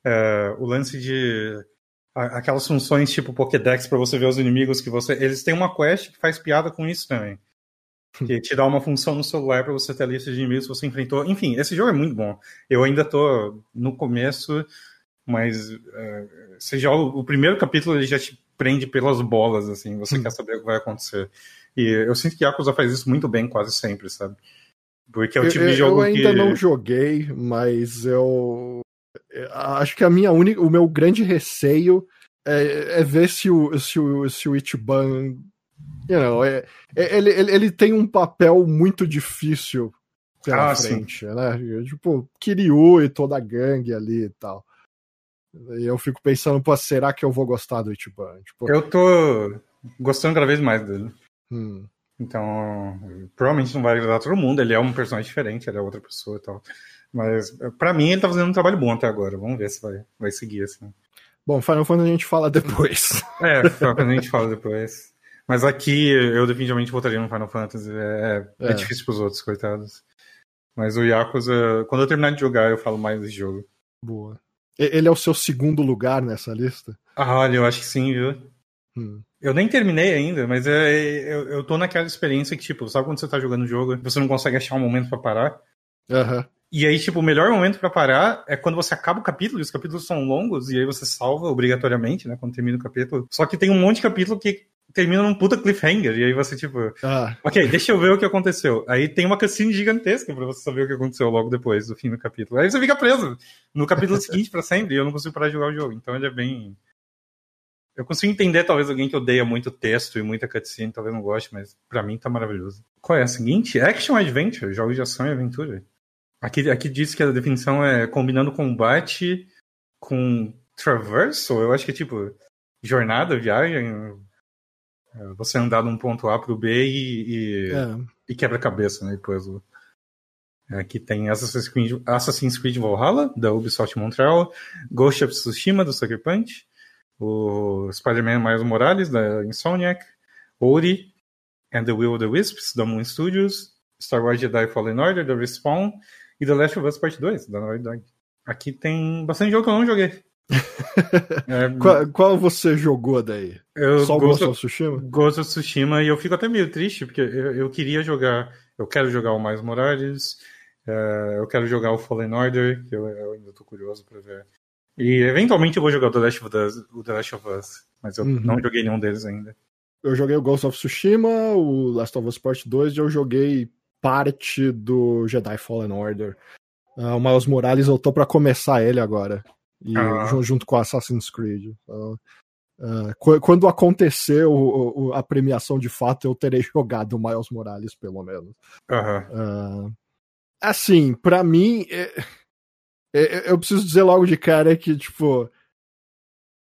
É, o lance de. Aquelas funções tipo Pokédex pra você ver os inimigos que você. Eles têm uma quest que faz piada com isso também. Que te dá uma função no celular pra você ter a lista de inimigos que você enfrentou. Enfim, esse jogo é muito bom. Eu ainda tô no começo, mas é, você joga. O primeiro capítulo ele já te prende pelas bolas, assim. Você Hum. quer saber o que vai acontecer. E eu sinto que Yakuza faz isso muito bem quase sempre, sabe? Porque é o tipo eu, de jogo eu ainda que. não joguei, mas eu acho que a minha única, o meu grande receio é, é ver se o se o, se o Ichiban, you know, é, é- ele, ele, ele tem um papel muito difícil pela Ah, sim. frente, né? Tipo, Kiryu e toda a gangue ali e tal. E eu fico pensando, pô, será que eu vou gostar do Ichiban? Tipo, Eu tô gostando cada vez mais dele. hum, Então, provavelmente não vai agradar todo mundo. Ele é um personagem diferente, ele é outra pessoa e tal. Mas, pra mim, ele tá fazendo um trabalho bom até agora. Vamos ver se vai, vai seguir assim. Bom, Final Fantasy a gente fala depois. É, foi quando a gente fala depois. Mas aqui eu definitivamente votaria no Final Fantasy. É, é É. difícil pros outros, coitados. Mas o Yakuza, quando eu terminar de jogar, eu falo mais desse jogo. Boa. Ele é o seu segundo lugar nessa lista? Ah, olha, eu acho que sim, viu? Hum. Eu nem terminei ainda, mas é, eu, eu tô naquela experiência que, tipo, sabe quando você tá jogando o jogo, você não consegue achar um momento pra parar? Aham. E aí, tipo, o melhor momento pra parar é quando você acaba o capítulo, e os capítulos são longos, e aí você salva obrigatoriamente, né, quando termina o capítulo. Só que tem um monte de capítulo que termina num puta cliffhanger, e aí você, tipo, Ah, ok, deixa eu ver o que aconteceu. Aí tem uma cutscene gigantesca pra você saber o que aconteceu logo depois do fim do capítulo. Aí você fica preso no capítulo seguinte pra sempre, e eu não consigo parar de jogar o jogo. Então ele é bem. Eu consigo entender, talvez, alguém que odeia muito texto e muita cutscene, talvez não goste, mas pra mim tá maravilhoso. Qual é a seguinte? Action Adventure, jogos de ação e aventura. Aqui, aqui diz que a definição é combinando combate com traversal. Eu acho que é tipo jornada, viagem. É, Você andar de um ponto A pro B e, e, é. e quebra-cabeça, né? Depois o- Aqui tem Assassin's Creed, Assassin's Creed Valhalla, da Ubisoft Montreal, Ghost of Tsushima, do Sucker Punch, o Spider-Man Miles Morales, da Insomniac, Ori and the Will of the Wisps, da Moon Studios, Star Wars Jedi Fallen Order, da Respawn, e The Last of Us Part 2, da Naughty Dog. Aqui tem bastante jogo que eu não joguei. É, Qual, qual você jogou daí? eu Só o Ghost of Tsushima? Ghost of Tsushima e eu fico até meio triste porque eu, eu queria jogar, eu quero jogar o Miles Morales, eh, eu quero jogar o Fallen Order, que eu, eu ainda tô curioso pra ver. E eventualmente eu vou jogar o The Last of Us, o The Last of Us mas eu Uhum. não joguei nenhum deles ainda. Eu joguei o Ghost of Tsushima, o Last of Us Part 2 e eu joguei parte do Jedi Fallen Order. Ah, o Miles Morales eu tô pra começar ele agora. E Ah. jun- junto com Assassin's Creed. Então, qu- quando acontecer o- o- a premiação de fato, eu terei jogado o Miles Morales, pelo menos. Aham. Ah, assim, pra mim, é- é- eu preciso dizer logo de cara que, tipo,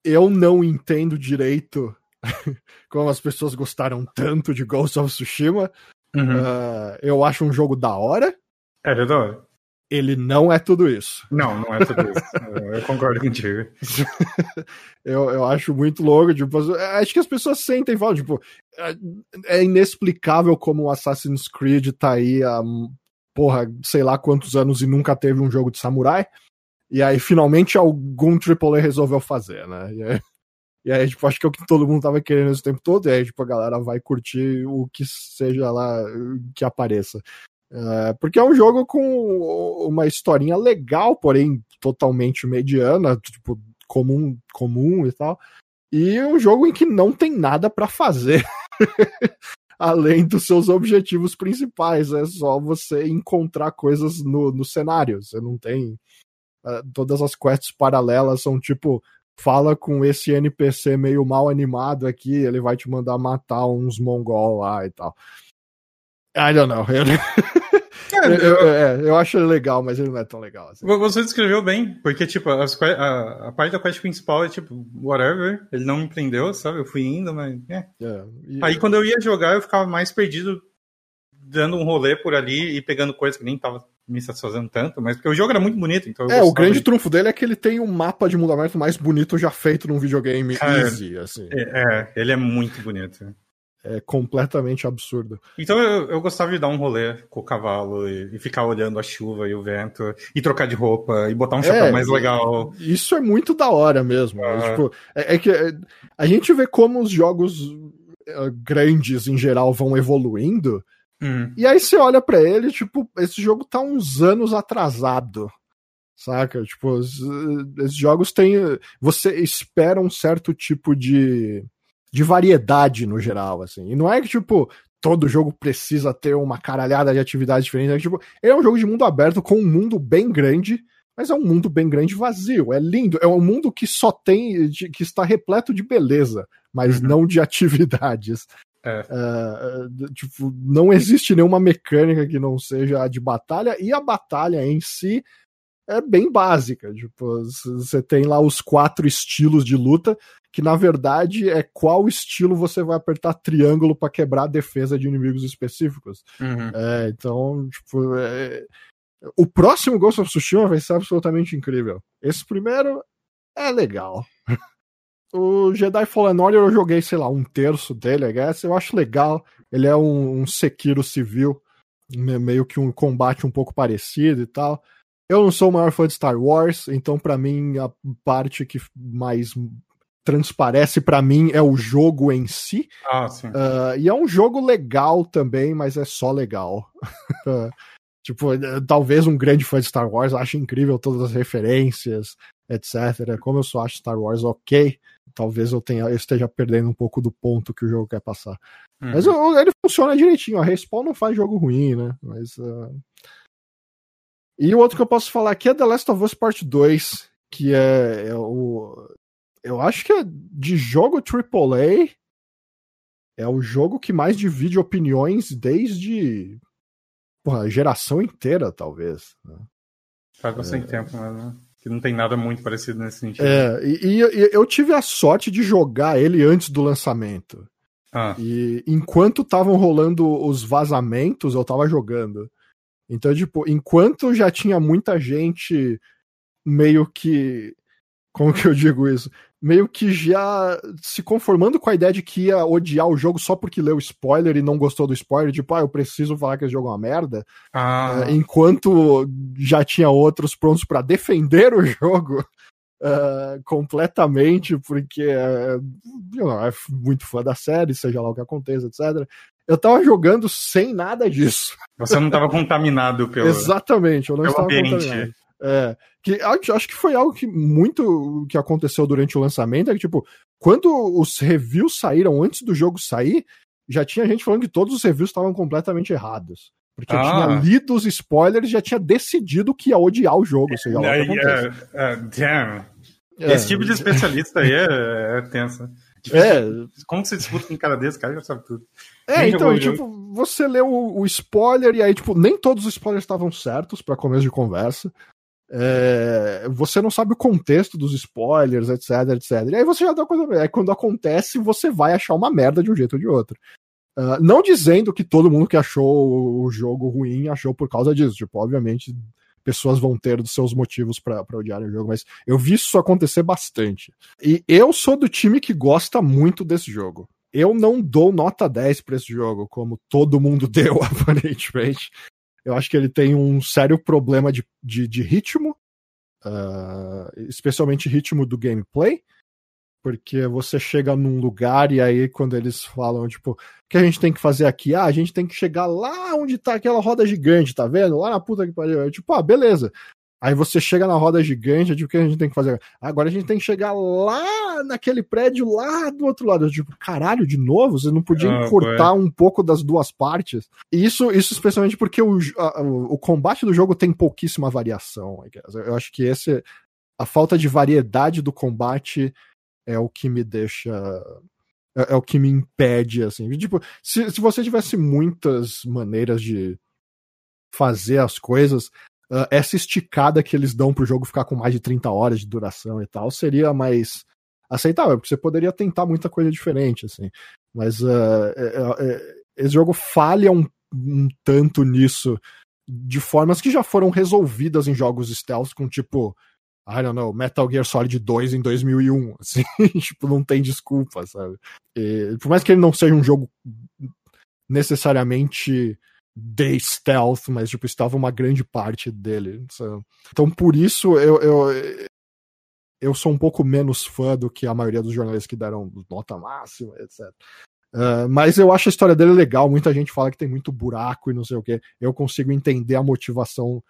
eu não entendo direito como as pessoas gostaram tanto de Ghost of Tsushima. Uhum. Ah, eu acho um jogo da hora. É, é da hora. Ele não é tudo isso. Não, não é tudo isso. eu, concordo contigo. Eu, eu acho muito louco. Tipo, acho que as pessoas sentem e falam, tipo, é- é inexplicável como o Assassin's Creed tá aí há, porra, sei lá quantos anos e nunca teve um jogo de samurai. E aí, finalmente, algum AAA resolveu fazer, né? E aí, e aí, tipo, acho que é o que todo mundo tava querendo esse tempo todo. E aí, tipo, a galera vai curtir o que seja lá que apareça. É, porque é um jogo com uma historinha legal, porém totalmente mediana, tipo, comum, comum e tal. E um jogo em que não tem nada pra fazer. Além dos seus objetivos principais, é só você encontrar coisas no, no cenário. Você não tem. ah, todas as quests paralelas são tipo: fala com esse NPC meio mal animado aqui, ele vai te mandar matar uns mongol lá e tal. I don't know. Eu, É, eu, eu- é, eu acho ele legal, mas ele não é tão legal. Assim. Você descreveu bem, porque, tipo, as a, a parte da quest principal é, tipo, whatever, ele não me prendeu, sabe? Eu fui indo, mas. é. É, e- Aí quando eu ia jogar, eu ficava mais perdido dando um rolê por ali e pegando coisas que nem tava me satisfazendo tanto, mas porque o jogo era muito bonito. Então é, o grande de... trunfo dele é que ele tem um mapa de mundo aberto mais bonito já feito num videogame Cara, easy, assim. É, é, ele é muito bonito. É completamente absurdo. Então eu, eu gostava de dar um rolê com o cavalo e, e, ficar olhando a chuva e o vento, e trocar de roupa, e botar um chapéu é, mais legal. Isso é muito da hora mesmo. É, tipo, é, é que é, a gente vê como os jogos eh, grandes em geral vão evoluindo. Hum. E aí você olha para ele, tipo, esse jogo tá uns anos atrasado. Saca? Tipo, esses jogos têm. Você espera um certo tipo de, de variedade no geral, assim. E não é que, tipo, todo jogo precisa ter uma caralhada de atividades diferentes. É, tipo, ele é um jogo de mundo aberto com um mundo bem grande, mas é um mundo bem grande vazio. É lindo. É um mundo que só tem. que está repleto de beleza, mas uhum. não de atividades. É. Uh, tipo, não existe nenhuma mecânica que não seja a de batalha, e a batalha em si é bem básica. Tipo, você tem lá os quatro estilos de luta, que na verdade é qual estilo você vai apertar triângulo para quebrar a defesa de inimigos específicos. Uhum. É, então, tipo, é... o próximo Ghost of Tsushima vai ser absolutamente incrível. Esse primeiro é legal. O Jedi Fallen Order eu joguei, sei lá, um terço dele, I guess. Eu acho legal. Ele é um, um Sekiro civil, meio que um combate um pouco parecido e tal. Eu não sou o maior fã de Star Wars, então para mim a parte que mais transparece para mim é o jogo em si. Ah, sim. Uh, e é um jogo legal também, mas é só legal. tipo, talvez um grande fã de Star Wars ache incrível todas as referências, etc. Como eu só acho Star Wars ok, talvez eu tenha eu esteja perdendo um pouco do ponto que o jogo quer passar. Uhum. Mas ele funciona direitinho. A Respawn não faz jogo ruim, né? Mas. Uh... E o outro que eu posso falar aqui é The Last of Us Part 2, que é, é o. Eu acho que é de jogo AAA. É o jogo que mais divide opiniões desde. Porra, a geração inteira, talvez. Né? Faz bastante é... tempo, né? que não tem nada muito parecido nesse sentido. É, e, e, eu tive a sorte de jogar ele antes do lançamento. Ah. E enquanto estavam rolando os vazamentos, eu tava jogando. Então, tipo, enquanto já tinha muita gente meio que. Como que eu digo isso? Meio que já se conformando com a ideia de que ia odiar o jogo só porque leu spoiler e não gostou do spoiler, tipo, ah, eu preciso falar que esse jogo é uma merda. Ah. Uh, enquanto já tinha outros prontos para defender o jogo uh, completamente, porque uh, é muito fã da série, seja lá o que aconteça, etc. Eu tava jogando sem nada disso. Você não tava contaminado pelo. Exatamente, eu não estava ambiente. contaminado. É, que acho que foi algo que muito que aconteceu durante o lançamento, é que, tipo, quando os reviews saíram antes do jogo sair, já tinha gente falando que todos os reviews estavam completamente errados. Porque ah. tinha lido os spoilers e já tinha decidido que ia odiar o jogo, seja lá o que uh, uh, damn. É. Esse tipo de especialista aí é, é tenso. É. Como você disputa com um cara desse, cara já sabe tudo. É, nem então, tipo, você leu o, o, spoiler e aí, tipo, nem todos os spoilers estavam certos para começo de conversa. É, você não sabe o contexto dos spoilers, etc, etc. E aí você já dá coisa. Aí quando acontece, você vai achar uma merda de um jeito ou de outro. Uh, não dizendo que todo mundo que achou o jogo ruim achou por causa disso. Tipo, obviamente, pessoas vão ter os seus motivos para odiar o jogo, mas eu vi isso acontecer bastante. E eu sou do time que gosta muito desse jogo. Eu não dou nota 10 para esse jogo, como todo mundo deu, aparentemente. Eu acho que ele tem um sério problema de, de, de ritmo, uh, especialmente ritmo do gameplay, porque você chega num lugar e aí quando eles falam, tipo, o que a gente tem que fazer aqui? Ah, a gente tem que chegar lá onde tá aquela roda gigante, tá vendo? Lá na puta que pariu. Eu, tipo, ah, beleza. Aí você chega na roda gigante, de o que a gente tem que fazer? Agora a gente tem que chegar lá naquele prédio lá do outro lado. Eu, tipo, caralho, de novo? Você não podia ah, cortar um pouco das duas partes? E isso, isso especialmente porque o, a, o combate do jogo tem pouquíssima variação. Eu acho que esse a falta de variedade do combate é o que me deixa é, é o que me impede assim. Tipo, se, se você tivesse muitas maneiras de fazer as coisas, uh, essa esticada que eles dão pro jogo ficar com mais de 30 horas de duração e tal seria mais aceitável, porque você poderia tentar muita coisa diferente, assim. Mas uh, é, é, esse jogo falha um um tanto nisso de formas que já foram resolvidas em jogos stealth, com tipo, I don't know, Metal Gear Solid 2 em 2001, assim, tipo, não tem desculpa, sabe? E, por mais que ele não seja um jogo necessariamente de stealth, mas tipo, estava uma grande parte dele. Então, por isso, eu, eu, eu sou um pouco menos fã do que a maioria dos jornalistas que deram nota máxima, etc. Uh, mas eu acho a história dele legal. Muita gente fala que tem muito buraco e não sei o que. Eu consigo entender a motivação,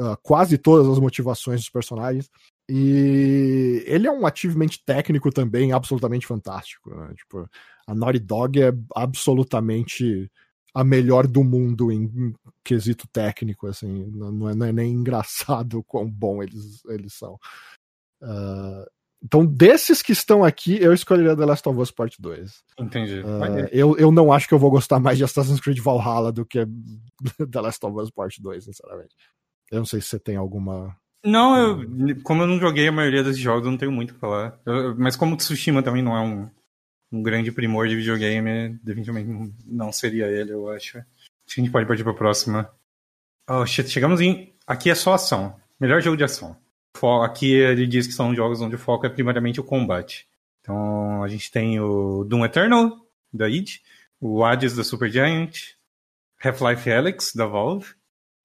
uh, quase todas as motivações dos personagens. E ele é um achievement técnico também absolutamente fantástico. Né? Tipo, a Naughty Dog é absolutamente a melhor do mundo em, em quesito técnico. Assim, não é, não é, nem engraçado o quão bom eles, eles são. Uh, então, desses que estão aqui, eu escolheria The Last of Us Part 2. Entendi. Uh, eu, eu não acho que eu vou gostar mais de Assassin's Creed Valhalla do que The Last of Us Part 2, sinceramente. Eu não sei se você tem alguma. Não, eu, como eu não joguei a maioria desses jogos, eu não tenho muito o que falar. Eu, mas como Tsushima também não é um, um grande primor de videogame, definitivamente não seria ele, eu acho. Acho que a gente pode partir pra próxima. Oh, chegamos em. Aqui é só ação. Melhor jogo de ação. Aqui ele diz que são jogos onde o foco é primariamente o combate. Então a gente tem o Doom Eternal, da id, o Hades da Supergiant, Half-Life Alyx, da Valve,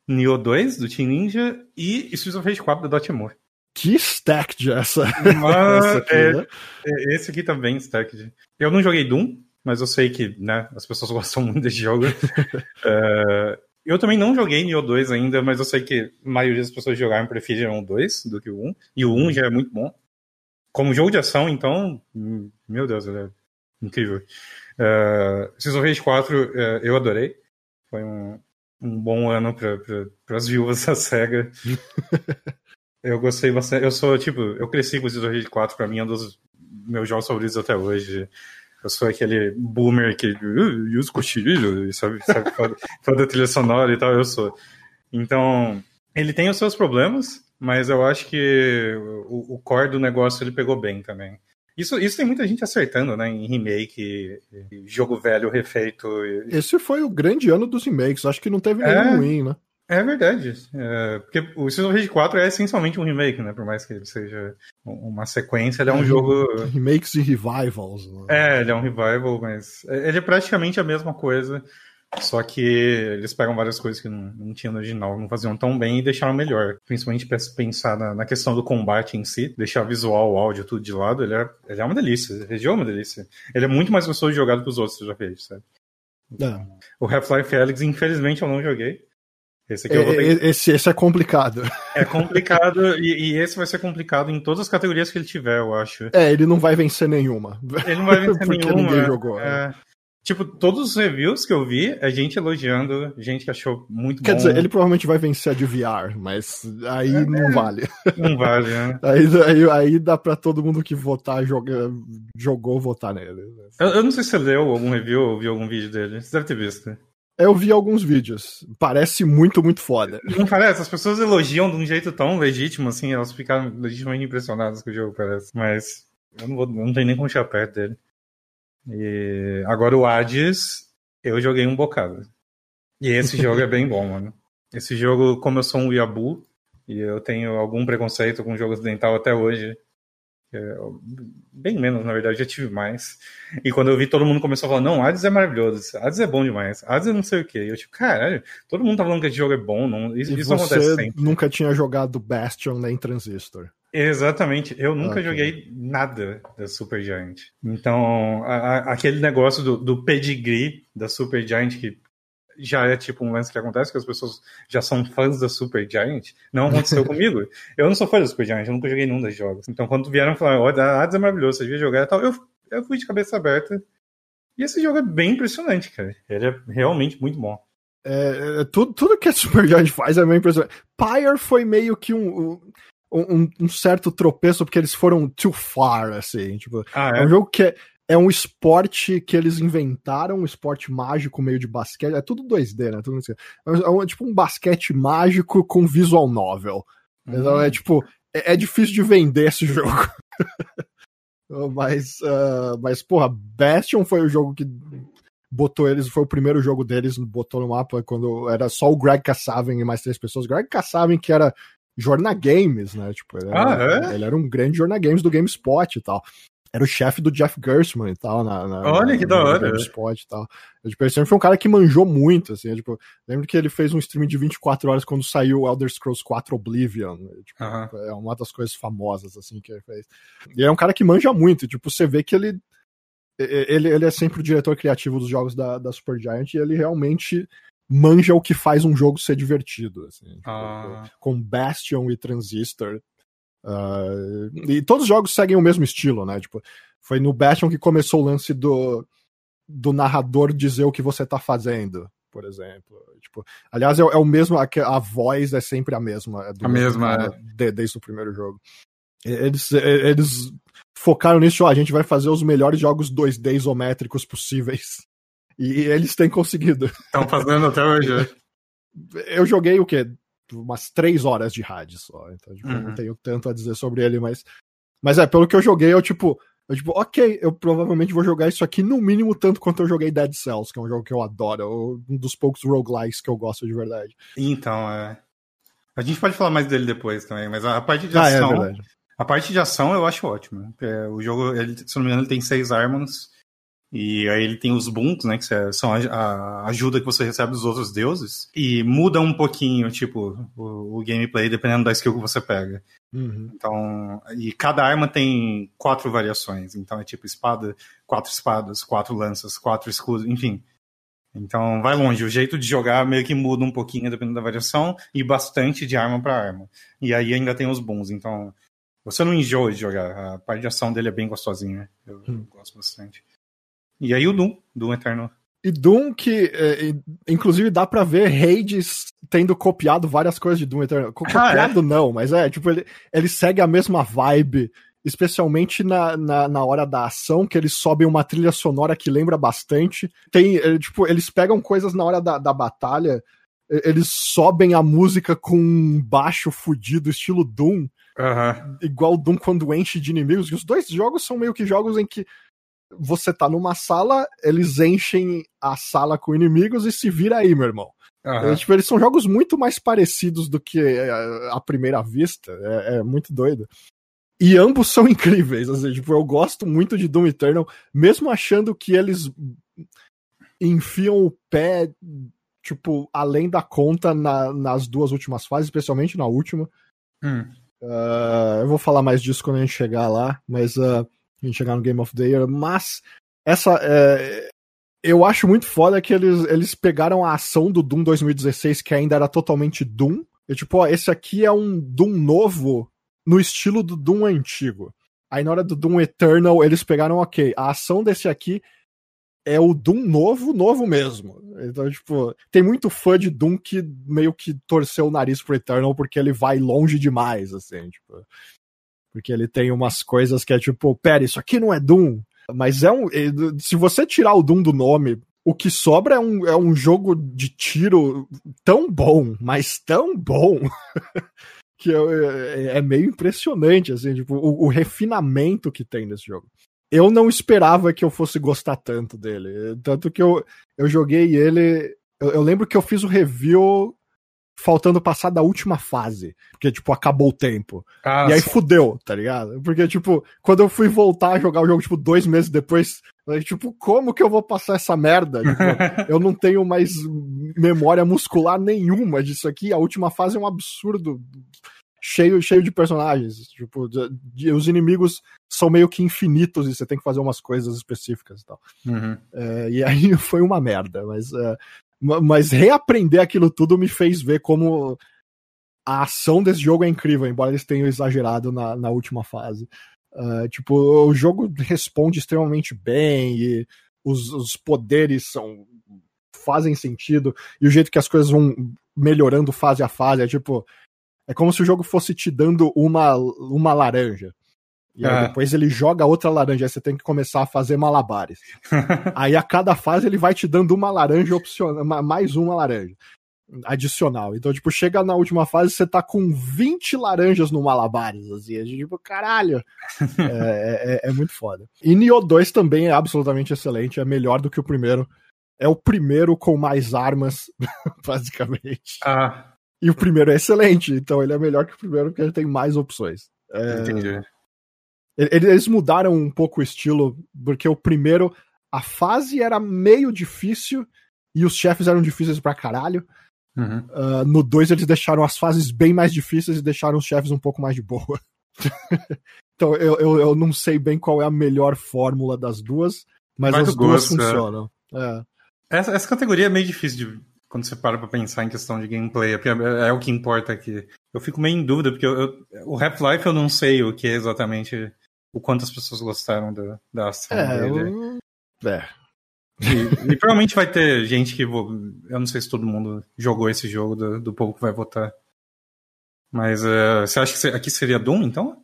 Nioh 2, do Team Ninja, e Streets of Rage 4, da Dotemu. Que stacked essa! Mas, essa aqui, é, né? é, esse aqui também stacked. Eu não joguei Doom, mas eu sei que né, as pessoas gostam muito desse jogo. uh, Eu também não joguei Nioh 2 ainda, mas eu sei que a maioria das pessoas que jogaram preferiram o 2 do que o 1. E o 1 já é muito bom. Como jogo de ação, então, meu Deus, ele é incrível. Uh, of Rage 4 uh, eu adorei. Foi um, um bom ano para as viúvas da SEGA. Eu gostei bastante. Eu sou, tipo, eu cresci com Streets of Rage 4, pra mim é um dos meus jogos favoritos até hoje. Eu sou aquele boomer que uh, usa cochilho, sabe, sabe a trilha sonora e tal, eu sou. Então, ele tem os seus problemas, mas eu acho que o, o core do negócio ele pegou bem também. Isso, isso tem muita gente acertando, né? Em remake, jogo velho refeito. Esse foi o grande ano dos remakes. Acho que não teve nenhum é, ruim, né? É verdade. É, porque o Streets of Rage 4 é essencialmente um remake, né? Por mais que ele seja uma sequência, ele é um é, jogo. Remakes e revivals. Né? É, ele é um revival, mas. Ele é praticamente a mesma coisa. Só que eles pegam várias coisas que não, não tinha no original, não faziam tão bem e deixaram melhor. Principalmente pensar na, na questão do combate em si, deixar visual, áudio, tudo de lado, ele é, ele é uma delícia. Ele é uma delícia. Ele é muito mais gostoso de jogar do que os outros já fiz, sabe? Então, o Half-Life Alyx, infelizmente, eu não joguei. Esse, aqui é, ter... esse, esse, é complicado. É complicado e, e, esse vai ser complicado em todas as categorias que ele tiver, eu acho. É, ele não vai vencer nenhuma. Ele não vai vencer Porque nenhuma. ninguém jogou. É. Né? Tipo, todos os reviews que eu vi, é gente elogiando, gente que achou muito Quer bom. Quer dizer, ele provavelmente vai vencer a de VR, mas aí é, não vale. Não vale, né? aí, aí, aí, dá pra todo mundo que votar, joga, jogou, votar nele. Eu, eu, não sei se você leu algum review ou viu algum vídeo dele. Você deve ter visto. Eu vi alguns vídeos. Parece muito, muito foda. Não parece? As pessoas elogiam de um jeito tão legítimo, assim, elas ficaram legitimamente impressionadas com o jogo, parece. Mas eu não, vou, eu não tenho nem como chegar perto dele. E agora o Hades, eu joguei um bocado. E esse jogo é bem bom, mano. Esse jogo, como eu sou um Yabu, e eu tenho algum preconceito com jogos dental até hoje, bem menos, na verdade, já tive mais. E quando eu vi todo mundo começou a falar, não, Hades é maravilhoso, Hades é bom demais, Hades é não sei o que. Eu tipo, caralho, todo mundo tá falando que esse jogo é bom, não, isso, isso não acontece sempre. nunca tinha jogado Bastion nem Transistor. Exatamente, eu nunca joguei nada da Super Giant. Então, a, a, aquele negócio do, do pedigree da Super Giant, que já é tipo um lance que acontece, que as pessoas já são fãs da Super Giant. Não aconteceu comigo. Eu não sou fã da Super Giant, eu nunca joguei nenhum dos jogos. Então quando vieram falar, olha, a Hades é maravilhoso, você devia jogar e tal, eu, eu fui de cabeça aberta. E esse jogo é bem impressionante, cara. Ele é realmente muito bom. É, é tudo, tudo que a Super Giant faz é bem impressionante. Pyre foi meio que um, um, um, certo tropeço, porque eles foram too far, assim. Tipo, ah, é? é um jogo que é, é um esporte que eles inventaram, um esporte mágico meio de basquete. É tudo 2D, né? Tudo. É, é tipo um basquete mágico com visual novel. Uhum. Então é hum. tipo, é, é, difícil de vender esse jogo. mas, uh, mas, porra, Bastion foi o jogo que botou eles, foi o primeiro jogo deles, botou no mapa quando era só o Greg Kassaven e mais três pessoas. Greg Kassaven, que era Jorna Games, né? Tipo, ele era, ah, é? ele era um grande Jorna Games do GameSpot e tal era o chefe do Jeff Gerstmann e tal. Na, na Olha que da hora. GameSpot e tal. Tipo, ele sempre foi um cara que manjou muito, assim. tipo, lembro que ele fez um stream de 24 horas quando saiu Elder Scrolls 4 Oblivion. Né, tipo, uh -huh. É uma das coisas famosas, assim, que ele fez. E é um cara que manja muito. tipo, você vê que ele, ele. Ele é sempre o diretor criativo dos jogos da, da Supergiant e ele realmente manja o que faz um jogo ser divertido. Assim, tipo, ah. Com Bastion e Transistor Uh, e todos os jogos seguem o mesmo estilo, né? Tipo, foi no Bastion que começou o lance do, do narrador dizer o que você tá fazendo, por exemplo. Tipo, aliás, é, é o mesmo, a, a, voz é sempre a mesma. É a mesma, é. de, desde o primeiro jogo. Eles, eles focaram nisso, ó, a gente vai fazer os melhores jogos 2D isométricos possíveis. E eles têm conseguido. Estão fazendo até hoje. Eu joguei o quê? Umas três horas de rádio só. Então, tipo, uhum. não tenho tanto a dizer sobre ele, mas. Mas é, pelo que eu joguei, eu tipo. Eu, tipo, ok, eu provavelmente vou jogar isso aqui no mínimo tanto quanto eu joguei Dead Cells, que é um jogo que eu adoro, um dos poucos roguelikes que eu gosto de verdade. Então, é. A gente pode falar mais dele depois também, mas a parte de ação. Ah, é a parte de ação eu acho ótima. É, o jogo, ele, se não me engano, ele tem seis armas. E aí ele tem os bunks, né? Que são a, ajuda que você recebe dos outros deuses. E muda um pouquinho, tipo, o, o gameplay, dependendo da skill que você pega. Uhum. Então, e cada arma tem quatro variações. Então é tipo espada, quatro espadas, quatro lanças, quatro escudos, enfim. Então vai longe. O jeito de jogar meio que muda um pouquinho dependendo da variação e bastante de arma para arma. E aí ainda tem os bons. Então você não enjoa de jogar. A parte de ação dele é bem gostosinha. Eu, eu hum. gosto bastante. E aí o Doom, Doom Eterno. E Doom que, é, inclusive, dá pra ver Hades tendo copiado várias coisas de Doom Eterno. Copiado ah, é? não, mas é, tipo, ele, ele segue a mesma vibe, especialmente na, na, na, hora da ação, que eles sobem uma trilha sonora que lembra bastante. Tem, é, tipo, eles pegam coisas na hora da, da batalha, eles sobem a música com um baixo fudido, estilo Doom. Uhum. Igual Doom quando enche de inimigos. E os dois jogos são meio que jogos em que você tá numa sala, eles enchem a sala com inimigos e se vira aí, meu irmão. Uhum. tipo, eles são jogos muito mais parecidos do que a, primeira vista. É, é, muito doido. E ambos são incríveis. Assim, tipo, eu gosto muito de Doom Eternal, mesmo achando que eles enfiam o pé, tipo, além da conta na, nas duas últimas fases, especialmente na última. Hum. Uh, eu vou falar mais disso quando a gente chegar lá, mas. Uh, a gente chegar no Game of the Year, mas essa. É, eu acho muito foda que eles, eles pegaram a ação do Doom 2016, que ainda era totalmente Doom. E tipo, ó, esse aqui é um Doom novo no estilo do Doom antigo. Aí na hora do Doom Eternal, eles pegaram, ok, a ação desse aqui é o Doom novo, novo mesmo. Então, tipo, tem muito fã de Doom que meio que torceu o nariz pro Eternal porque ele vai longe demais, assim, tipo. Porque ele tem umas coisas que é tipo, pera, isso aqui não é Doom. Mas é um. Se você tirar o Doom do nome, o que sobra é um, é um jogo de tiro tão bom, mas tão bom, que é, é, é, meio impressionante, assim, tipo, o, o, refinamento que tem nesse jogo. Eu não esperava que eu fosse gostar tanto dele. Tanto que eu, eu joguei ele. Eu, eu lembro que eu fiz o review faltando passar da última fase. Porque, tipo, acabou o tempo. E aí fudeu, tá ligado? Porque, tipo, quando eu fui voltar a jogar o jogo, tipo, dois meses depois, eu, tipo, como que eu vou passar essa merda? Tipo, eu não tenho mais memória muscular nenhuma disso aqui. A última fase é um absurdo. Cheio, cheio de personagens. Tipo, de, de, os inimigos são meio que infinitos e você tem que fazer umas coisas específicas e tal. Uhum. É, e aí foi uma merda, mas é, mas reaprender aquilo tudo me fez ver como a ação desse jogo é incrível, embora eles tenham exagerado na, na última fase. Uh, tipo, o jogo responde extremamente bem e os, os poderes são fazem sentido e o jeito que as coisas vão melhorando fase a fase é tipo é como se o jogo fosse te dando uma, uma laranja. E aí depois ele joga outra laranja, aí você tem que começar a fazer malabares. aí a cada fase ele vai te dando uma laranja opcional, mais uma laranja adicional. Então, tipo, chega na última fase, você tá com 20 laranjas no malabares, assim, é tipo, caralho. É, é, é, é, muito foda. E Nioh 2 também é absolutamente excelente, é melhor do que o primeiro. é o primeiro com mais armas, basicamente. Ah. E o primeiro é excelente, então ele é melhor que o primeiro porque ele tem mais opções. É... Entendi. Eles mudaram um pouco o estilo, porque o primeiro, a fase era meio difícil e os chefes eram difíceis pra caralho. Uhum. Uh, no 2 eles deixaram as fases bem mais difíceis e deixaram os chefes um pouco mais de boa. então eu, eu, eu, não sei bem qual é a melhor fórmula das duas, mas Vai as duas gosto, é. funcionam. É. Essa, essa categoria é meio difícil de, quando você para pra pensar em questão de gameplay, porque é, é o que importa aqui. Eu fico meio em dúvida, porque eu, eu- o Half-Life eu não sei o que é exatamente o quanto as pessoas gostaram da, da ação É, dele. eu- é. E, e provavelmente vai ter gente que. Eu não sei se todo mundo jogou esse jogo do, do povo que vai votar. Mas é, você acha que aqui seria Doom, então?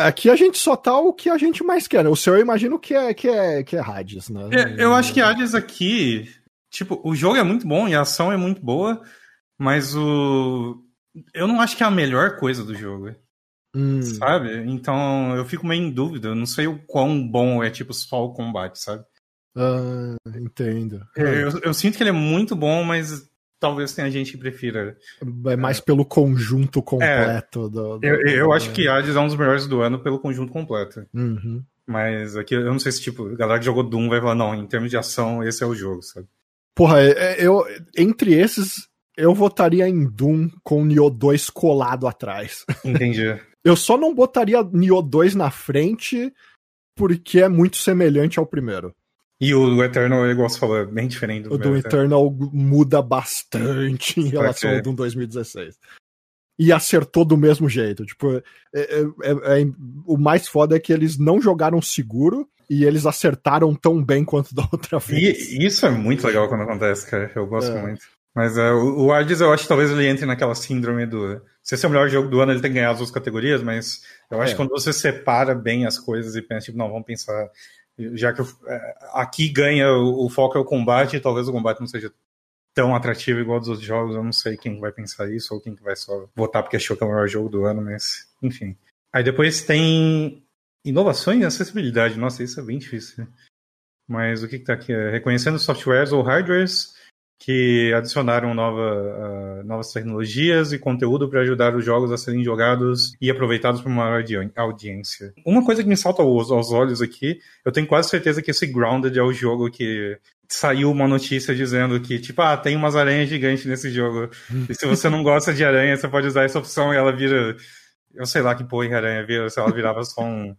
Aqui a gente só tá o que a gente mais quer. né? O seu eu imagino que é, que é, que é Hades, né? É, eu acho que Hades aqui. Tipo, o jogo é muito bom e a ação é muito boa, mas o. Eu não acho que é a melhor coisa do jogo. Hum, Sabe? Então eu fico meio em dúvida. Eu não sei o quão bom é, tipo, só o combate, sabe? ah, entendo. Eu, eu sinto que ele é muito bom, mas talvez tenha gente que prefira. É mais pelo conjunto completo do, do- Eu, eu do- acho que Hades é um dos melhores do ano pelo conjunto completo. Uhum. Mas aqui eu não sei se, tipo, a galera que jogou Doom vai falar, não, em termos de ação, esse é o jogo, sabe? Porra, é- é- eu, entre esses, eu votaria em Doom com o Nioh 2 colado atrás. Entendi. Eu só não botaria Nioh 2 na frente porque é muito semelhante ao primeiro. E o Eternal, igual você falou, é bem diferente do O Doom Eternal muda bastante em relação ao. Doom 2016. E acertou do mesmo jeito. Tipo, é- é- é- é- o mais foda é que eles não jogaram seguro e eles acertaram tão bem quanto da outra vez. E isso é muito legal quando acontece, cara. Eu gosto É. muito. Mas é, o, o Hades, eu acho que talvez ele entre naquela síndrome do. Se esse é o melhor jogo do ano, ele tem que ganhar as duas categorias, mas eu acho É. que quando você separa bem as coisas e pensa, tipo, não, vamos pensar. Já que eu- é, aqui ganha, o, o foco é o combate, talvez o combate não seja tão atrativo igual dos outros jogos. Eu não sei quem vai pensar isso ou quem que vai só votar porque achou que é o melhor jogo do ano, mas enfim. Aí depois tem inovações e acessibilidade. Nossa, isso é bem difícil. Mas o que, que tá aqui? É, Reconhecendo softwares ou hardwares que adicionaram nova, ah, novas tecnologias e conteúdo para ajudar os jogos a serem jogados e aproveitados por uma audi- audiência. Uma coisa que me salta aos, aos olhos aqui, eu tenho quase certeza que esse Grounded é o jogo que saiu uma notícia dizendo que, tipo, ah, tem umas aranhas gigantes nesse jogo. E se você não gosta de aranha, você pode usar essa opção e ela vira. Eu sei lá que porra aranha vira, se ela virava só um,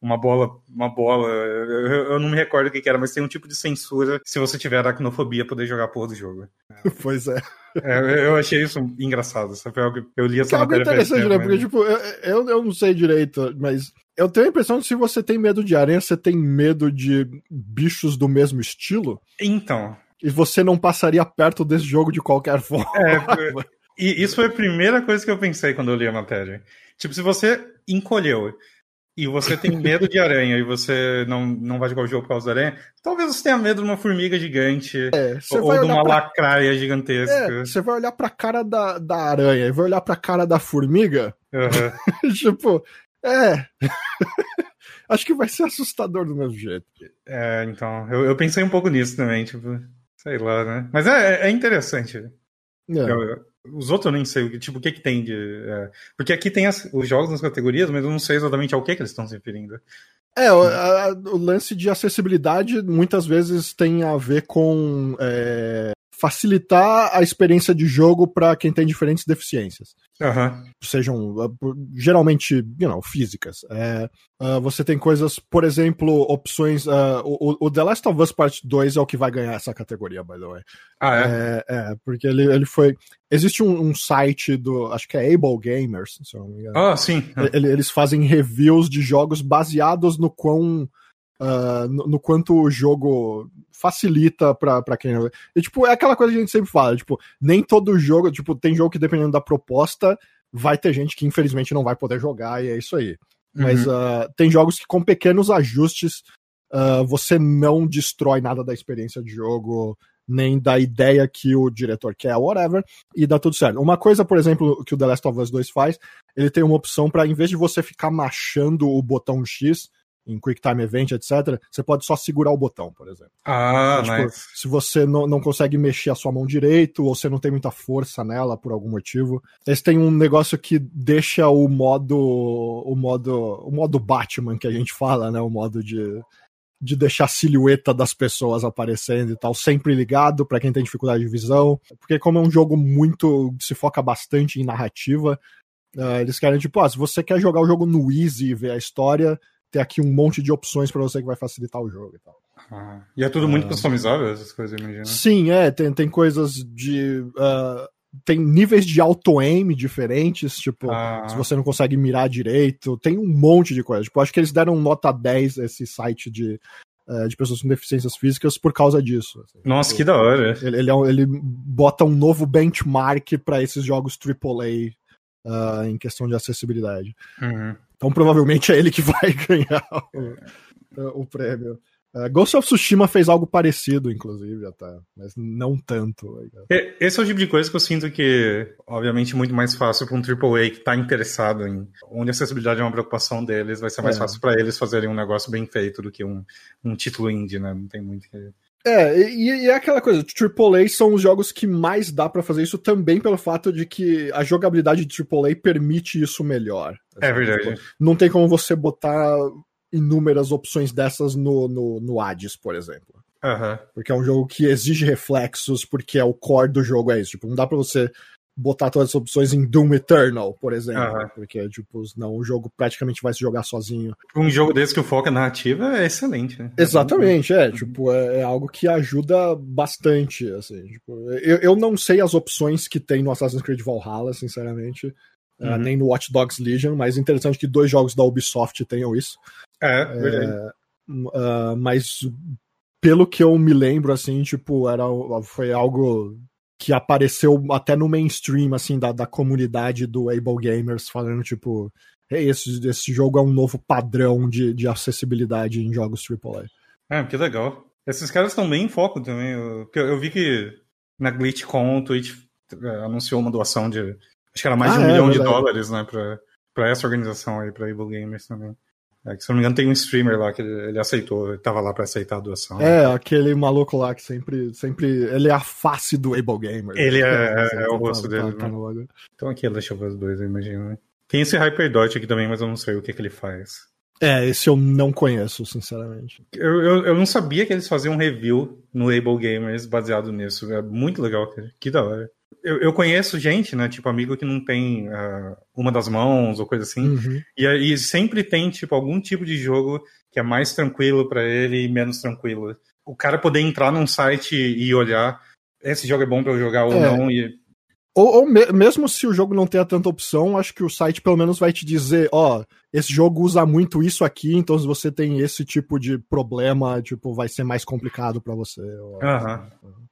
uma bola, uma bola. Eu, eu não me recordo o que, que era, mas tem um tipo de censura se você tiver aracnofobia poder jogar a porra do jogo. Pois é. É, eu- achei isso engraçado. Sabe? Eu li essa é algo matéria faz interessante, tempo, né? Porque, tipo, eu, eu, não sei direito, mas eu tenho a impressão que se você tem medo de aranha, você tem medo de bichos do mesmo estilo. Então, E você não passaria perto desse jogo de qualquer forma. É, e isso foi a primeira coisa que eu pensei quando eu li a matéria. Tipo, se você encolheu e você tem medo de aranha e você não, não vai jogar o jogo por causa da aranha, talvez você tenha medo de uma formiga gigante É, ou de uma pra lacraia gigantesca. É, você vai olhar pra cara da, da aranha e vai olhar pra cara da formiga, Aham. tipo, é. Acho que vai ser assustador do mesmo jeito. É, então, eu, eu pensei um pouco nisso também, tipo, sei lá, né? Mas é, é interessante. É. Eu- os outros eu nem sei, tipo, o que que tem de... é, porque aqui tem as- os jogos nas categorias, mas eu não sei exatamente ao que que eles estão se referindo. É, o, a- o lance de acessibilidade muitas vezes tem a ver com é, facilitar a experiência de jogo para quem tem diferentes deficiências. Aham. Sejam por- geralmente, you know, físicas. É, uh, você tem coisas, por exemplo, opções. uh, o, o The Last of Us Part 2 é o que vai ganhar essa categoria, by the way. Ah, é? É, é, porque ele, ele foi. Existe um, um site do. Acho que é Able Gamers, se eu não me engano. Ah, sim. Ele- Eles fazem reviews de jogos baseados no quão. Ah, no, no quanto o jogo facilita pra, pra quem. E, tipo, é aquela coisa que a gente sempre fala, tipo, nem todo jogo, tipo, tem jogo que dependendo da proposta, vai ter gente que infelizmente não vai poder jogar, e é isso aí. Mas Uhum. ah, tem jogos que com pequenos ajustes ah, você não destrói nada da experiência de jogo, nem da ideia que o diretor quer, whatever, e dá tudo certo. Uma coisa, por exemplo, que o The Last of Us 2 faz, ele tem uma opção para, em vez de você ficar machando o botão X em Quick Time Event, etc., você pode só segurar o botão, por exemplo. Ah, então, tipo, nice. Se você não, não consegue mexer a sua mão direito, ou você não tem muita força nela por algum motivo, eles têm um negócio que deixa o modo. o modo. o modo Batman que a gente fala, né? O modo de de deixar a silhueta das pessoas aparecendo e tal, sempre ligado para quem tem dificuldade de visão, porque como é um jogo muito se foca bastante em narrativa, uh, eles querem tipo, ah, se você quer jogar o jogo no easy e ver a história, tem aqui um monte de opções para você que vai facilitar o jogo e tal. Ah, e é tudo muito uh, customizável essas coisas, imagina. Sim, é, tem, tem coisas de uh, tem níveis de auto-aim diferentes, tipo, ah. se você não consegue mirar direito, tem um monte de coisa. Tipo, acho que eles deram nota 10 esse site de, uh, de pessoas com deficiências físicas por causa disso. Assim. Nossa, que da hora. Ele, ele, é ele bota um novo benchmark para esses jogos AAA uh, em questão de acessibilidade. Uhum. Então provavelmente é ele que vai ganhar o, o prêmio. Uh, Ghost of Tsushima fez algo parecido, inclusive, até, mas não tanto. Esse é o tipo de coisa que eu sinto que, obviamente, é muito mais fácil para um AAA que está interessado em onde a acessibilidade é uma preocupação deles, vai ser mais é. fácil para eles fazerem um negócio bem feito do que um, um título indie, né? Não tem muito que. É, e, e, é aquela coisa, AAA são os jogos que mais dá para fazer isso também pelo fato de que a jogabilidade de AAA permite isso melhor. Assim, é verdade. Tipo, não tem como você botar inúmeras opções dessas no, no, no Hades, por exemplo. Uhum. Porque é um jogo que exige reflexos, porque é o core do jogo, é isso. Tipo, não dá pra você botar todas as opções em Doom Eternal, por exemplo. Uhum. Porque, tipo, não, o jogo praticamente vai se jogar sozinho. Um jogo desse que o foco é narrativa é excelente, né? Exatamente, é. Tipo, é, é algo que ajuda bastante, assim. Tipo, eu, eu não sei as opções que tem no Assassin's Creed Valhalla, sinceramente. Uhum. Uh, nem no Watch Dogs Legion, mas é interessante que dois jogos da Ubisoft tenham isso. É, verdade. É, uh, mas pelo que eu me lembro, assim, tipo, era, foi algo que apareceu até no mainstream, assim, da, da comunidade do Able Gamers, falando, tipo, hey, esse, esse jogo é um novo padrão de, de acessibilidade em jogos AAA. É, que legal. Esses caras estão bem em foco também. Eu, eu vi que na GlitchCon o Twitch é, anunciou uma doação de, acho que era mais ah, de um é, milhão de dólares, né, pra, pra essa organização aí, pra Able Gamers também. É, que, se não me engano, tem um streamer lá que ele, ele aceitou, ele tava lá para aceitar a doação. É, aquele maluco lá que sempre, sempre. Ele é a face do Able Gamer. Ele é, é, é o rosto tá, dele. Tá, né? então aqui, deixa eu ver os dois, eu imagino. Né? Tem esse Hyperdot aqui também, mas eu não sei o que, que ele faz. É, esse eu não conheço, sinceramente. Eu, eu, eu, não sabia que eles faziam um review no Able Gamers baseado nisso. É muito legal, cara. Que da hora eu, eu, conheço gente, né? Tipo, amigo que não tem uh, uma das mãos ou coisa assim. Uhum. E, e sempre tem, tipo, algum tipo de jogo que é mais tranquilo para ele e menos tranquilo. O cara poder entrar num site e olhar, esse jogo é bom para eu jogar ou é. não. E... Ou, ou me mesmo se o jogo não tenha tanta opção, acho que o site pelo menos vai te dizer, ó, oh, esse jogo usa muito isso aqui, então se você tem esse tipo de problema, tipo, vai ser mais complicado para você. Aham. Uhum.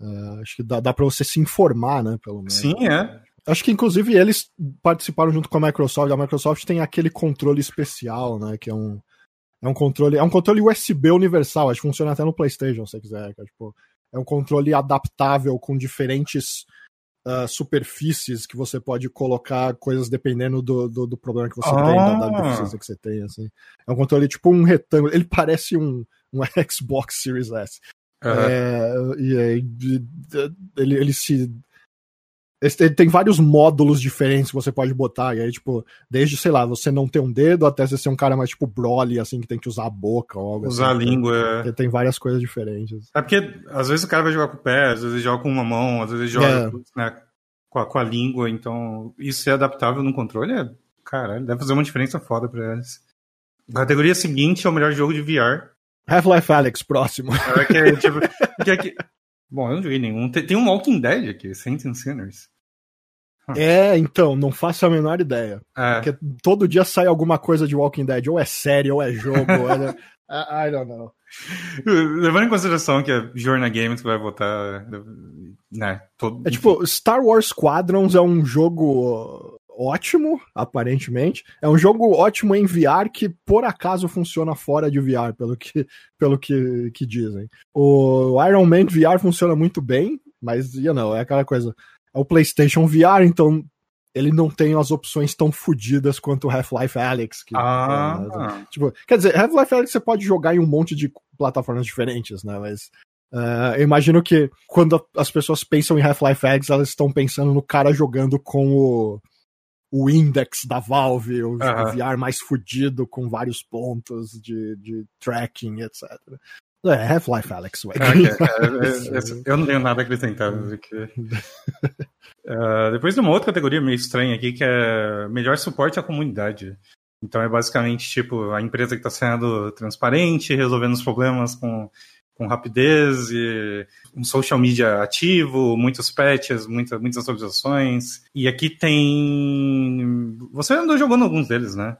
Uh, acho que dá, dá para você se informar, né? Pelo menos. Sim, é. Acho que inclusive eles participaram junto com a Microsoft. A Microsoft tem aquele controle especial, né? Que é um, é um controle. É um controle USB universal, acho que funciona até no PlayStation, se você quiser. É, tipo, é um controle adaptável com diferentes uh, superfícies que você pode colocar coisas dependendo do, do, do problema que você ah. tem, da, da, deficiência que você tem. Assim. É um controle tipo um retângulo. Ele parece um, um Xbox Series S. Uhum. É, e aí ele, ele se. Ele tem vários módulos diferentes que você pode botar. E aí, tipo, desde, sei lá, você não ter um dedo até você ser um cara mais tipo Broly, assim, que tem que usar a boca ou algo Usar assim. a língua. Tem, tem, várias coisas diferentes. É porque às vezes o cara vai jogar com o pé, às vezes joga com uma mão, às vezes joga é. né, com, a, com a língua. Então, isso ser adaptável no controle é. Caralho, deve fazer uma diferença foda pra eles. A categoria seguinte é o melhor jogo de VR. Half-Life Alex, próximo. É que, tipo, que, é que... Bom, eu não joguei nenhum. Tem, tem um Walking Dead aqui, Saints and Sinners. É, então, não faço a menor ideia. É. Porque todo dia sai alguma coisa de Walking Dead, ou é série, ou é jogo, ou é... I, I don't know. Levando em consideração que é Jorna Games que vai votar, né? Todo... É tipo, Star Wars Squadrons é um jogo ótimo, aparentemente. É um jogo ótimo em VR que por acaso funciona fora de VR, pelo que, pelo que, que dizem. O Iron Man VR funciona muito bem, mas, you know, é aquela coisa. É o PlayStation VR, então ele não tem as opções tão fodidas quanto o Half-Life Alyx. Que, Ah. é, tipo, quer dizer, Half-Life Alyx você pode jogar em um monte de plataformas diferentes, né? Mas é, eu imagino que quando as pessoas pensam em Half-Life Alyx, elas estão pensando no cara jogando com o, o index da Valve, o, o VR mais fudido, com vários pontos de, de tracking, etc. É, Half-Life Alyx, ué. Ah, ok. É, é, é, eu não tenho nada a acrescentar. do que- Ah, depois de uma outra categoria meio estranha aqui, que é melhor suporte à comunidade. Então é basicamente tipo a empresa que está sendo transparente, resolvendo os problemas com, com rapidez, e um social media ativo, muitos patches, muita, muitas atualizações. E aqui tem. Você andou jogando alguns deles, né?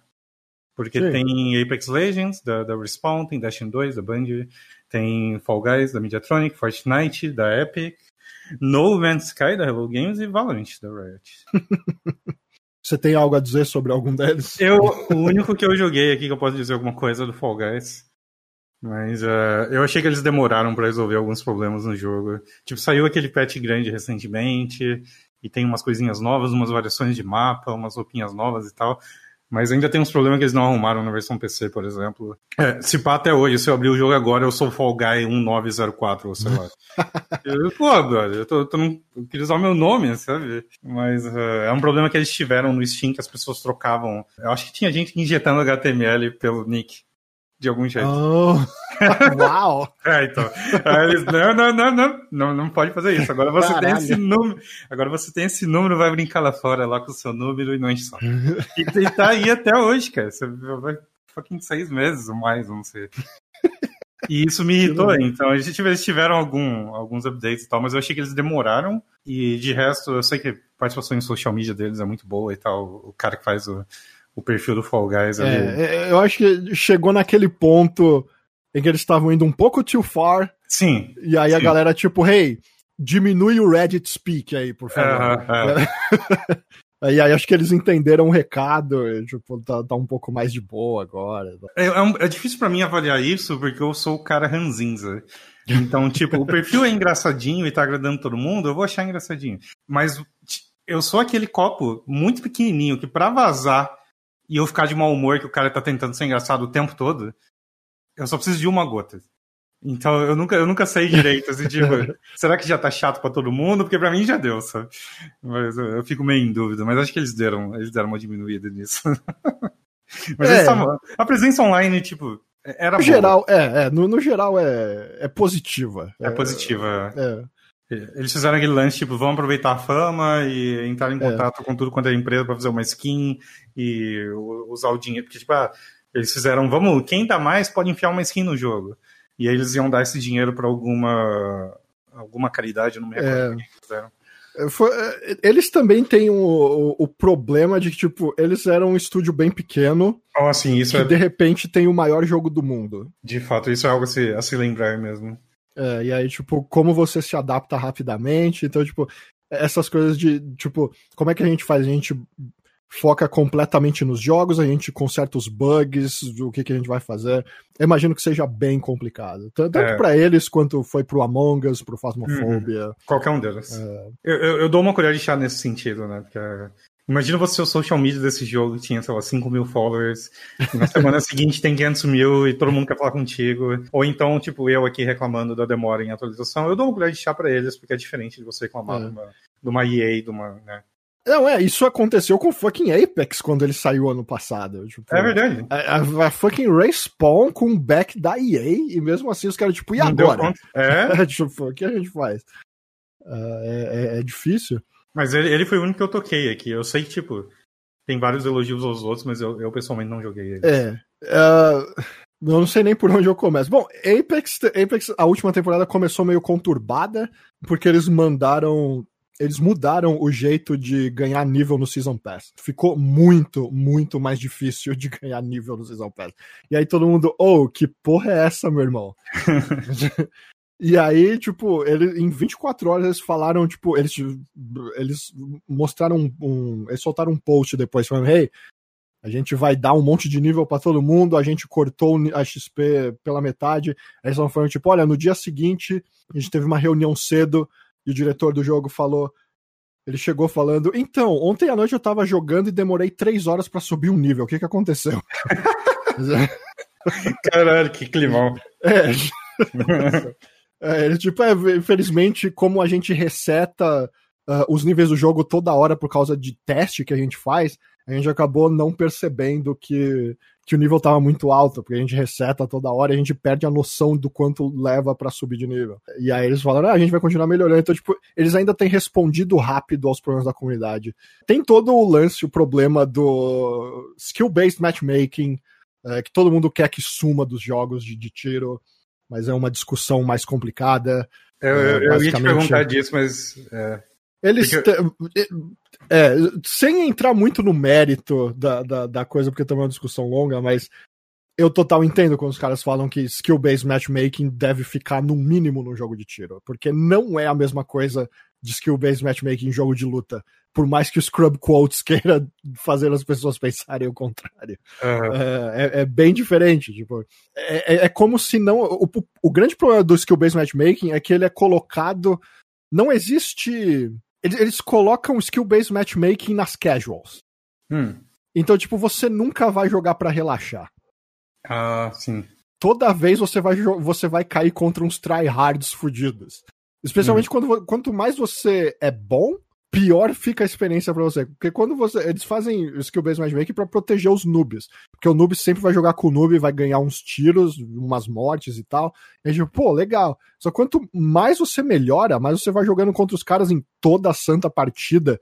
Porque Sim. tem Apex Legends, da, da Respawn, tem Destiny 2, da Bungie, tem Fall Guys, da Mediatronic, Fortnite, da Epic, No Man's Sky, da Hello Games e Valorant, da Riot. Você tem algo a dizer sobre algum deles? Eu, o único que eu joguei aqui que eu posso dizer alguma coisa é do Fall Guys. Mas eh, eu achei que eles demoraram pra resolver alguns problemas no jogo. Tipo, saiu aquele patch grande recentemente, e tem umas coisinhas novas, umas variações de mapa, umas roupinhas novas e tal. Mas ainda tem uns problemas que eles não arrumaram na versão PC, por exemplo. É, se pá até hoje, se eu abrir o jogo agora, eu sou Fall Guy 1904, ou sei lá. eu, pô, brother, eu, tô, eu tô eu queria usar o meu nome, sabe? Mas eh, é um problema que eles tiveram no Steam, que as pessoas trocavam. Eu acho que tinha gente injetando HTML pelo nick. De algum jeito. Oh, uau! É, então. Aí eles, não, não, não, não, não, não pode fazer isso. Agora você tem Caralho. esse número. Agora você tem esse número, vai brincar lá fora lá com o seu número e não enche só. E, e tá aí até hoje, cara. Você vai fucking seis meses ou mais, não sei. E isso me irritou, então a gente, eles tiveram algum, alguns updates e tal, mas eu achei que eles demoraram. E de resto, eu sei que a participação em social media deles é muito boa e tal. O cara que faz o, o perfil do Fall Guys ali. É, eu acho que chegou naquele ponto em que eles estavam indo um pouco too far, Sim, e aí a Sim. galera, tipo, hey, diminui o Reddit speak aí, por favor. Aham, é. E aí acho que eles entenderam o recado, e, tipo, tá, tá um pouco mais de boa agora. É, é um- é difícil pra mim avaliar isso porque eu sou o cara ranzinza. Então, tipo, o perfil é engraçadinho e tá agradando todo mundo, eu vou achar engraçadinho. Mas eu sou aquele copo muito pequenininho que pra vazar e eu ficar de mau humor que o cara tá tentando ser engraçado o tempo todo, eu só preciso de uma gota. Então eu nunca, eu nunca sei direito, assim, tipo, será que já tá chato pra todo mundo? Porque pra mim já deu, sabe? Mas eu, eu fico meio em dúvida, mas acho que eles deram, eles deram uma diminuída nisso. mas É. tavam- a presença online, tipo, era No boa. geral, é, é no, no geral é, é positiva. É positiva. É, Eles fizeram aquele lance, tipo, vamos aproveitar a fama e entrar em É. contato com tudo quanto é empresa pra fazer uma skin e usar o dinheiro. Porque, tipo, ah, eles fizeram, vamos, quem dá mais pode enfiar uma skin no jogo. E aí eles iam dar esse dinheiro pra alguma alguma caridade, não me recordo É. o que eles fizeram. É, foi- é, eles também têm o, o, o problema de que, tipo, eles eram um estúdio bem pequeno Então, assim, isso que é, de repente tem o maior jogo do mundo. de fato, isso é algo a se, a se lembrar mesmo. É, e aí, tipo, como você se adapta rapidamente. Então, tipo, essas coisas de, tipo, como é que a gente faz? A gente foca completamente nos jogos, a gente conserta os bugs, o que, que a gente vai fazer. Eu imagino que seja bem complicado. Tanto É. pra eles quanto foi pro Among Us, pro Phasmophobia. Qualquer um deles. É. Eu, eu, eu dou uma colher de chá nesse sentido, né? Porque, é, imagina você o social media desse jogo tinha, sei lá, 5 mil followers, e na semana seguinte tem 500 mil e todo mundo quer falar contigo. Ou então, tipo, eu aqui reclamando da demora em atualização. Eu dou uma colher de chá pra eles, porque é diferente de você reclamar É. de, uma, de uma EA, de uma. Né? Não, é, isso aconteceu com fucking Apex quando ele saiu ano passado. Tipo, É verdade. A, a- a fucking Respawn com o back da EA, e mesmo assim os caras, tipo, e Não agora? É, tipo, o que a gente faz? Ah, é, é- é difícil. Mas ele, ele foi o único que eu toquei aqui. Eu sei que, tipo, tem vários elogios aos outros, mas eu, eu pessoalmente não joguei ele. É. ah, eu não sei nem por onde eu começo. Bom, Apex, Apex, a última temporada começou meio conturbada, porque eles mandaram. Eles mudaram o jeito de ganhar nível no Season Pass. Ficou muito, muito mais difícil de ganhar nível no Season Pass. E aí todo mundo, oh, que porra é essa, meu irmão? E aí, tipo, ele, em 24 horas eles falaram, tipo, eles, eles mostraram um, um- Eles soltaram um post depois falando, hey, a gente vai dar um monte de nível pra todo mundo, a gente cortou a XP pela metade. Aí eles falando, tipo, olha, no dia seguinte, a gente teve uma reunião cedo e o diretor do jogo falou: Ele chegou falando: Então, ontem à noite eu tava jogando e demorei três horas para subir um nível. O que que aconteceu? Caralho, que climão. É. é ele, tipo, é, infelizmente, como a gente reseta uh, os níveis do jogo toda hora por causa de teste que a gente faz, a gente acabou não percebendo que, que o nível estava muito alto, porque a gente reseta toda hora e a gente perde a noção do quanto leva para subir de nível. E aí eles falaram, ah, a gente vai continuar melhorando. Então, tipo, eles ainda têm respondido rápido aos problemas da comunidade. Tem todo o lance, o problema do skill-based matchmaking, é, que todo mundo quer que suma dos jogos de, de tiro, mas é uma discussão mais complicada. Eu, eu, eu ia te perguntar disso, mas. É... Eles. Porque... É, sem entrar muito no mérito da, da, da, coisa, porque também é uma discussão longa, mas eu total entendo quando os caras falam que skill-based matchmaking deve ficar no mínimo no jogo de tiro, porque não é a mesma coisa de skill-based matchmaking em jogo de luta, por mais que o Scrub Quotes queira fazer as pessoas pensarem o contrário. Uhum. É, é, bem diferente, tipo, é, é, é como se não... O, o grande problema do skill-based matchmaking é que ele é colocado... Não existe eles, eles colocam skill-based matchmaking nas casuals. Hum. Então, tipo, você nunca vai jogar para relaxar. Ah, sim. Toda vez você vai, você vai cair contra uns tryhards fudidos. Especialmente hum. quando quanto mais você é bom, pior fica a experiência para você. Porque quando você. Eles fazem skill-based matchmaking pra proteger os noobs. Porque o noob sempre vai jogar com o noob, vai ganhar uns tiros, umas mortes e tal. E a gente, pô, legal. Só quanto mais você melhora, mais você vai jogando contra os caras em toda a santa partida.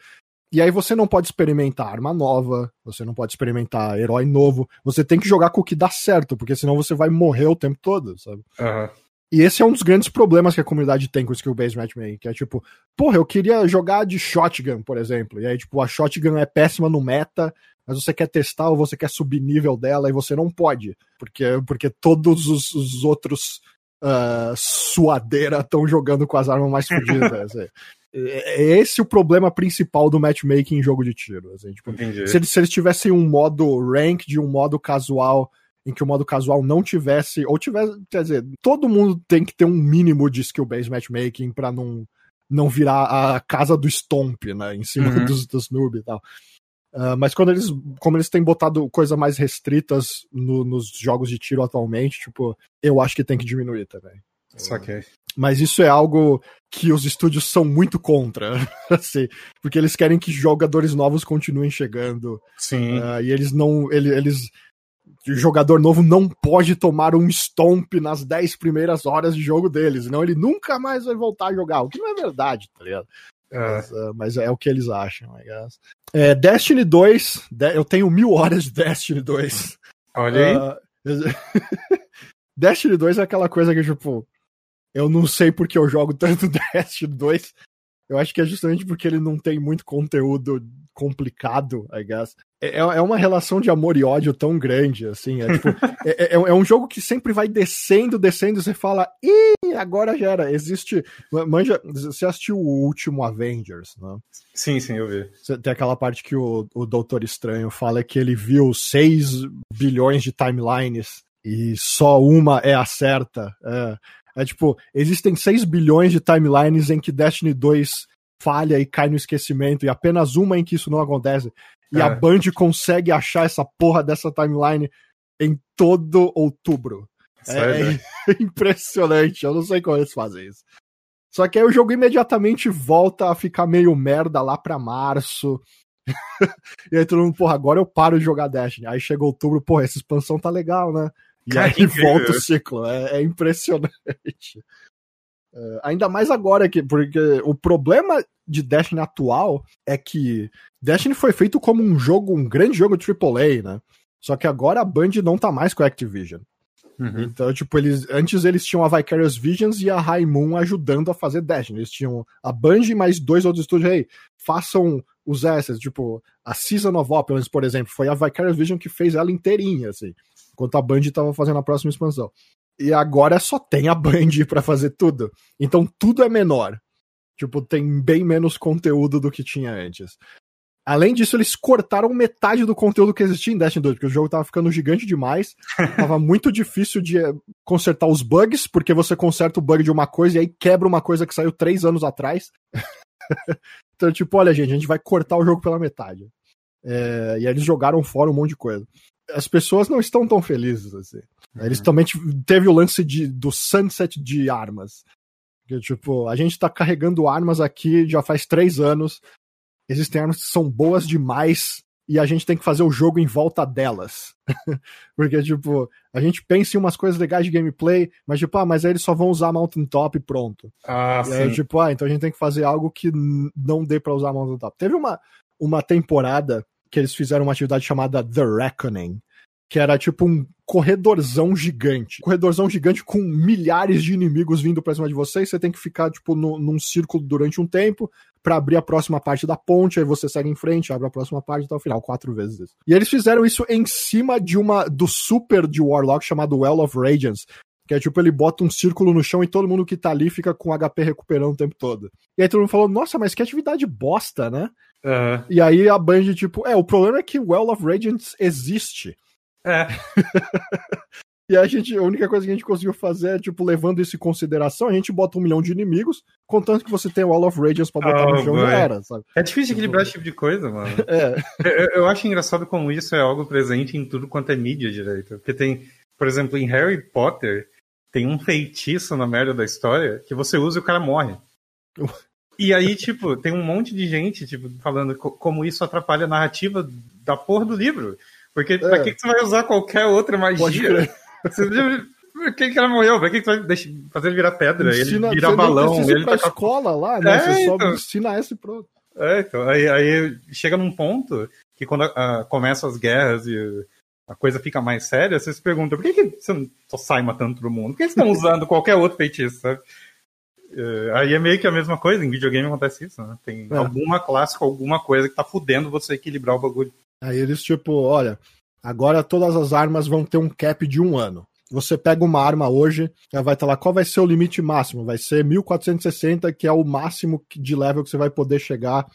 E aí você não pode experimentar arma nova, você não pode experimentar herói novo. Você tem que jogar com o que dá certo, porque senão você vai morrer o tempo todo, sabe? Uhum. E esse é um dos grandes problemas que a comunidade tem com o skill-based matchmaking, que é tipo, porra, eu queria jogar de shotgun, por exemplo, e aí, tipo, a shotgun é péssima no meta, mas você quer testar ou você quer subir nível dela e você não pode, porque, porque todos os, os outros uh, suadeira estão jogando com as armas mais fodidas. é, é esse o problema principal do matchmaking em jogo de tiro. Assim, tipo, se, eles, se eles tivessem um modo ranked, um modo casual em que o modo casual não tivesse, ou tivesse, quer dizer, todo mundo tem que ter um mínimo de skill-based matchmaking para não, não virar a casa do Stomp, né, em cima uhum. dos, dos noob e tal. Uh, mas quando eles, como eles têm botado coisas mais restritas no, nos jogos de tiro atualmente, tipo, eu acho que tem que diminuir também. Saquei. Mas isso é algo que os estúdios são muito contra, assim, porque eles querem que jogadores novos continuem chegando. Sim. Uh, e eles não, eles, jogador novo não pode tomar um stomp nas 10 primeiras horas de jogo deles, senão ele nunca mais vai voltar a jogar, o que não é verdade, tá ligado? É. Mas, uh, mas, é o que eles acham, I guess. É, Destiny 2, eu tenho mil horas de Destiny 2. Olha aí. Uh, Destiny 2 é aquela coisa que, tipo, eu não sei porque eu jogo tanto Destiny 2. Eu acho que é justamente porque ele não tem muito conteúdo complicado, I guess. É, é, é uma relação de amor e ódio tão grande, assim. É, tipo, é, é, é, um jogo que sempre vai descendo, descendo, e você fala, ih, agora já era. Existe. Manja, você assistiu o último Avengers, né? Sim, sim, eu vi. Tem aquela parte que o, o Doutor Estranho fala que ele viu 6 bilhões de timelines e só uma é a certa. É, é tipo, existem 6 bilhões de timelines em que Destiny 2 falha e cai no esquecimento, e apenas uma em que isso não acontece. E é. a Band consegue achar essa porra dessa timeline em todo outubro. É, é, impressionante, eu não sei como eles fazem isso. Só que aí o jogo imediatamente volta a ficar meio merda lá pra março. e aí todo mundo, porra, agora eu paro de jogar Destiny. Aí chega outubro, porra, essa expansão tá legal, né? E Cara, aí volta o ciclo. É, é impressionante. Uh, ainda mais agora, que, porque o problema de Destiny atual é que Destiny foi feito como um jogo, um grande jogo AAA, né? Só que agora a Band não tá mais com a Activision. Uhum. Então, tipo, eles antes eles tinham a Vicarious Visions e a Moon ajudando a fazer Destiny. Eles tinham a Band e mais dois outros estúdios aí. Façam os assets, tipo, a Season of Opulence, por exemplo, foi a Vicarious Vision que fez ela inteirinha, assim. Enquanto a Band tava fazendo a próxima expansão. E agora só tem a Band para fazer tudo. Então tudo é menor. Tipo, tem bem menos conteúdo do que tinha antes. Além disso, eles cortaram metade do conteúdo que existia em Destiny 2, porque o jogo tava ficando gigante demais. tava muito difícil de eh, consertar os bugs, porque você conserta o bug de uma coisa e aí quebra uma coisa que saiu três anos atrás. então tipo, olha, gente, a gente vai cortar o jogo pela metade. É, e aí eles jogaram fora um monte de coisa. As pessoas não estão tão felizes assim. Uhum. Eles também teve o lance de, do sunset de armas. Que, tipo, a gente tá carregando armas aqui já faz três anos. Existem armas que são boas demais e a gente tem que fazer o jogo em volta delas. Porque, tipo, a gente pensa em umas coisas legais de gameplay, mas, tipo, ah, mas aí eles só vão usar Mountain Top e pronto. Ah, e sim. aí, tipo, ah, então a gente tem que fazer algo que não dê para usar Mountain Top. Teve uma, uma temporada que eles fizeram uma atividade chamada The Reckoning, que era tipo um corredorzão gigante. Corredorzão gigante com milhares de inimigos vindo pra cima de você, e você tem que ficar, tipo, no, num círculo durante um tempo para abrir a próxima parte da ponte, aí você segue em frente, abre a próxima parte até o final, quatro vezes isso. E eles fizeram isso em cima de uma do super de Warlock chamado Well of Radiance, que é tipo, ele bota um círculo no chão e todo mundo que tá ali fica com HP recuperando o tempo todo. E aí todo mundo falou, nossa, mas que atividade bosta, né? Uhum. E aí a Band, tipo, é, o problema é que Well of Radiance existe. É. e a gente, a única coisa que a gente conseguiu fazer é, tipo, levando isso em consideração, a gente bota um milhão de inimigos, contanto que você tem o Wall of Radiance pra botar Oh, no chão, já era, sabe? É difícil equilibrar esse tipo de coisa, mano. É, Eu, eu acho engraçado como isso é algo presente em tudo quanto é mídia direito. Porque tem, por exemplo, em Harry Potter, tem um feitiço na merda da história que você usa e o cara morre. E aí, tipo, tem um monte de gente, tipo, falando co- como isso atrapalha a narrativa da porra do livro. Porque pra que, que você vai usar qualquer outra magia? Você, por que, que ela morreu? Pra que, que você vai deixar, fazer ele virar pedra? Ele vira você nem balão, ele pra tá escola lá, né? É, você só então. ensina essa e pronto. É, então, aí, aí chega num ponto que quando começam as guerras e a coisa fica mais séria, você se pergunta, por que, que você não só sai matando todo mundo? Por que vocês estão usando qualquer outro feitiço, sabe? É, aí é meio que a mesma coisa, em videogame acontece isso, né? Tem É. alguma classe com alguma coisa que tá fudendo você equilibrar o bagulho. Aí eles, tipo, olha, agora todas as armas vão ter um cap de um ano. Você pega uma arma hoje, ela vai estar lá, qual vai ser o limite máximo? Vai ser 1460, que é o máximo de level que você vai poder chegar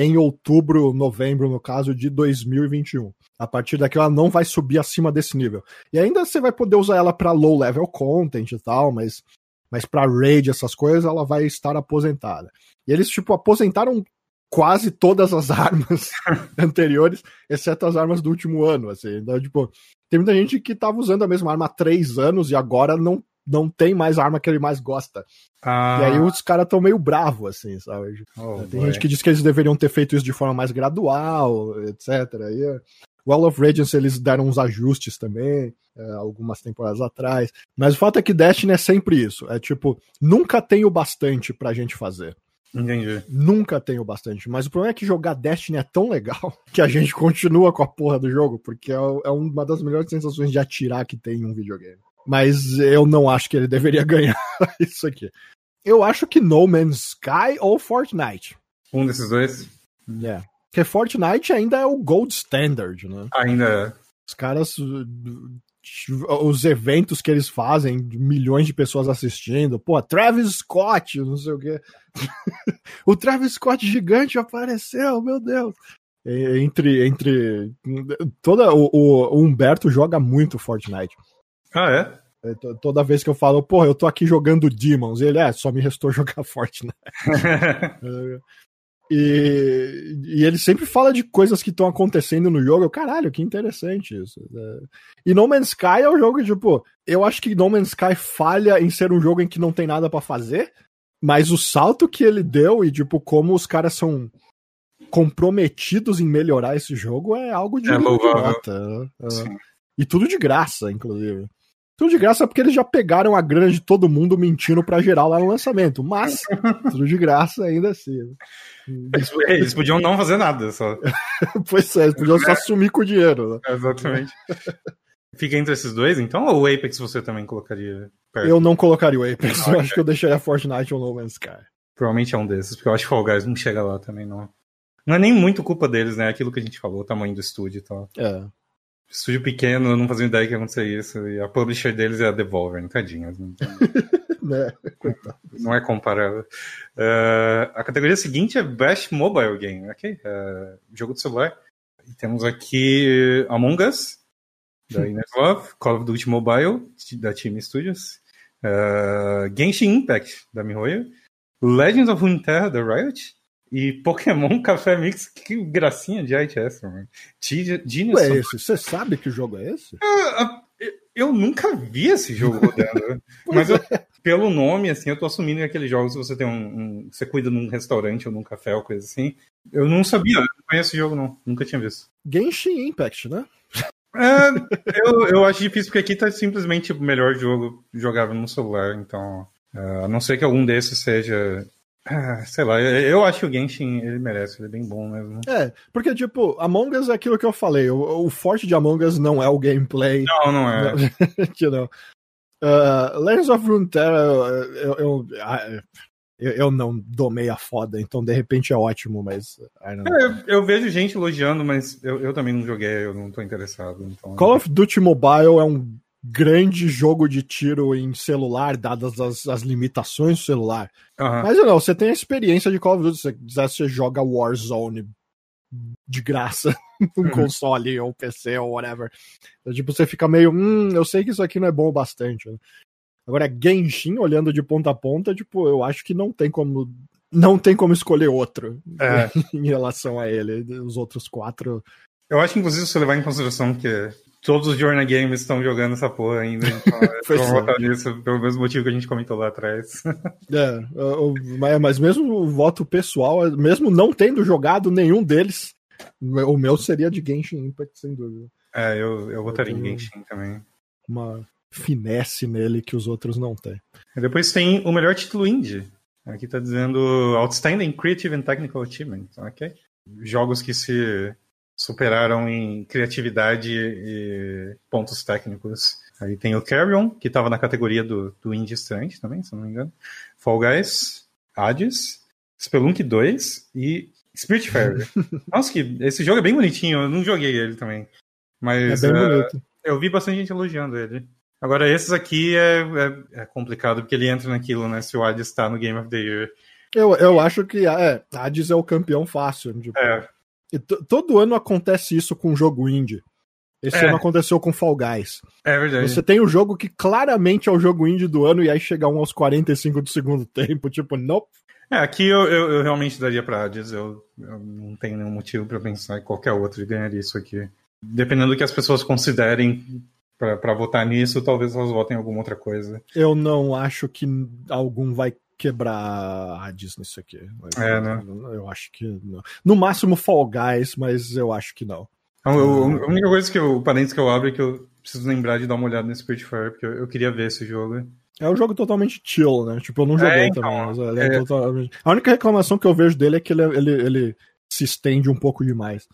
em outubro, novembro, no caso, de 2021. A partir daqui ela não vai subir acima desse nível. E ainda você vai poder usar ela para low level content e tal, mas, mas para raid, essas coisas, ela vai estar aposentada. E eles, tipo, aposentaram quase todas as armas anteriores, exceto as armas do último ano, assim. Então, tipo, tem muita gente que tava usando a mesma arma há três anos e agora não, não tem mais a arma que ele mais gosta. Ah, E aí os caras tão meio bravos, assim, sabe? oh, tem boy. gente que diz que eles deveriam ter feito isso de forma mais gradual, etc. E, é, Wall of Radiance eles deram uns ajustes também, é, algumas temporadas atrás. Mas o fato é que Destiny é sempre isso. É tipo, nunca tem o bastante pra gente fazer. Entendi. Nunca tem o bastante. Mas o problema é que jogar Destiny é tão legal que a gente continua com a porra do jogo, porque é, é uma das melhores sensações de atirar que tem em um videogame. Mas eu não acho que ele deveria ganhar isso aqui. Eu acho que No Man's Sky ou Fortnite. Um desses dois É. Porque Fortnite ainda é o gold standard, né? ainda. Os caras. Os eventos que eles fazem, milhões de pessoas assistindo. Pô, Travis Scott, não sei o quê. o Travis Scott gigante apareceu, meu Deus. Entre. entre toda, o, o Humberto joga muito Fortnite. Ah, é? É, to- Toda vez que eu falo, pô, eu tô aqui jogando Demons, ele é, só me restou jogar Fortnite. E, e ele sempre fala de coisas que estão acontecendo no jogo. Eu, caralho, que interessante isso. É. E No Man's Sky é um jogo, tipo, eu acho que No Man's Sky falha em ser um jogo em que não tem nada pra fazer, mas o salto que ele deu e, tipo, como os caras são comprometidos em melhorar esse jogo é algo de É louvável. né? É. E tudo de graça, inclusive. Tudo de graça porque eles já pegaram a grana de todo mundo mentindo pra geral lá no lançamento. Mas, tudo de graça ainda assim. Eles, eles podiam não fazer nada, só. Pois é, eles podiam só sumir com o dinheiro. Né? Exatamente. Fica entre esses dois, então? Ou o Apex você também colocaria perto? Eu não colocaria o Apex, eu acho que eu deixaria Fortnite ou No Man's Sky. Provavelmente é um desses, porque eu acho que Fall Guys não chega lá também, não. Não é nem muito culpa deles, né? Aquilo que a gente falou, o tamanho do estúdio e tal. É. Estúdio pequeno, eu não fazia ideia que ia acontecer isso. E a publisher deles é a Devolver, tadinhas. Não, né? não é comparável. Uh, a categoria seguinte é Best Mobile Game, ok? Uh, jogo de celular. E temos aqui Among Us, da Inner Love, Call of Duty Mobile, da Team Studios, uh, Genshin Impact, da MiHoYo, Legends of Runeterra, da Riot, E Pokémon Café Mix, que gracinha de arte é essa, mano? Genius é esse? Você sabe que jogo é esse? Ah, eu nunca vi esse jogo rodando. mas eu, é. pelo nome, assim, eu tô assumindo que aqueles jogos você tem um, um, Você cuida num restaurante ou num café ou coisa assim. Eu não sabia, eu não conheço esse jogo, não. Nunca tinha visto. Genshin Impact, né? É, eu, eu acho difícil, porque aqui tá simplesmente o melhor jogo jogável no celular, então. Uh, a não ser que algum desses seja ah, sei lá, eu acho que o Genshin ele merece, ele é bem bom mesmo. É, porque, tipo, Among Us é aquilo que eu falei, o, o forte de Among Us não é o gameplay. Não, não é. you know. Uh, Legends of Runeterra, eu, eu, ah, eu, eu, não domei a foda, então de repente é ótimo, mas. É, eu, eu, vejo gente elogiando, mas eu, eu também não joguei, eu não tô interessado. Então... Call of Duty Mobile é um grande jogo de tiro em celular, dadas as, as limitações do celular. Uhum. Mas não, você tem a experiência de Call of Duty. Se você quiser, você joga Warzone de graça no uhum. console ou PC ou whatever. Então, tipo, você fica meio, hum, eu sei que isso aqui não é bom o bastante. Né? Agora, Genshin, olhando de ponta a ponta, tipo, eu acho que não tem como. Não tem como escolher outro é. em relação a ele. Os outros quatro. Eu acho, inclusive, se você levar em consideração que todos os Journal Games estão jogando essa porra ainda. Então vou é. votar nisso pelo mesmo motivo que a gente comentou lá atrás. é, mas mesmo o voto pessoal, mesmo não tendo jogado nenhum deles, o meu seria de Genshin Impact, sem dúvida. É, eu, eu votaria eu em Genshin também. Uma finesse nele que os outros não têm. Depois tem o melhor título indie. Aqui tá dizendo Outstanding Creative and Technical Achievement, ok? Jogos que se superaram em criatividade e pontos técnicos. Aí tem o Carrion, que estava na categoria do, do Indie Strange também, se não me engano. Fall Guys, Hades, Spelunk 2 e Spiritfarer. Nossa, que esse jogo é bem bonitinho, eu não joguei ele também. Mas é uh, eu vi bastante gente elogiando ele. Agora, esses aqui é, é, é, complicado, porque ele entra naquilo, né? Se o Hades está no Game of the Year. Eu, eu acho que é, Hades é o campeão fácil. Tipo, é todo ano acontece isso com um jogo indie. Esse é. ano aconteceu com Fall Guys. É verdade. Você tem o um jogo que claramente é o jogo indie do ano e aí chega um aos 45 do segundo tempo, tipo, nope. É, aqui eu, eu, eu realmente daria pra Hades, eu, eu, não tenho nenhum motivo para pensar em qualquer outro de ganhar isso aqui. Dependendo do que as pessoas considerem para votar nisso, talvez elas votem em alguma outra coisa. Eu não acho que algum vai quebrar Hades nisso aqui. É, né? Eu acho que não. No máximo Fall Guys, mas eu acho que não. A, única coisa que eu, parênteses que eu abro é que eu preciso lembrar de dar uma olhada nesse Spiritfarer, porque eu, eu, queria ver esse jogo. É um jogo totalmente chill, né? Tipo, eu não joguei é, então, também. Mas ele é, é totalmente... A única reclamação que eu vejo dele é que ele, ele, ele se estende um pouco demais.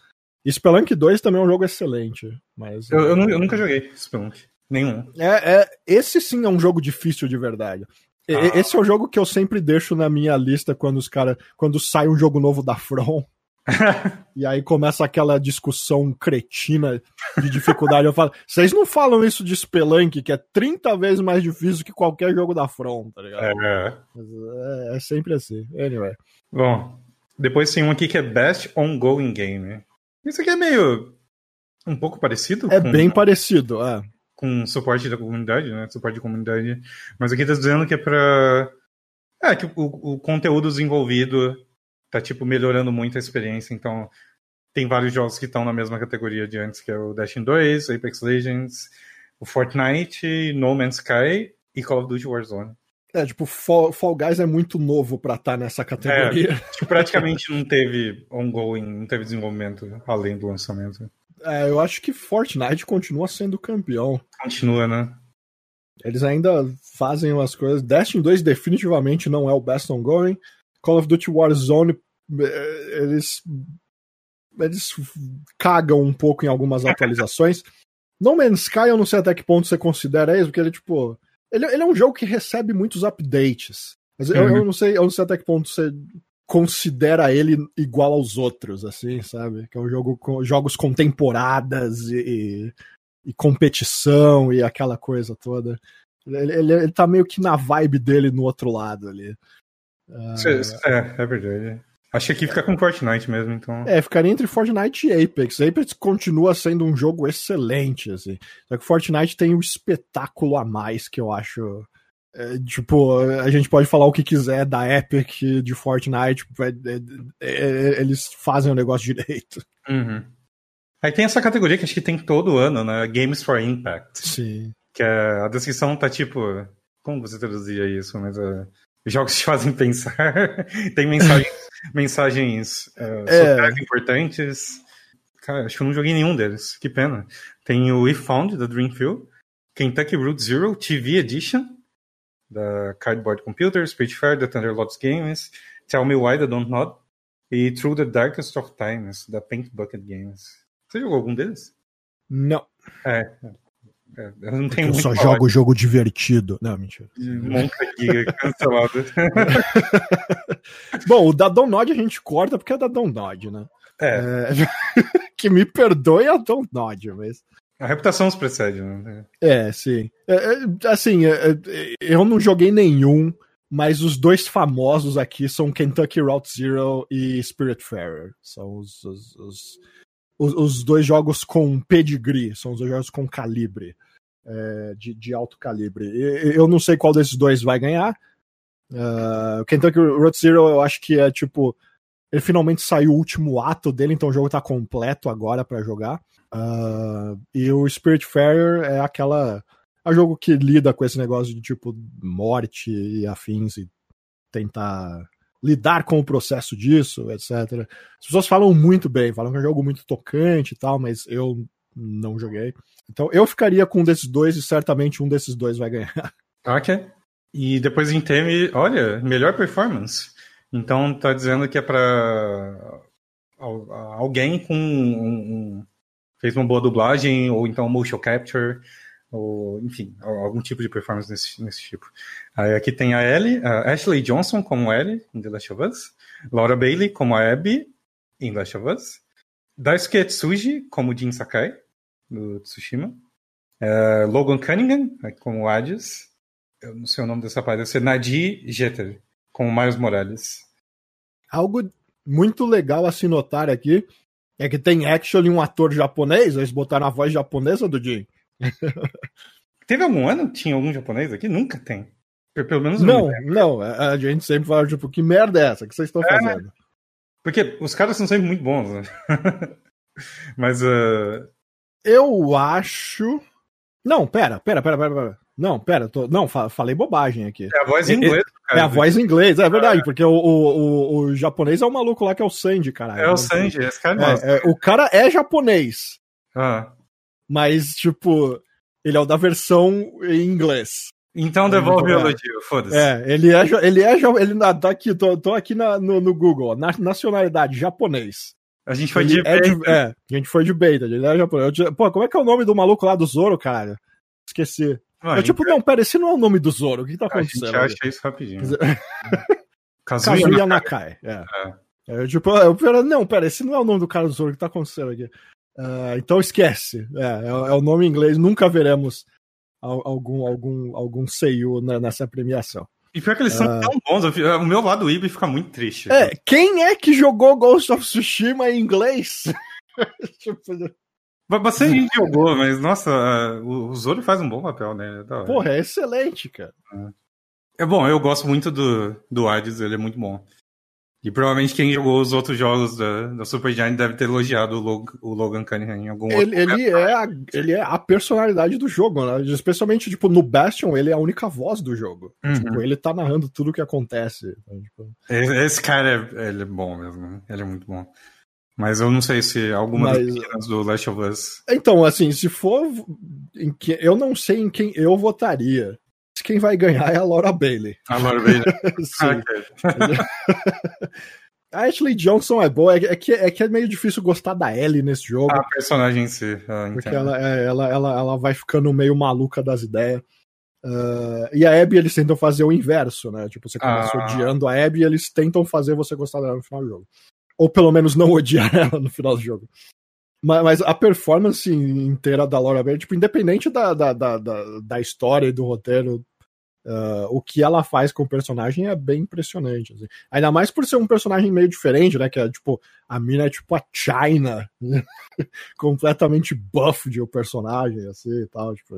E Spelunk 2 também é um jogo excelente. Mas, eu, eu, eu nunca joguei Spelunk. Nenhum. É, é, esse sim é um jogo difícil de verdade. Ah. Esse é o jogo que eu sempre deixo na minha lista quando os caras. Quando sai um jogo novo da From. e aí começa aquela discussão cretina de dificuldade. Eu falo, vocês não falam isso de Spelunk, que é 30 vezes mais difícil que qualquer jogo da From, tá ligado? É, é, é sempre assim. Anyway. Bom, depois tem um aqui que é Best Ongoing Game. Isso aqui é meio. um pouco parecido? É com... bem parecido, é com suporte da comunidade, né? Suporte de comunidade. Mas aqui tá dizendo que é pra. É, que o, o conteúdo desenvolvido tá, tipo, melhorando muito a experiência. Então, tem vários jogos que estão na mesma categoria de antes, que é o Destiny 2, Apex Legends, o Fortnite, No Man's Sky e Call of Duty Warzone. É, tipo, Fall, Fall Guys é muito novo pra estar tá nessa categoria. É, tipo, praticamente não teve ongoing, não teve desenvolvimento além do lançamento. É, eu acho que Fortnite continua sendo campeão. Continua, né? Eles ainda fazem umas coisas. Destiny 2 definitivamente não é o best ongoing. Call of Duty Warzone, eh, eles. Eles cagam um pouco em algumas atualizações. No Man's Sky, eu não sei até que ponto você considera isso, porque ele, tipo. Ele, ele é um jogo que recebe muitos updates. Mas uhum. eu, eu, não sei, eu não sei até que ponto você considera ele igual aos outros, assim, sabe? Que é um jogo com jogos com temporadas e, e competição e aquela coisa toda. Ele, ele, ele, tá meio que na vibe dele no outro lado ali. É, é verdade. Acho que aqui fica com Fortnite mesmo, então. É, ficaria entre Fortnite e Apex. Apex continua sendo um jogo excelente, assim. Só que Fortnite tem um espetáculo a mais que eu acho É, tipo, a gente pode falar o que quiser da Epic de Fortnite, tipo, é, é, é, eles fazem o negócio direito. Uhum. Aí tem essa categoria que acho que tem todo ano, né? Games for Impact. Sim. Que a descrição tá tipo. Como você traduzia isso? Mas uh, jogos te fazem pensar. tem mensagens, mensagens uh, importantes. Cara, acho que eu não joguei nenhum deles. Que pena. Tem o We Found, da Dreamfield. Kentucky Route Zero TV Edition, da Cardboard Computer, Fair, da Thunder Lots Games, Tell Me Why, da Don't Nod, e Through the Darkest of Times, da Paint Bucket Games. Você jogou algum deles? Não. É. é eu não tenho eu só jogo jogo divertido. Não, mentira. Monta aqui, cancelado. Bom, o da Nod a gente corta porque é da Nod, né? É. é... que me perdoe a Nod, mas. A reputação os precede, né? É, sim. É, é assim, é, é, eu não joguei nenhum, mas os dois famosos aqui são Kentucky Route Zero e Spiritfarer. São os, os, os, os, dois jogos com pedigree, são os dois jogos com calibre, é, de, de alto calibre. Eu não sei qual desses dois vai ganhar. Uh, Kentucky Route Zero eu acho que é tipo. Ele finalmente saiu o último ato dele, então o jogo tá completo agora para jogar. Uh, e o Spiritfarer é aquela. É um jogo que lida com esse negócio de tipo morte e afins e tentar lidar com o processo disso, etc. As pessoas falam muito bem, falam que é um jogo muito tocante e tal, mas eu não joguei. Então eu ficaria com um desses dois e certamente um desses dois vai ganhar. Ok. E depois em Teme, olha, melhor performance. Então tá dizendo que é para alguém com um, fez uma boa dublagem, ou então motion capture, ou enfim, algum tipo de performance nesse, nesse tipo. Aí aqui tem a Ellie, a Ashley Johnson como Ellie em The Last of Us, Laura Bailey como a Abby em The Last of Us, Daisuke Tsuji como Jin Sakai, do Tsushima, uh, Logan Cunningham como Hades, eu não sei o nome dessa parte, deve ser Nadir Jeter como Miles Morales. Algo muito legal a se notar aqui é que tem actually um ator japonês, eles botaram a voz japonesa do Jin. Teve algum ano que tinha algum japonês aqui? Nunca tem. Pelo menos não. Não, a gente sempre fala, tipo, que merda é essa que vocês estão é, fazendo? Porque os caras são sempre muito bons, né? Mas. Uh... Eu acho. Não, pera, pera, pera, pera, pera. Não, pera, tô... não, falei bobagem aqui. É a voz em inglês, cara. É a voz em inglês, é verdade, é. porque o, o, o, o, japonês é o maluco lá que é o Sanji, caralho. É o Sanji, esse cara é, é, O cara é japonês. Ah. Mas, tipo, ele é o da versão em inglês. Então devolve o elogio, foda-se. É, ele é, ele é, ele tá aqui, tô, tô aqui na, no, no Google, na, nacionalidade, japonês. A gente foi ele de é, de, é, a gente foi de beta, ele é japonês. Pô, como é que é o nome do maluco lá do Zoro, cara? Esqueci. Eu, tipo, não, pera, esse não é o nome do Zoro. O que tá acontecendo? A gente acha isso rapidinho. Kazuya, Nakai. É. é. Eu, tipo, eu, pera, não, pera, esse não é o nome do cara do Zoro. O que tá acontecendo aqui? Uh, então esquece. É, é, é, o nome em inglês. Nunca veremos algum, algum, algum Seiyu nessa premiação. E pior que eles são uh, tão bons. O meu lado Ibi fica muito triste. É, quem é que jogou Ghost of Tsushima em inglês? tipo, Bastante gente jogou, mas nossa, o Zoro faz um bom papel, né? Porra, é excelente, cara. É. é bom, eu gosto muito do, do Hades, ele é muito bom. E provavelmente quem jogou os outros jogos da, da Super Giant deve ter elogiado o, Log, o Logan Cunningham em algum ele, outro ele é, a, ele é a personalidade do jogo, né? Especialmente, tipo, no Bastion, ele é a única voz do jogo. Uhum. Tipo, ele tá narrando tudo o que acontece. Né? Tipo... Esse cara, é, ele é bom mesmo. Ele é muito bom. Mas eu não sei se alguma Mas... das do Last of Us. Então, assim, se for. Em que... Eu não sei em quem eu votaria. Quem vai ganhar é a Laura Bailey. A Laura Bailey. A Ashley Johnson é boa, é que, é que é meio difícil gostar da Ellie nesse jogo. A personagem em si. Porque ela, é, ela, ela, ela vai ficando meio maluca das ideias. Uh, e a Abby eles tentam fazer o inverso, né? Tipo, você começa ah. odiando a Abby e eles tentam fazer você gostar dela no final do jogo ou pelo menos não odiar ela no final do jogo. Mas, mas a performance inteira da Laura Bailey, tipo, independente da, da, da, da, história e do roteiro, uh, o que ela faz com o personagem é bem impressionante. Assim. Ainda mais por ser um personagem meio diferente, né? Que é tipo, a mina é tipo a China, completamente buff de o um personagem, assim e tal. Tipo,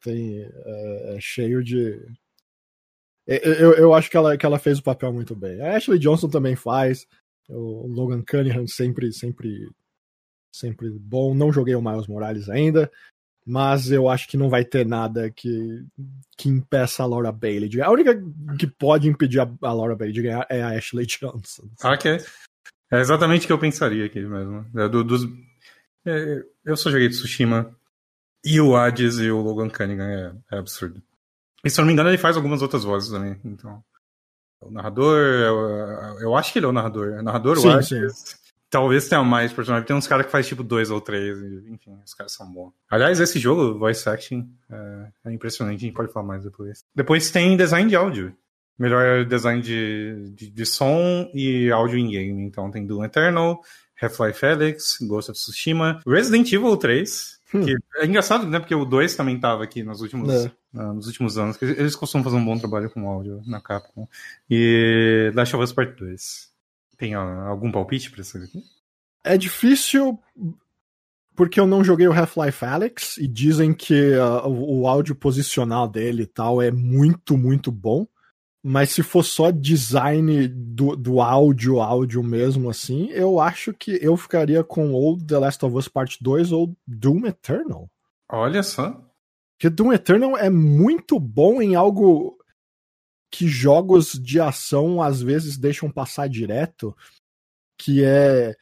tem, é, é cheio de Eu, eu acho que ela, que ela fez o papel muito bem. A Ashley Johnson também faz. O Logan Cunningham sempre, sempre, sempre bom. Não joguei o Miles Morales ainda, mas eu acho que não vai ter nada que, que impeça a Laura Bailey de ganhar. A única que pode impedir a, a Laura Bailey de ganhar é a Ashley Johnson. Ok. É exatamente o que eu pensaria aqui mesmo. É do, dos, é, eu só joguei Tsushima e o Hades e o Logan Cunningham é, é, absurdo. E se eu não me engano, ele faz algumas outras vozes também. Então, o narrador, eu, eu acho que ele é o narrador. É narrador, sim, o Hades. Talvez tenha mais personagens. Tem uns caras que faz tipo dois ou três. Enfim, os caras são bons. Aliás, esse jogo, voice acting, é, é impressionante. A gente pode falar mais depois. Depois tem design de áudio melhor design de, de, de, som e áudio em game. Então tem Doom Eternal, Half-Life Alyx, Ghost of Tsushima, Resident Evil 3. Hum. Que é engraçado, né? Porque o 2 também tava aqui nos últimos, é. uh, nos últimos anos. Eles costumam fazer um bom trabalho com áudio na Capcom. E Last of Us Part 2. Tem uh, algum palpite pra isso aqui? É difícil porque eu não joguei o Half-Life Alyx e dizem que uh, o, o áudio posicional dele e tal é muito, muito bom. Mas se for só design do, do áudio, áudio mesmo assim, eu acho que eu ficaria com ou The Last of Us Part 2 ou Doom Eternal. Olha só. Porque Doom Eternal é muito bom em algo que jogos de ação às vezes deixam passar direto, que é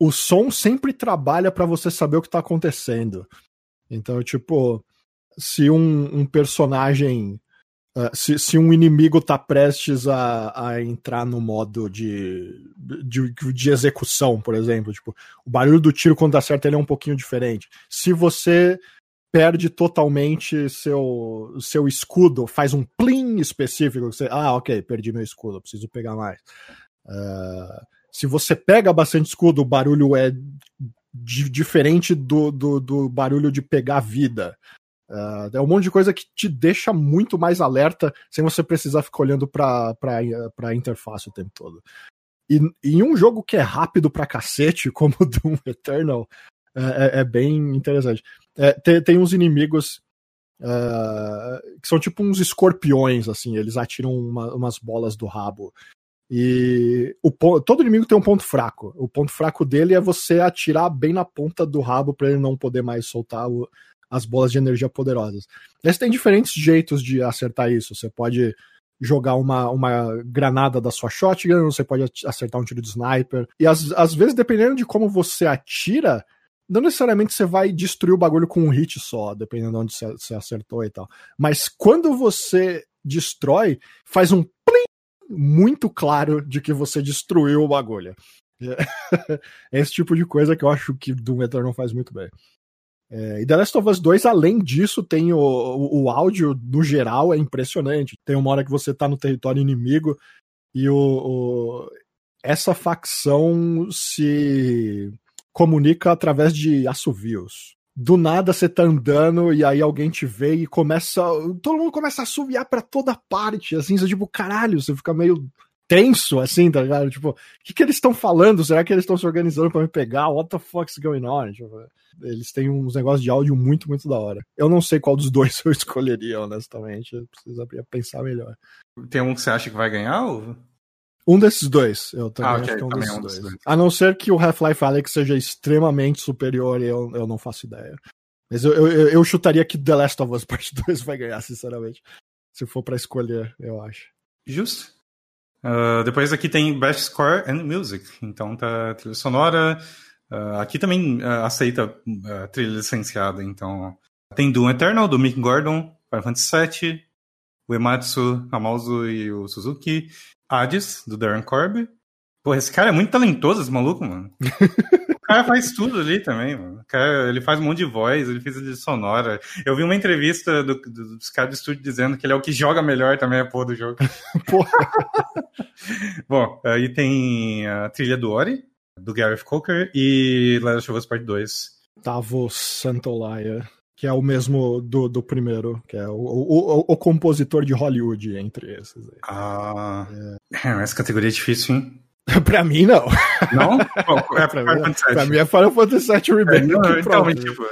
o som sempre trabalha para você saber o que tá acontecendo. Então, tipo, se um, um personagem Uh, se, se, um inimigo está prestes a, a, entrar no modo de, de, de, execução, por exemplo, tipo, o barulho do tiro quando acerta ele é um pouquinho diferente. Se você perde totalmente seu, seu escudo, faz um plim específico, você, ah, ok, perdi meu escudo, preciso pegar mais. Uh, se você pega bastante escudo, o barulho é diferente do, do, do barulho de pegar vida. Uh, é um monte de coisa que te deixa muito mais alerta sem você precisar ficar olhando para a interface o tempo todo. E em um jogo que é rápido pra cacete, como o Doom Eternal, é, é, é bem interessante. É, tem, tem uns inimigos uh, que são tipo uns escorpiões, assim, eles atiram uma, umas bolas do rabo. E o, todo inimigo tem um ponto fraco. O ponto fraco dele é você atirar bem na ponta do rabo para ele não poder mais soltar o, as bolas de energia poderosas. Você tem diferentes jeitos de acertar isso. Você pode jogar uma, uma granada da sua shotgun, você pode acertar um tiro de sniper. E às, às vezes, dependendo de como você atira, não necessariamente você vai destruir o bagulho com um hit só, dependendo de onde você acertou e tal. Mas quando você destrói, faz um plim muito claro de que você destruiu o bagulho. É esse tipo de coisa que eu acho que Doom Eternal faz muito bem. É, e The Last of Us 2, além disso, tem o, o, o, áudio, no geral, é impressionante. Tem uma hora que você tá no território inimigo e o, o essa facção se comunica através de assovios. Do nada você tá andando e aí alguém te vê e começa. Todo mundo começa a assoviar para toda parte. Assim, você tipo, caralho, você fica meio tenso, assim, tá ligado? Tipo, o que, que eles estão falando? Será que eles estão se organizando para me pegar? What the fuck's going on? Tipo, eles têm uns negócios de áudio muito, muito da hora. Eu não sei qual dos dois eu escolheria, honestamente. Eu precisaria pensar melhor. Tem um que você acha que vai ganhar? Ou... Um desses dois. Eu também ah, okay. acho que é um, desses, é um desses dois. dois. A não ser que o Half-Life Alyx seja extremamente superior, eu, eu não faço ideia. Mas eu, eu, eu chutaria que The Last of Us Part 2 vai ganhar, sinceramente. Se for para escolher, eu acho. Justo. Uh, depois aqui tem Best Score and Music. Então tá trilha sonora, Uh, aqui também uh, aceita trilha licenciada, então tem Doom Eternal, do Mick Gordon, Final Fantasy VII, o Ematsu Hamauzu e o Suzuki, Hades, do Darren Corb. Pô, esse cara é muito talentoso, esse maluco, mano. o cara faz tudo ali também, mano. Cara, ele faz um monte de voz, ele fez de sonora. Eu vi uma entrevista do, do, dos caras do estúdio dizendo que ele é o que joga melhor também a porra do jogo. Bom, aí tem a trilha do Ori, do Gareth Coker, e Last of Us Part 2. Tavo Santolaya, que é o mesmo do, do primeiro, que é o, o, o, compositor de Hollywood entre esses. Aí. Ah, é. essa categoria é difícil, hein? pra mim, não. Não? Bom, é pra, mim, é, pra mim é Final Fantasy VII Remake. É, não, então, tipo,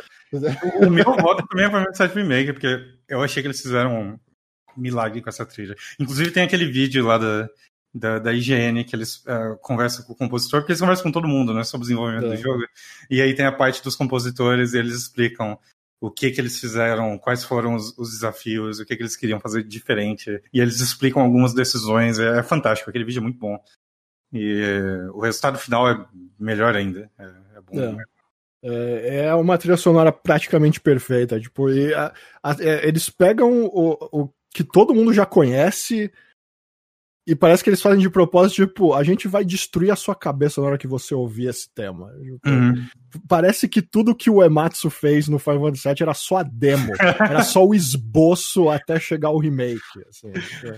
o meu voto também é Final Fantasy VII Remake, porque eu achei que eles fizeram milagre com essa trilha. Inclusive tem aquele vídeo lá da, da, da IGN que eles uh, conversam com o compositor, porque eles conversam com todo mundo, né, sobre o desenvolvimento é. do jogo. E aí tem a parte dos compositores e eles explicam o que que eles fizeram, quais foram os, os desafios, o que que eles queriam fazer diferente. E eles explicam algumas decisões. É, é fantástico, aquele vídeo é muito bom. E o resultado final é melhor ainda. É, é bom. É. É, é uma trilha sonora praticamente perfeita. Tipo, a, a, é, eles pegam o, o que todo mundo já conhece e parece que eles fazem de propósito, tipo, a gente vai destruir a sua cabeça na hora que você ouvir esse tema. Tipo, uhum. Parece que tudo que o Ematsu fez no Final Fantasy VII era só a demo. era só o esboço até chegar o remake. Assim, tipo,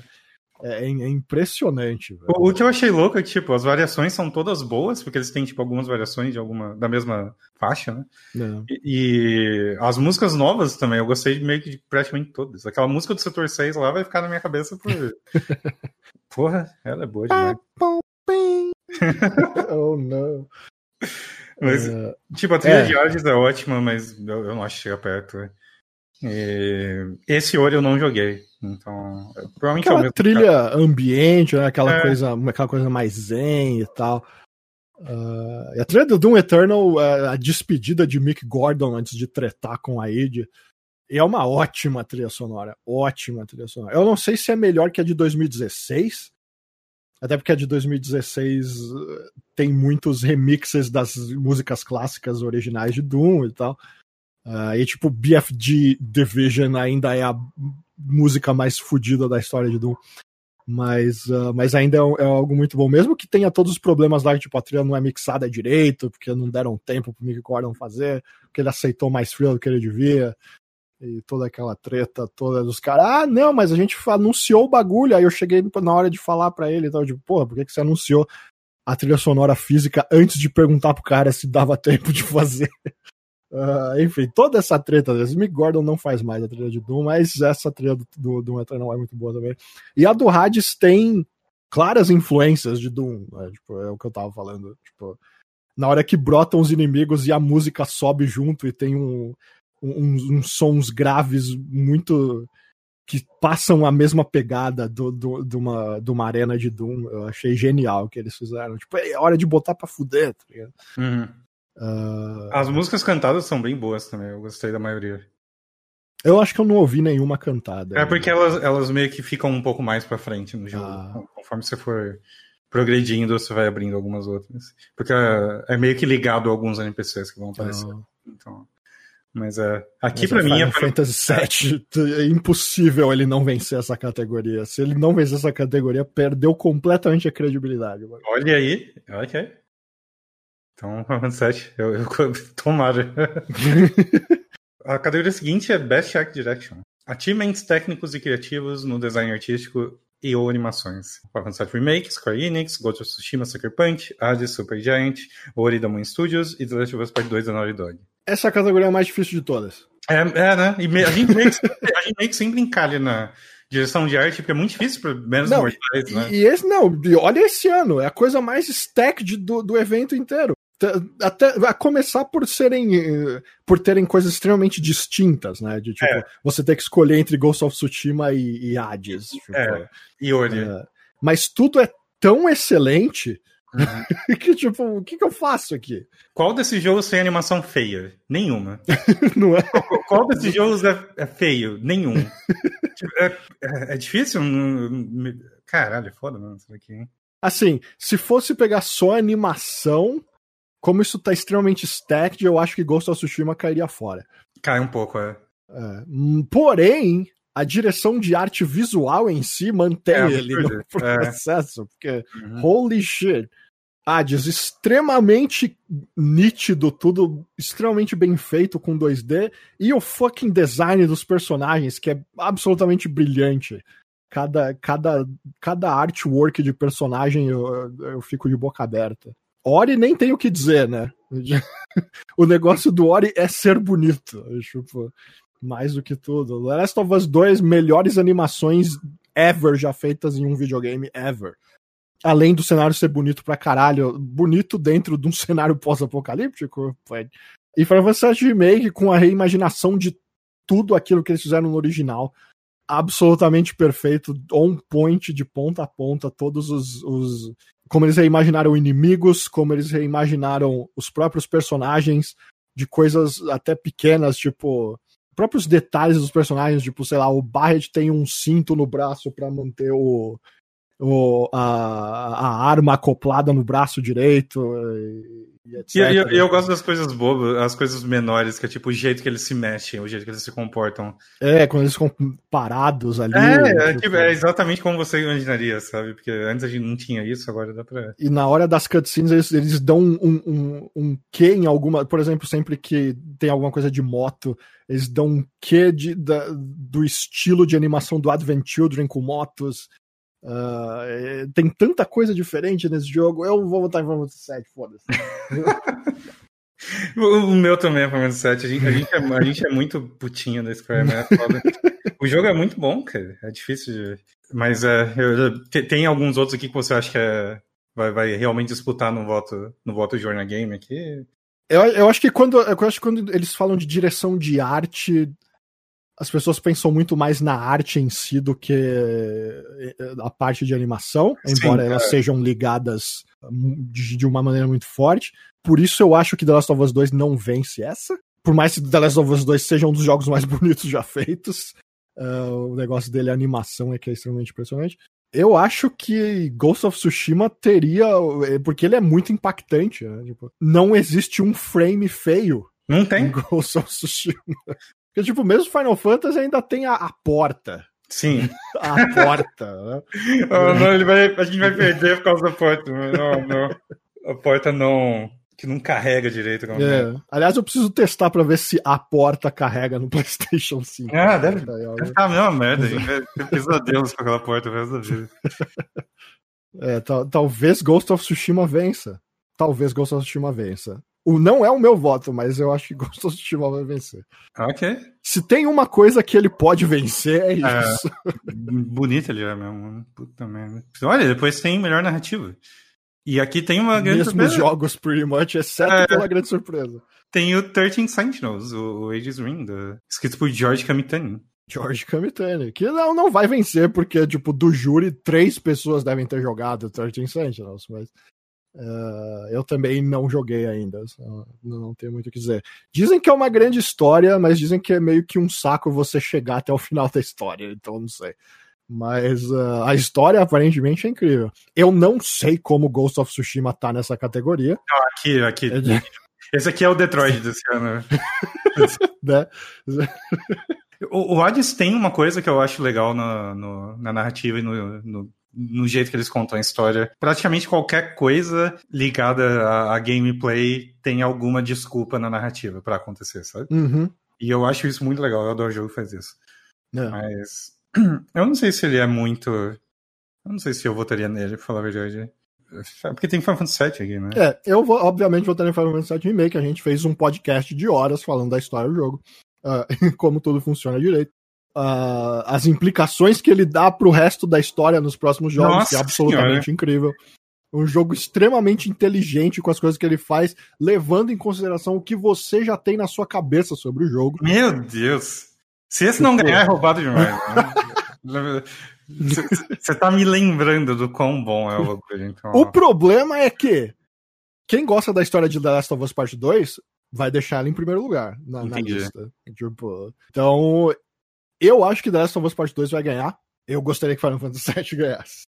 é, é, é impressionante. Velho. O, que eu achei louco é que, tipo, as variações são todas boas, porque eles têm, tipo, algumas variações de alguma, da mesma faixa, né? É. E, e, as músicas novas também, eu gostei de meio que de praticamente todas. Aquela música do Setor 6 lá vai ficar na minha cabeça por. Porra, ela é boa demais. oh, não. Mas, uh, tipo, a trilha é. de Hades é ótima, mas eu, eu não acho que chega perto. Né? E esse Ori eu não joguei. Então, provavelmente aquela é trilha cara. ambiente, né? aquela, é. coisa, aquela coisa mais zen e tal. Uh, a trilha do Doom Eternal, uh, a despedida de Mick Gordon antes de tretar com a Id, é uma ótima trilha sonora. Ótima trilha sonora. Eu não sei se é melhor que a de 2016, até porque a de 2016 uh, tem muitos remixes das músicas clássicas originais de Doom e tal. Uh, e tipo, BFG Division ainda é a música mais fodida da história de Doom. Mas, uh, mas ainda é, é, algo muito bom, mesmo que tenha todos os problemas lá, tipo, a trilha não é mixada direito, porque não deram tempo pro Mick Gordon fazer, porque ele aceitou mais frio do que ele devia, e toda aquela treta toda dos caras, ah, não, mas a gente anunciou o bagulho, aí eu cheguei na hora de falar para ele e tal, tipo, porra, por que, que você anunciou a trilha sonora física antes de perguntar pro cara se dava tempo de fazer? Uh, enfim, toda essa treta, Mick Gordon não faz mais a trilha de Doom, mas essa trilha do, do Doom Eternal é muito boa também. E a do Hades tem claras influências de Doom, né? tipo, é o que eu tava falando. Tipo, na hora que brotam os inimigos e a música sobe junto e tem um, um, uns sons graves muito que passam a mesma pegada do, do, de, uma, de uma arena de Doom. Eu achei genial o que eles fizeram. Tipo, é hora de botar pra fuder, tá ligado? Uhum. Uh... As músicas cantadas são bem boas também, eu gostei da maioria. Eu acho que eu não ouvi nenhuma cantada. É porque elas, elas meio que ficam um pouco mais pra frente no jogo. Ah. Conforme você for progredindo, você vai abrindo algumas outras. Porque é, é meio que ligado a alguns NPCs que vão aparecer. Ah. Então, mas é. Aqui mas pra mim é. Fantasy VII, é impossível ele não vencer essa categoria. Se ele não vencer essa categoria, perdeu completamente a credibilidade. Olha aí, ok. Então, 7, eu, eu tomara. a categoria seguinte é Best Art Direction. Achievements técnicos e criativos no design artístico e ou animações. Final 7 Remake, Square Enix, Ghost of Tsushima Sucker Punch, Hades Super Giant, Ori da Moon Studios e The Last of Us Part 2 da Naughty Dog. Essa categoria é a mais difícil de todas. É, é né? E a gente meio que, sempre encalha na direção de arte, porque é muito difícil para menos não, mortais, né? E esse, não, olha esse ano, é a coisa mais stack do, do evento inteiro até a começar por serem eh, por terem coisas extremamente distintas, né? De tipo, é. você ter que escolher entre Ghost of Tsushima e, e Hades. Tipo, é. E Ori. É, mas tudo é tão excelente uhum. que, tipo, o que, que eu faço aqui? Qual desses jogos tem animação feia? Nenhuma. Não é? Qual desses jogos é, é feio? Nenhum. Tipo, é, é, é, difícil? Caralho, é foda, mano, isso daqui, hein? Assim, se fosse pegar só animação, como isso tá extremamente stacked, eu acho que Ghost of Tsushima cairia fora. Cai um pouco, é. é. Porém, a direção de arte visual em si mantém é, ele no é. processo, é. porque uhum. holy shit. Hades, extremamente nítido, tudo extremamente bem feito com 2D, e o fucking design dos personagens, que é absolutamente brilhante. Cada, cada, cada artwork de personagem eu, eu fico de boca aberta. Ori nem tem o que dizer, né? o negócio do Ori é ser bonito. Tipo, mais do que tudo. The Last of Us 2, melhores animações ever já feitas em um videogame ever. Além do cenário ser bonito pra caralho, bonito dentro de um cenário pós-apocalíptico. E Final Fantasy Remake com a reimaginação de tudo aquilo que eles fizeram no original. absolutamente perfeito, on point de ponta a ponta, todos os, os como eles reimaginaram inimigos, como eles reimaginaram os próprios personagens de coisas até pequenas, tipo próprios detalhes dos personagens, tipo, sei lá, o Barret tem um cinto no braço para manter o, o a, a, arma acoplada no braço direito. E, e, etc. E, eu, eu gosto das coisas bobas, as coisas menores, que é tipo o jeito que eles se mexem, o jeito que eles se comportam. É, quando eles ficam parados ali. É, é, tipo, é exatamente como você imaginaria, sabe? Porque antes a gente não tinha isso, agora dá pra. E na hora das cutscenes eles, eles dão um, um, um quê em alguma. Por exemplo, sempre que tem alguma coisa de moto, eles dão um quê de, da, do estilo de animação do Advent Children com motos. Uh, tem tanta coisa diferente nesse jogo. Eu vou votar em Final Fantasy VII, foda-se. o meu também é Final Fantasy VII. A gente, a gente, é, a gente é muito putinho da Square, né? o jogo é muito bom, cara. É difícil de... Mas é, eu, tem alguns outros aqui que você acha que é, vai, vai realmente disputar no voto, no voto Journal Game aqui? Eu, eu, acho que quando, eu acho que quando eles falam de direção de arte, as pessoas pensam muito mais na arte em si do que eh, a parte de animação, embora Sim, elas sejam ligadas hum, de, de, uma maneira muito forte. Por isso eu acho que The Last of Us 2 não vence essa. Por mais que The Last of Us 2 seja um dos jogos mais bonitos já feitos, uh, o negócio dele, a animação, é que é extremamente impressionante. Eu acho que Ghost of Tsushima teria. Eh, porque ele é muito impactante. Né? Tipo, não existe um frame feio. Não tem. Ghost of Tsushima. Porque, tipo, mesmo Final Fantasy ainda tem a, a porta. Sim. A porta. Né? oh, não, ele vai, a gente vai perder por causa da porta. Não, não. A porta não. Que não carrega direito. É. é. Aliás, eu preciso testar pra ver se a porta carrega no PlayStation 5. Ah, deve, deve ficar a mesma merda. A gente vai ter pesadelos com aquela porta o resto da vida. É, talvez Ghost of Tsushima vença. Talvez Ghost of Tsushima vença. O não é o meu voto, mas eu acho que of Tsushima vai vencer. Ok. Se tem uma coisa que ele pode vencer, é, é isso. É, bonito ele é mesmo. Puta merda. Olha, depois tem melhor narrativa. E aqui tem uma grande Mesmo surpresa. jogos, pretty much, exceto é, pela grande surpresa. Tem o 13 Sentinels, o, o Aegis Ring, do, escrito por George Kamitani. George Kamitani, que não, não vai vencer, porque, tipo, do júri, três pessoas devem ter jogado 13 Sentinels, mas Uh, eu também não joguei ainda, não tenho muito o que dizer. Dizem que é uma grande história, mas dizem que é meio que um saco você chegar até o final da história, então não sei. Mas uh, a história aparentemente é incrível. Eu não sei como Ghost of Tsushima tá nessa categoria. aqui, aqui. É Esse aqui é o Detroit desse ano. né? o, o Hades tem uma coisa que eu acho legal na, no, na narrativa e no, no no jeito que eles contam a história. Praticamente qualquer coisa ligada a, a gameplay tem alguma desculpa na narrativa para acontecer, sabe? Uhum. E eu acho isso muito legal. Eu adoro o jogo que faz isso. É. Mas eu não sei se ele é muito. Eu não sei se eu votaria nele, pra falar a verdade. É porque tem Final Fantasy VII aqui, né? É, eu vou, obviamente votaria em Final Fantasy VII Remake. A gente fez um podcast de horas falando da história do jogo. Uh, como tudo funciona direito uh, as implicações que ele dá pro resto da história nos próximos jogos, Nossa que é absolutamente senhora. incrível. Um jogo extremamente inteligente com as coisas que ele faz, levando em consideração o que você já tem na sua cabeça sobre o jogo. Meu Deus! Se esse não ganhar, é roubado demais. Você tá me lembrando do quão bom é o jogo. Então... O problema é que quem gosta da história de The Last of Us Part 2 vai deixar ela em primeiro lugar na, na lista. Tipo, então, eu acho que The Last of Us Part 2 vai ganhar. Eu gostaria que Final Fantasy VII ganhasse.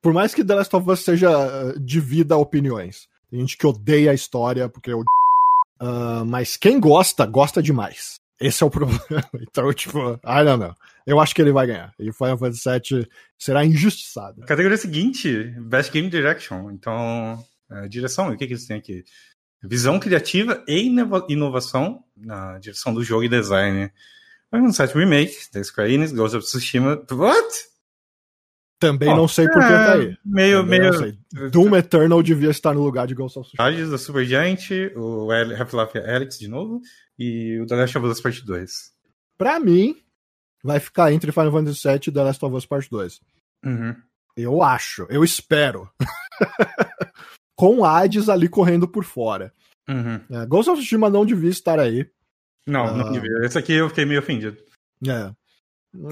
Por mais que The Last of Us seja uh, divida opiniões. Tem gente que odeia a história porque eu. Uh, mas quem gosta, gosta demais. Esse é o problema. Então, tipo, I don't know. Eu acho que ele vai ganhar. E Final Fantasy VII será injustiçado. Categoria seguinte: Best Game Direction. Então, uh, direção, o que, que eles têm aqui? Visão criativa e inovação na direção do jogo e design. Final Fantasy Remake, da Square Enix, Ghost of Tsushima. What? Também não sei por que tá aí. Meio, Também meio. Doom Eternal devia estar no lugar de Ghost of Tsushima. Hades da Super Giant, o Half-Life Alyx de novo, e o The Last of Us Part 2. Pra mim, vai ficar entre Final Fantasy VII e The Last of Us Part 2. Uhum. Eu acho, eu espero. Com Hades ali correndo por fora. Uhum. É, Ghost of Tsushima não devia estar aí. Não, não devia. Esse aqui eu fiquei meio ofendido. É.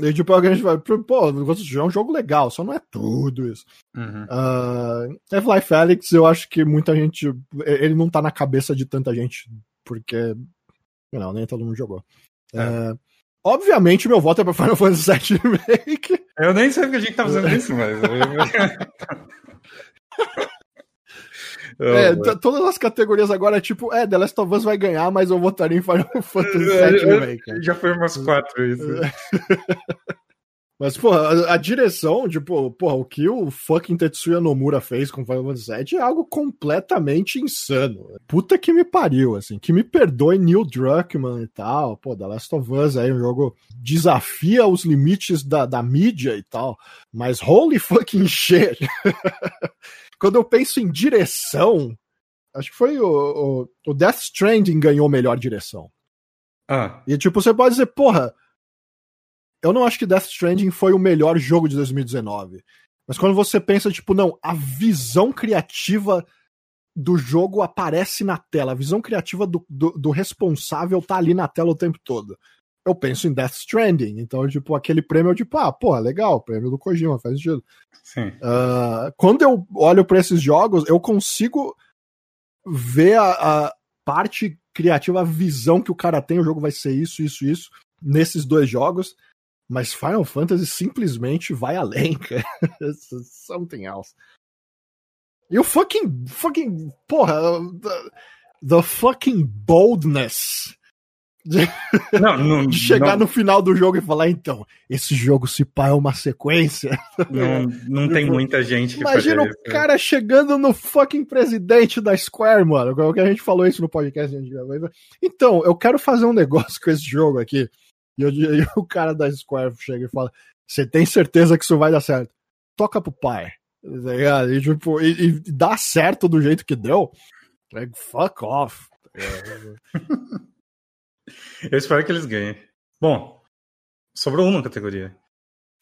E tipo, alguém vai, pô, é um jogo legal, só não é tudo isso. Uhum. Uh, Half-Life Alyx, eu acho que muita gente. Ele não tá na cabeça de tanta gente, porque. Não, nem todo mundo jogou. É. Uh, obviamente, meu voto é pra Final Fantasy VII Remake. Eu nem sei porque a gente tá fazendo isso, mas. É, todas as categorias agora é tipo, é, The Last of Us vai ganhar, mas eu votaria em Final Fantasy VII Remake. Já foi umas quatro isso. Mas, pô, a, a, direção, tipo, pô, o que o fucking Tetsuya Nomura fez com Final Fantasy VII é algo completamente insano. Puta que me pariu, assim. Que me perdoe Neil Druckmann e tal. Pô, The Last of Us aí, um jogo desafia os limites da, da mídia e tal. Mas holy fucking shit. Quando eu penso em direção, acho que foi o, o, o Death Stranding ganhou melhor direção. Ah. E tipo, você pode dizer, porra, eu não acho que Death Stranding foi o melhor jogo de 2019. Mas quando você pensa, tipo, não, a visão criativa do jogo aparece na tela, a visão criativa do, do, do responsável tá ali na tela o tempo todo. Eu penso em Death Stranding, então, tipo, aquele prêmio, eu, tipo, ah, porra, legal, prêmio do Kojima, faz sentido. Sim. Uh, quando eu olho para esses jogos, eu consigo ver a, a, parte criativa, a visão que o cara tem, o jogo vai ser isso, isso, isso, nesses dois jogos. Mas Final Fantasy simplesmente vai além, cara. Something else. E o fucking. fucking. Porra. The, the fucking boldness de, não, não, de chegar não, no final do jogo e falar, então, esse jogo se pá é uma sequência. Não, não tem muita gente que Imagina o cara chegando no fucking presidente da Square, mano. O que a gente falou isso no podcast. Então, eu quero fazer um negócio com esse jogo aqui. E, eu, e o cara da Square chega e fala: Você tem certeza que isso vai dar certo? Toca pro pai. Tá e, tipo, e, e dá certo do jeito que deu. Fuck off. Eu espero que eles ganhem. Bom, sobrou uma categoria.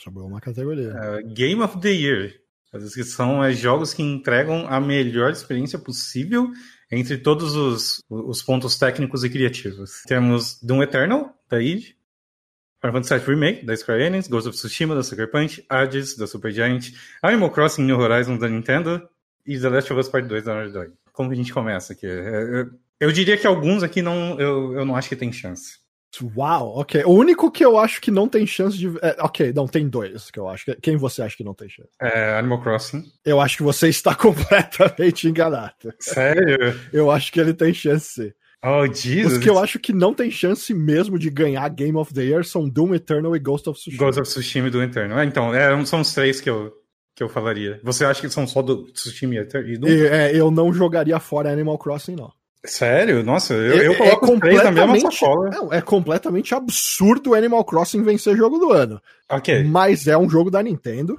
Sobrou uma categoria. Uh, Game of the Year. A descrição é jogos que entregam a melhor experiência possível entre todos os, os pontos técnicos e criativos. Temos Doom Eternal, da id, Final Fantasy VII Remake, da Square Enix, Ghost of Tsushima, da Sucker Punch, Hades, da Supergiant, Animal Crossing New Horizons, da Nintendo e The Last of Us Part 2, da Naughty Dog. Como que a gente começa aqui? É, é eu diria que alguns aqui não, eu, eu não acho que tem chance. Uau, ok. O único que eu acho que não tem chance de. É, ok, não, tem dois que eu acho. Quem você acha que não tem chance? É, Animal Crossing. Eu acho que você está completamente enganado. Sério? Eu acho que ele tem chance. Oh, Jesus. Os que eu acho que não tem chance mesmo de ganhar Game of the Year são Doom Eternal e Ghost of Tsushima. Ghost of Tsushima e Doom Eternal. É, então, é, são os três que eu, que eu falaria. Você acha que são só do Tsushima e Doom? É, eu não jogaria fora Animal Crossing, não. Sério? Nossa, eu, é, eu coloco é os três na mesma sacola. Não, é completamente absurdo o Animal Crossing vencer jogo do ano. Ok. Mas é um jogo da Nintendo.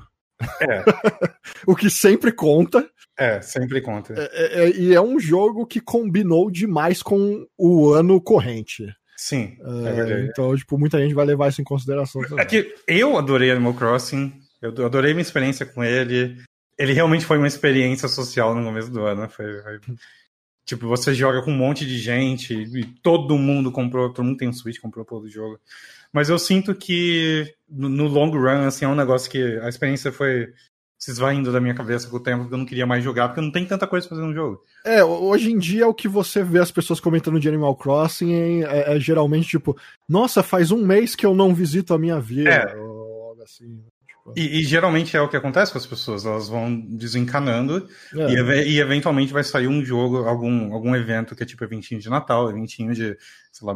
É. o que sempre conta. É, sempre conta. É, é, é, e é um jogo que combinou demais com o ano corrente. Sim, é, é verdade. Então, tipo, muita gente vai levar isso em consideração também. É que eu adorei Animal Crossing, eu adorei minha experiência com ele. Ele realmente foi uma experiência social no começo do ano. Foi, foi... Tipo, você joga com um monte de gente e todo mundo comprou, todo mundo tem um Switch, comprou todo o jogo. Mas eu sinto que no, long run, assim, é um negócio que a experiência foi se esvaindo da minha cabeça com o tempo, porque eu não queria mais jogar, porque não tem tanta coisa pra fazer no jogo. É, hoje em dia o que você vê as pessoas comentando de Animal Crossing é, é geralmente tipo, nossa, faz um mês que eu não visito a minha vida. É. Ou algo assim. E, e, geralmente é o que acontece com as pessoas, elas vão desencanando é. e, e, eventualmente vai sair um jogo, algum, algum evento que é tipo eventinho de Natal, eventinho de, sei lá,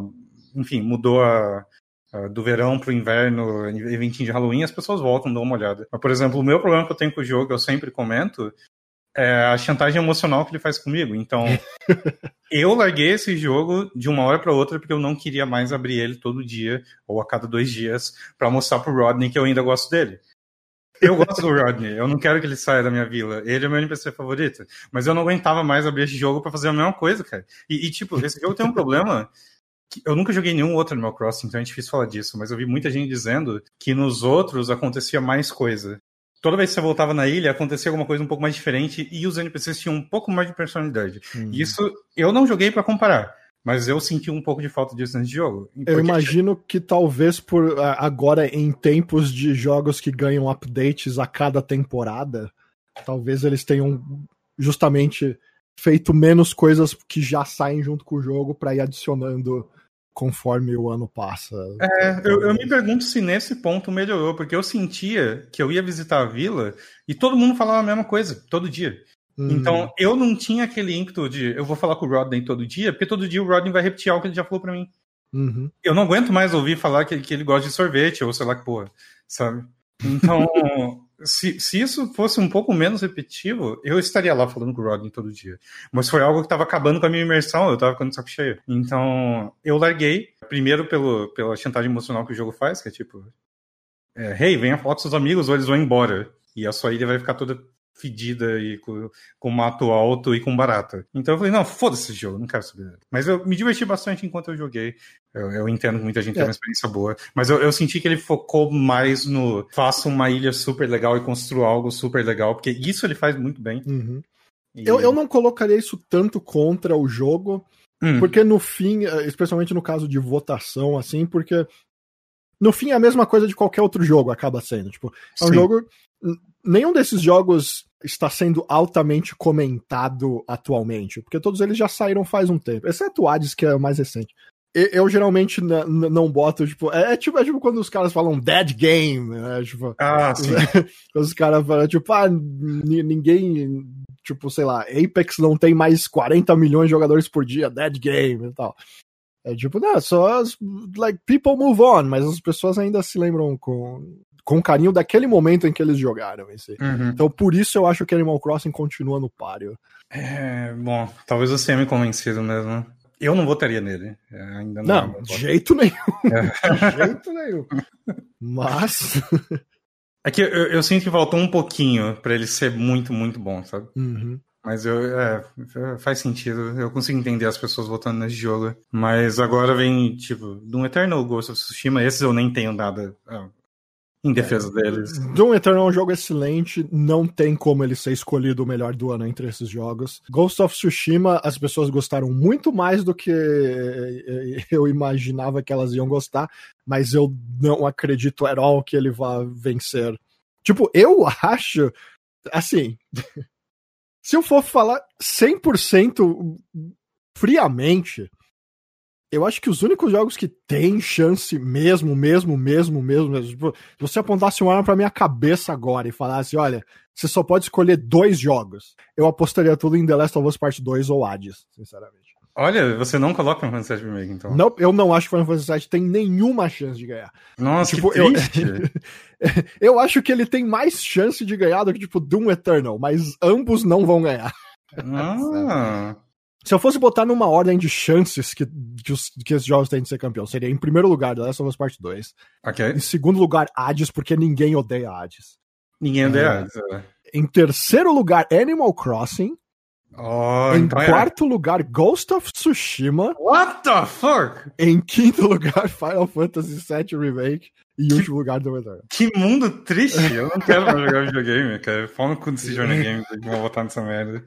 enfim, mudou a, a do verão pro inverno, eventinho de Halloween, as pessoas voltam, dão uma olhada. Mas, por exemplo, o meu problema que eu tenho com o jogo, eu sempre comento, é a chantagem emocional que ele faz comigo. Então, eu larguei esse jogo de uma hora para outra porque eu não queria mais abrir ele todo dia ou a cada dois dias para mostrar pro Rodney que eu ainda gosto dele. Eu gosto do Rodney, eu não quero que ele saia da minha vila. Ele é meu NPC favorito. Mas eu não aguentava mais abrir esse jogo para fazer a mesma coisa, cara. E, e, tipo, esse jogo tem um problema. Que eu nunca joguei nenhum outro Animal Crossing, então é difícil falar disso. Mas eu vi muita gente dizendo que nos outros acontecia mais coisa. Toda vez que você voltava na ilha, acontecia alguma coisa um pouco mais diferente e os NPCs tinham um pouco mais de personalidade. Hum. Isso eu não joguei para comparar. Mas eu senti um pouco de falta disso nesse jogo. Eu imagino que talvez por agora em tempos de jogos que ganham updates a cada temporada, talvez eles tenham justamente feito menos coisas que já saem junto com o jogo para ir adicionando conforme o ano passa. É, eu, eu, me pergunto se nesse ponto melhorou, porque eu sentia que eu ia visitar a vila e todo mundo falava a mesma coisa, todo dia. Hum. Então eu não tinha aquele ímpeto de eu vou falar com o Rodney todo dia, porque todo dia o Rodney vai repetir algo que ele já falou para mim. Uhum. Eu não aguento mais ouvir falar que, que ele gosta de sorvete, ou sei lá que porra, sabe? Então, se, se isso fosse um pouco menos repetitivo, eu estaria lá falando com o Rodney todo dia. Mas foi algo que estava acabando com a minha imersão, eu estava ficando de saco cheio. Então, eu larguei, primeiro pelo, pela chantagem emocional que o jogo faz, que é tipo, é, hey, venha falar com seus amigos ou eles vão embora. E a sua ilha vai ficar toda fedida e com, com mato alto e com barata. Então eu falei, não, foda-se esse jogo, não quero saber. Mas eu me diverti bastante enquanto eu joguei. Eu, eu entendo que muita gente é. tem uma experiência boa. Mas eu, eu, senti que ele focou mais no faça uma ilha super legal e construa algo super legal, porque isso ele faz muito bem. Uhum. E... Eu, eu não colocaria isso tanto contra o jogo, hum. porque no fim, eh, especialmente no caso de votação, assim, porque no fim é a mesma coisa de qualquer outro jogo, acaba sendo. Tipo, é um Sim. jogo. Nenhum desses jogos está sendo altamente comentado atualmente, porque todos eles já saíram faz um tempo, exceto o Hades, que é o mais recente. Eu, geralmente não boto, tipo, é, é, tipo, é tipo quando os caras falam dead game, né? Tipo, ah, sim. os caras falam, tipo, ah, ninguém, tipo, sei lá, Apex não tem mais 40 milhões de jogadores por dia, dead game e tal. É tipo, não, só, like, people move on, mas as pessoas ainda se lembram com, com carinho daquele momento em que eles jogaram. Esse. Uhum. Então, por isso eu acho que Animal Crossing continua no páreo. É, bom, talvez você tenha me convencido mesmo. Eu não votaria nele. É, ainda não, não de jeito nenhum. É. de jeito nenhum. Mas. É que eu, eu, sinto que faltou um pouquinho para ele ser muito, muito bom, sabe? Uhum. Mas eu, é, faz sentido. Eu consigo entender as pessoas votando nesse jogo. Mas agora vem, tipo, Doom Eternal, Ghost of Tsushima. Esses eu nem tenho nada em defesa é, deles. Doom Eternal é um jogo excelente, não tem como ele ser escolhido o melhor do ano entre esses jogos. Ghost of Tsushima, as pessoas gostaram muito mais do que eu imaginava que elas iam gostar, mas eu não acredito at all que ele vá vencer. Tipo, eu acho, assim, se eu for falar 100% friamente, eu acho que os únicos jogos que tem chance mesmo, mesmo, mesmo, mesmo, mesmo tipo, se você apontasse uma arma pra minha cabeça agora e falasse, olha, você só pode escolher dois jogos, eu apostaria tudo em The Last of Us Part 2 ou Hades, sinceramente. Olha, você não coloca Final Fantasy VII Remake, então? Não, eu não acho que Final Fantasy VII tem nenhuma chance de ganhar. Nossa, tipo, que triste. Eu, eu acho que ele tem mais chance de ganhar do que, tipo, Doom Eternal, mas ambos não vão ganhar. Ah... Se eu fosse botar numa ordem de chances que, que, os, que esses jogos têm de ser campeão, seria em primeiro lugar The Last of Us Part 2. Ok. Em segundo lugar, Hades, porque ninguém odeia Hades. Ninguém odeia é. Hades, é. Em terceiro lugar, Animal Crossing. Oh, em então é. quarto é. lugar, Ghost of Tsushima. What the fuck? Em quinto lugar, Final Fantasy VII Remake. E em último lugar, The Return. Que mundo triste! Eu não quero mais jogar videogame, cara. Fala com esse Game, vou botar nessa merda.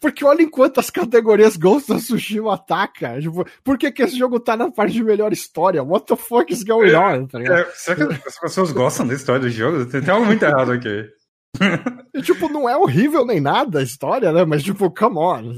Porque olha enquanto as categorias Ghost of Tsushima ataca. Tipo, por que, que esse jogo tá na parte de melhor história? What the fuck is going é, on? Tá é, será que as pessoas gostam da história do jogo? Tem, tem algo muito errado aqui. E, tipo, não é horrível nem nada a história, né? Mas, tipo, come on.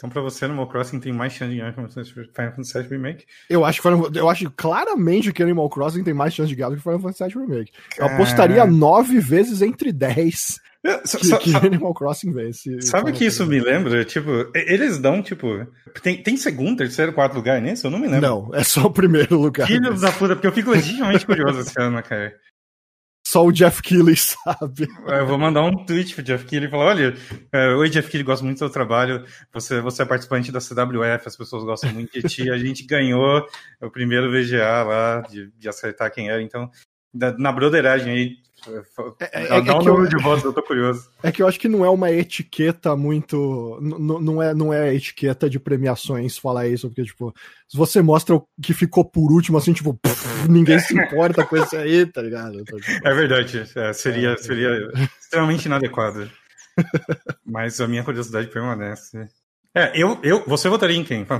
Então, pra você, Animal Crossing tem mais chance de ganhar que Final Fantasy VII Remake? Eu acho, eu acho claramente que Animal Crossing tem mais chance de ganhar do que Final Fantasy VII Remake. Eu apostaria nove vezes entre dez que, que Animal Crossing. Sabe que isso me lembra? Tipo, eles dão, tipo. Tem, tem segundo, terceiro, quarto lugar nisso? Eu não me lembro. Não, é só o primeiro lugar. Filhos da puta, porque eu fico legitimamente curioso esse ano, cara. Só o Jeff Keighley sabe. Eu vou mandar um tweet pro Jeff Keighley e falar: olha, é, oi Jeff Keighley, gosto muito do seu trabalho. Você, você é participante da CWF, as pessoas gostam muito de ti. A gente ganhou o primeiro VGA lá, de, de acertar quem era. Então, na broderagem aí, é, é, Dá um número de votos, eu tô curioso. É que eu acho que não é uma etiqueta muito. Não é, não é etiqueta de premiações falar isso, porque, tipo, se você mostra o que ficou por último, assim, tipo, pff, ninguém se importa com isso aí, tá ligado? Então, tipo, é verdade, é, seria, é, seria extremamente inadequado. Mas a minha curiosidade permanece. É, eu, eu, você votaria em quem?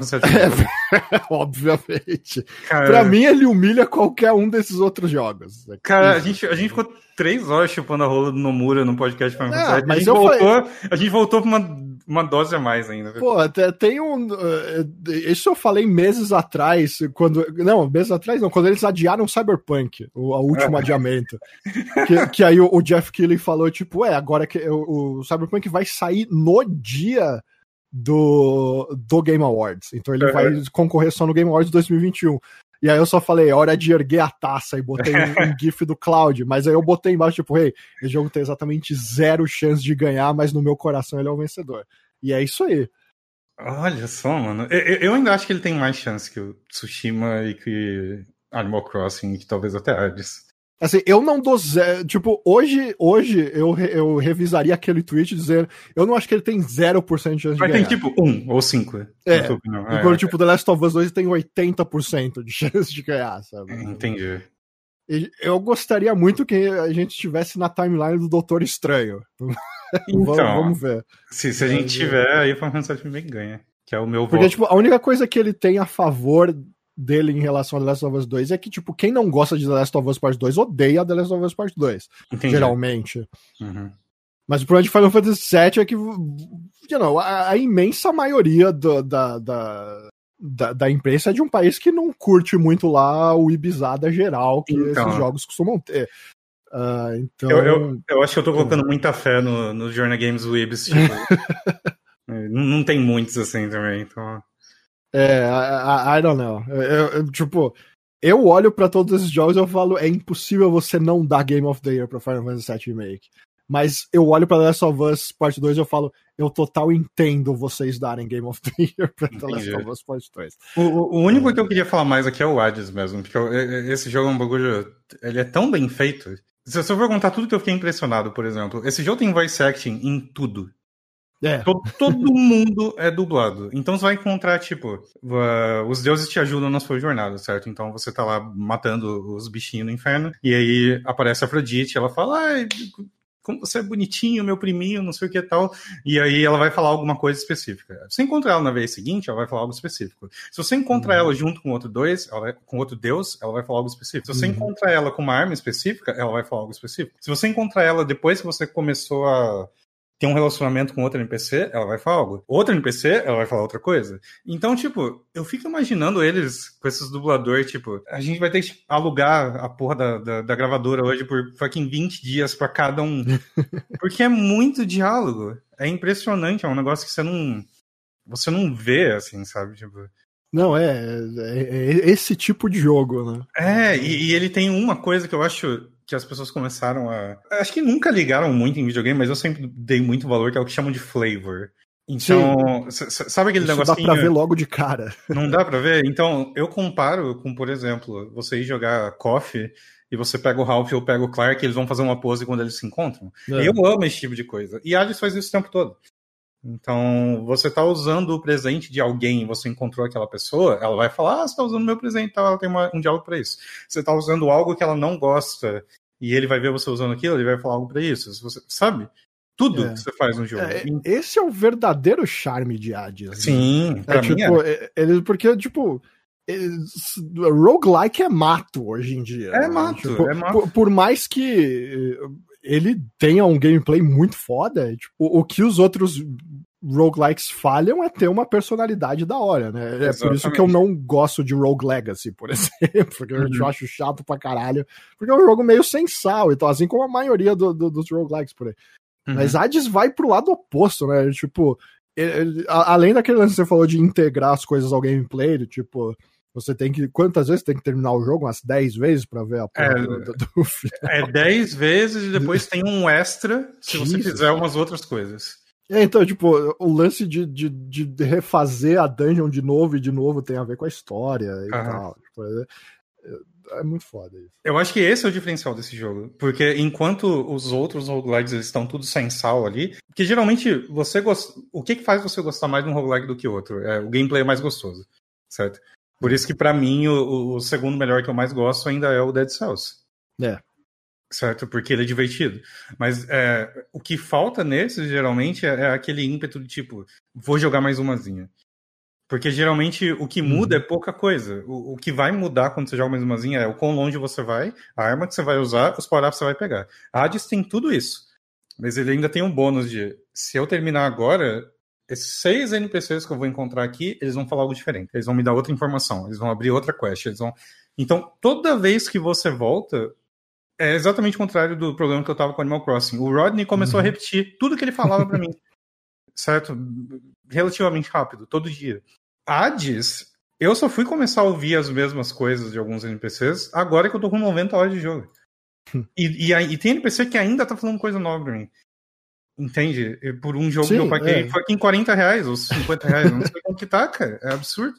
É, obviamente. Cara, pra mim, ele humilha qualquer um desses outros jogos. Cara, a gente, a gente ficou três horas chupando a rola do Nomura no podcast Final Fantasy. Mas a, gente voltou, a gente voltou pra uma, uma dose a mais ainda. Pô, tem um. Eh, isso eu falei meses atrás, quando. Não, meses atrás não, quando eles adiaram Cyberpunk, o, o último adiamento. Que, que aí o, o, Jeff Keighley falou, tipo, é, agora que o, o Cyberpunk vai sair no dia do, do Game Awards. Então ele uhum. vai concorrer só no Game Awards 2021. E aí eu só falei, é hora de erguer a taça e botei um, um GIF do Cloud. Mas aí eu botei embaixo, tipo, hey, esse jogo tem exatamente zero chance de ganhar, mas no meu coração ele é o vencedor. E é isso aí. Olha só, mano. Eu, eu ainda acho que ele tem mais chance que o Tsushima e que Animal Crossing, e que talvez até Hades. Assim, eu não dou zero. Tipo, hoje, hoje eu, eu revisaria aquele tweet dizendo. Eu não acho que ele tem 0% de chance Mas de ganhar. tem tipo 1 ou 5. É. Enquanto, é, tipo, The Last of Us 2 tem 80% de chance de ganhar, sabe? Entendi. Eu gostaria muito que a gente estivesse na timeline do Doutor Estranho. Então, vamos, vamos, ver. Se, se a gente tiver, aí o Final Fantasy bem ganha. Que é o meu Porque, voto. tipo, a única coisa que ele tem a favor dele em relação a The Last of Us 2 é que, tipo, quem não gosta de The Last of Us Part 2 odeia The Last of Us Part 2. Entendi. Geralmente. Uhum. Mas o problema de Final Fantasy VII é que, you know, a, a imensa maioria do, da, da, da, da, imprensa é de um país que não curte muito lá o ibizada geral que então. esses jogos costumam ter. Uh, então... Eu, eu, eu, acho que eu tô colocando muita fé no, no Journal Games Webs, tipo, não, não tem muitos assim também, então... É, I, I don't know. Eu, eu, tipo, eu olho para todos esses jogos e eu falo, é impossível você não dar Game of the Year pra Final Fantasy VII Remake. Mas eu olho pra The Last of Us Part 2 e eu falo, eu total entendo vocês darem Game of the Year pra The Last of Us Part 2. O, o único que eu queria falar mais aqui é o Hades mesmo, porque esse jogo é um bagulho. Ele é tão bem feito. Se eu for contar tudo que eu fiquei impressionado, por exemplo, esse jogo tem voice acting em tudo. É. Todo, todo mundo é dublado. Então você vai encontrar, tipo, uh, os deuses te ajudam na sua jornada, certo? Então você tá lá matando os bichinhos no inferno, e aí aparece a Afrodite, ela fala, ai, como você é bonitinho, meu priminho, não sei o que tal. E aí ela vai falar alguma coisa específica. Se você encontrar ela na vez seguinte, ela vai falar algo específico. Se você encontrar uhum. ela junto com outro dois, vai, com outro deus, ela vai falar algo específico. Se você uhum. encontrar ela com uma arma específica, ela vai falar algo específico. Se você encontrar ela depois que você começou a tem um relacionamento com outro NPC, ela vai falar algo. Outro NPC, ela vai falar outra coisa. Então, tipo, eu fico imaginando eles com esses dubladores, tipo, a gente vai ter que alugar a porra da, da, da gravadora hoje por fucking 20 dias para cada um. Porque é muito diálogo. É impressionante, é um negócio que você não. Você não vê, assim, sabe? Tipo. Não, é, é, é esse tipo de jogo, né? É, e, e ele tem uma coisa que eu acho que as pessoas começaram a. Acho que nunca ligaram muito em videogame, mas eu sempre dei muito valor, que é o que chamam de flavor. Então, sabe aquele negócio? Dá pra ver logo de cara. Não dá pra ver? Então, eu comparo com, por exemplo, você ir jogar Coffee e você pega o Ralph ou pega o Clark, eles vão fazer uma pose quando eles se encontram. É. Eu amo esse tipo de coisa. E Alice faz isso o tempo todo. Então, você está usando o presente de alguém, você encontrou aquela pessoa, ela vai falar, ah, você está usando meu presente, então ela tem uma, um diálogo para isso. Você está usando algo que ela não gosta e ele vai ver você usando aquilo, ele vai falar algo para isso. Você, sabe? Tudo é. que você faz no jogo. É, esse é o verdadeiro charme de Hades. Né? Sim, né? é, tipo, é. Ele, porque, tipo, roguelike é mato hoje em dia. É né? mato, tipo, é mato. Por, por, mais que ele tenha um gameplay muito foda, tipo, o que os outros roguelikes falham é ter uma personalidade da hora, né? Exatamente. É por isso que eu não gosto de Rogue Legacy, por exemplo, porque uhum. eu acho chato pra caralho, porque é um jogo meio sem sal, então, assim como a maioria do, do, dos roguelikes por aí. Uhum. Mas Hades vai pro lado oposto, né? Tipo, ele, além daquele lance que você falou de integrar as coisas ao gameplay, tipo, você tem que. Quantas vezes tem que terminar o jogo? Umas 10 vezes para ver a porra é, do, do, final. É 10 vezes e depois tem um extra se você fizer umas outras coisas. É, então, tipo, o lance de, de, de, refazer a dungeon de novo e de novo tem a ver com a história e tal. Tipo, é, é, é, muito foda isso. Eu acho que esse é o diferencial desse jogo. Porque enquanto os outros roguelikes estão tudo sem sal ali, que geralmente você gosta. O que, que faz você gostar mais de um roguelike do que outro? É, o gameplay é mais gostoso, certo? Por isso que para mim o, o, segundo melhor que eu mais gosto ainda é o Dead Cells. É. certo? Porque ele é divertido. Mas é, o que falta nesse, geralmente, é, é, aquele ímpeto de tipo, vou jogar mais umazinha. Porque geralmente o que muda uhum. é pouca coisa. O, o, que vai mudar quando você joga mais umazinha é o quão longe você vai, a arma que você vai usar, os power-ups que você vai pegar. A Hades tem tudo isso. Mas ele ainda tem um bônus de, se eu terminar agora, esses seis NPCs que eu vou encontrar aqui, eles vão falar algo diferente. Eles vão me dar outra informação, eles vão abrir outra quest, eles vão... Então, toda vez que você volta, é exatamente o contrário do problema que eu tava com Animal Crossing. O Rodney começou uhum. a repetir tudo que ele falava para mim. Certo? Relativamente rápido, todo dia. Hades, eu só fui começar a ouvir as mesmas coisas de alguns NPCs agora que eu tô com 90 horas de jogo. e, e, e, tem NPC que ainda tá falando coisa nova pra mim. Entende? Por um jogo Sim, que eu paguei, é. foi aqui em 40 reais ou 50 reais. Não sei como que tá, cara. É absurdo.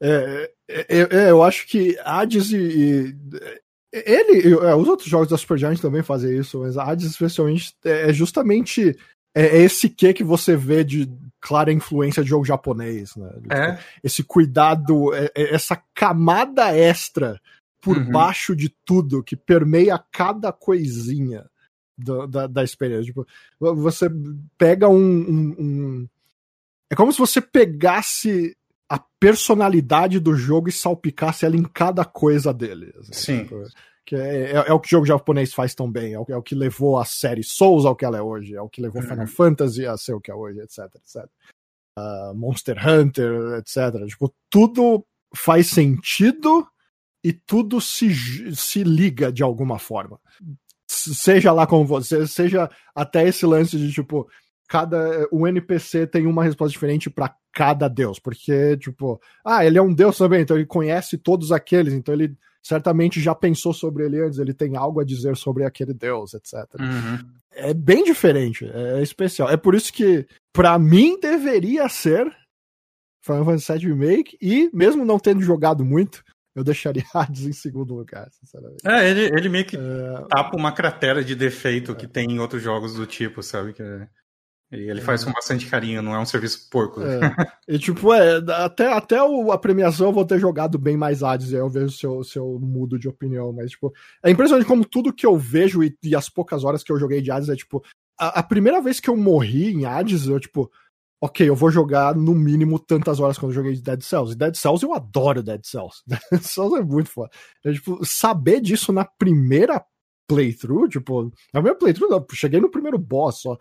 É, é, é, eu acho que Hades e, e ele, é, os outros jogos da Supergiant também fazem isso, mas a Hades especialmente é, é justamente é, é esse que que você vê de clara influência de jogo japonês, né? É. Tipo, esse cuidado, essa camada extra por uhum. baixo de tudo que permeia cada coisinha da, da, da experiência. Tipo, você pega um, um, um, É como se você pegasse a personalidade do jogo e salpicasse ela em cada coisa dele. Assim, Sim. Tipo, que é, é, é, o que o jogo japonês faz tão bem, é o, é o, que levou a série Souls ao que ela é hoje, é o que levou uhum. Final Fantasy a ser o que é hoje, etc, etc. Uh, Monster Hunter, etc. Tipo, tudo faz sentido e tudo se, se liga de alguma forma. Seja lá como você, seja até esse lance de tipo, cada o NPC tem uma resposta diferente para cada deus, porque tipo, ah, ele é um deus também, então ele conhece todos aqueles, então ele certamente já pensou sobre ele antes, ele tem algo a dizer sobre aquele deus, etc. Uhum. É bem diferente, é especial. É por isso que para mim deveria ser Final Fantasy VII Remake e mesmo não tendo jogado muito, eu deixaria Hades em segundo lugar, sinceramente. É, ele, ele meio que é... tapa uma cratera de defeito é. que tem em outros jogos do tipo, sabe? Que é... E ele faz com bastante carinho, não é um serviço porco. É. E tipo, é, até, até o, a premiação eu vou ter jogado bem mais Hades, aí eu vejo se eu, se eu mudo de opinião, mas tipo, é impressionante como tudo que eu vejo e, e as poucas horas que eu joguei de Hades é tipo, a, a, primeira vez que eu morri em Hades, eu tipo, ok, eu vou jogar no mínimo tantas horas quando eu joguei Dead Cells. E Dead Cells eu adoro Dead Cells. Dead Cells é muito foda. É, tipo, saber disso na primeira playthrough, tipo, na minha playthrough, eu cheguei no primeiro boss só.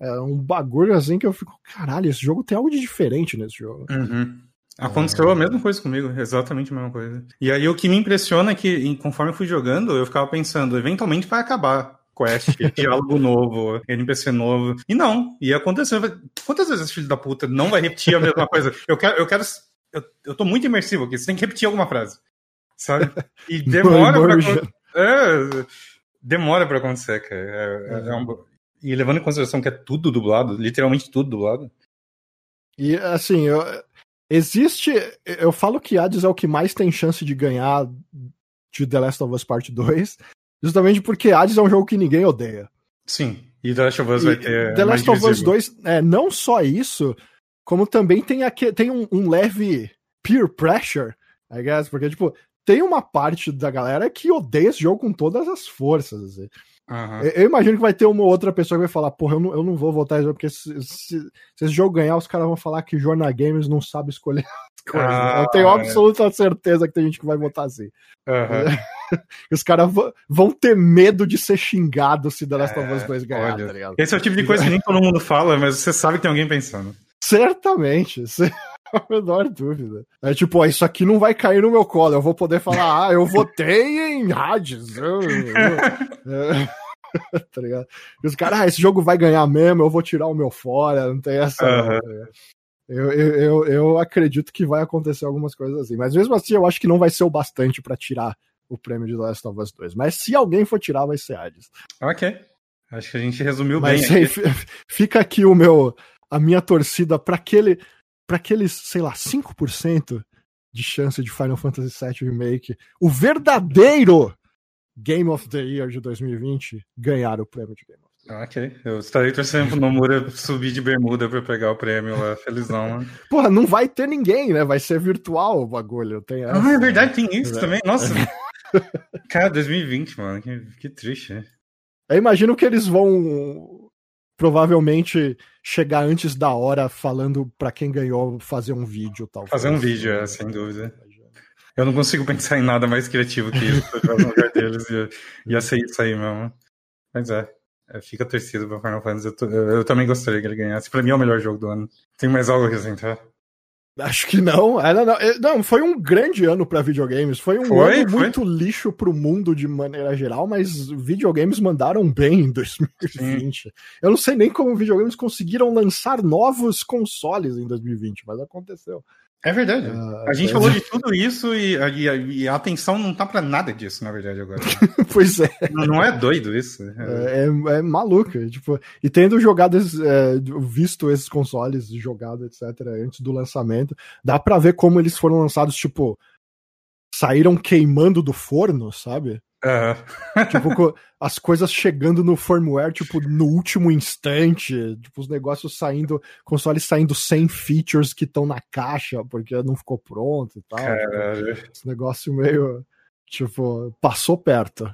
É um bagulho assim que eu fico, caralho, esse jogo tem algo de diferente nesse jogo. Uhum. Aconteceu é... a mesma coisa comigo, exatamente a mesma coisa. E aí o que me impressiona é que, conforme eu fui jogando, eu ficava pensando, eventualmente vai acabar quest, diálogo novo, NPC novo. E não, ia acontecer. Quantas vezes esse filho da puta não vai repetir a mesma coisa? Eu quero. Eu, quero eu, eu tô muito imersivo aqui, você tem que repetir alguma frase. Sabe? E demora pra. É, demora pra acontecer, cara. É, é, é um, e levando em consideração que é tudo dublado, literalmente tudo dublado. E assim, eu, existe. Eu falo que Hades é o que mais tem chance de ganhar de The Last of Us Part 2, justamente porque Hades é um jogo que ninguém odeia. Sim, e The Last of Us e vai ter. The Last of Us 2, é, não só isso, como também tem, aqui, tem um, um leve peer pressure, I guess, porque, tipo, tem uma parte da galera que odeia esse jogo com todas as forças. Assim. Uhum. Eu, imagino que vai ter uma outra pessoa que vai falar, porra, eu não, eu não vou votar esse jogo, porque se, se, se, esse jogo ganhar, os caras vão falar que Jornal Games não sabe escolher as coisas. Ah, eu tenho absoluta certeza que tem gente que vai votar assim. Uhum. os caras vão ter medo de ser xingado se The Last of Us 2 ganhar, olha, tá Esse é o tipo de coisa que nem todo mundo fala, mas você sabe que tem alguém pensando. Certamente. a menor dúvida. É tipo, ó, isso aqui não vai cair no meu colo. Eu vou poder falar, ah, eu votei em Hades. Eu, eu, é, tá ligado? E os caras, ah, esse jogo vai ganhar mesmo, eu vou tirar o meu fora, não tem essa. Uhum. Eu, eu, eu, eu, acredito que vai acontecer algumas coisas assim. Mas mesmo assim, eu acho que não vai ser o bastante para tirar o prêmio de Last of Us 2. Mas se alguém for tirar, vai ser Hades. Ok. Acho que a gente resumiu Mas, bem. Aqui. Fica aqui o meu, a minha torcida para aquele para aqueles, sei lá, 5% de chance de Final Fantasy VII Remake, o verdadeiro Game of the Year de 2020, ganhar o prêmio de Game of the Year. Ok, eu estarei torcendo pro Nomura subir de bermuda para pegar o prêmio lá, felizão, né? Porra, não vai ter ninguém, né? Vai ser virtual o bagulho. Tem essa, ah, é verdade, tem isso né? também. Nossa, Cara, 2020, mano, que, que triste. né? Eu imagino que eles vão provavelmente chegar antes da hora falando pra quem ganhou fazer um vídeo tal. Fazer um vídeo, é, sem dúvida. Eu não consigo pensar em nada mais criativo que isso no lugar deles. Ia, ia ser isso aí mesmo. Mas é. é, Fica torcido pra Final Fantasy. Eu, tô- eu- eu também gostaria que ele ganhasse. Pra mim é o melhor jogo do ano. Tem mais algo a acrescentar? Acho que não. É, não, não, é, não, foi um grande ano pra videogames. Foi um Foi, ano foi. muito lixo pro mundo de maneira geral, mas videogames mandaram bem em 2020. Eu não sei nem como videogames conseguiram lançar novos consoles em 2020, mas aconteceu. É verdade. Ah, A gente é. falou de tudo isso e, e a- e a atenção não tá pra nada disso, na verdade, agora. pois é. não, não é doido isso? É. É, é, é maluco, tipo, e tendo jogado, é, visto esses consoles jogado, etc, antes do lançamento, dá pra ver como eles foram lançados, tipo, saíram queimando do forno, sabe? Aham. Tipo, as coisas chegando no firmware, tipo, no último instante, tipo, os negócios saindo, consoles saindo sem features que estão na caixa, porque não ficou pronto e tal. Caralho. Esse negócio meio, tipo, passou perto.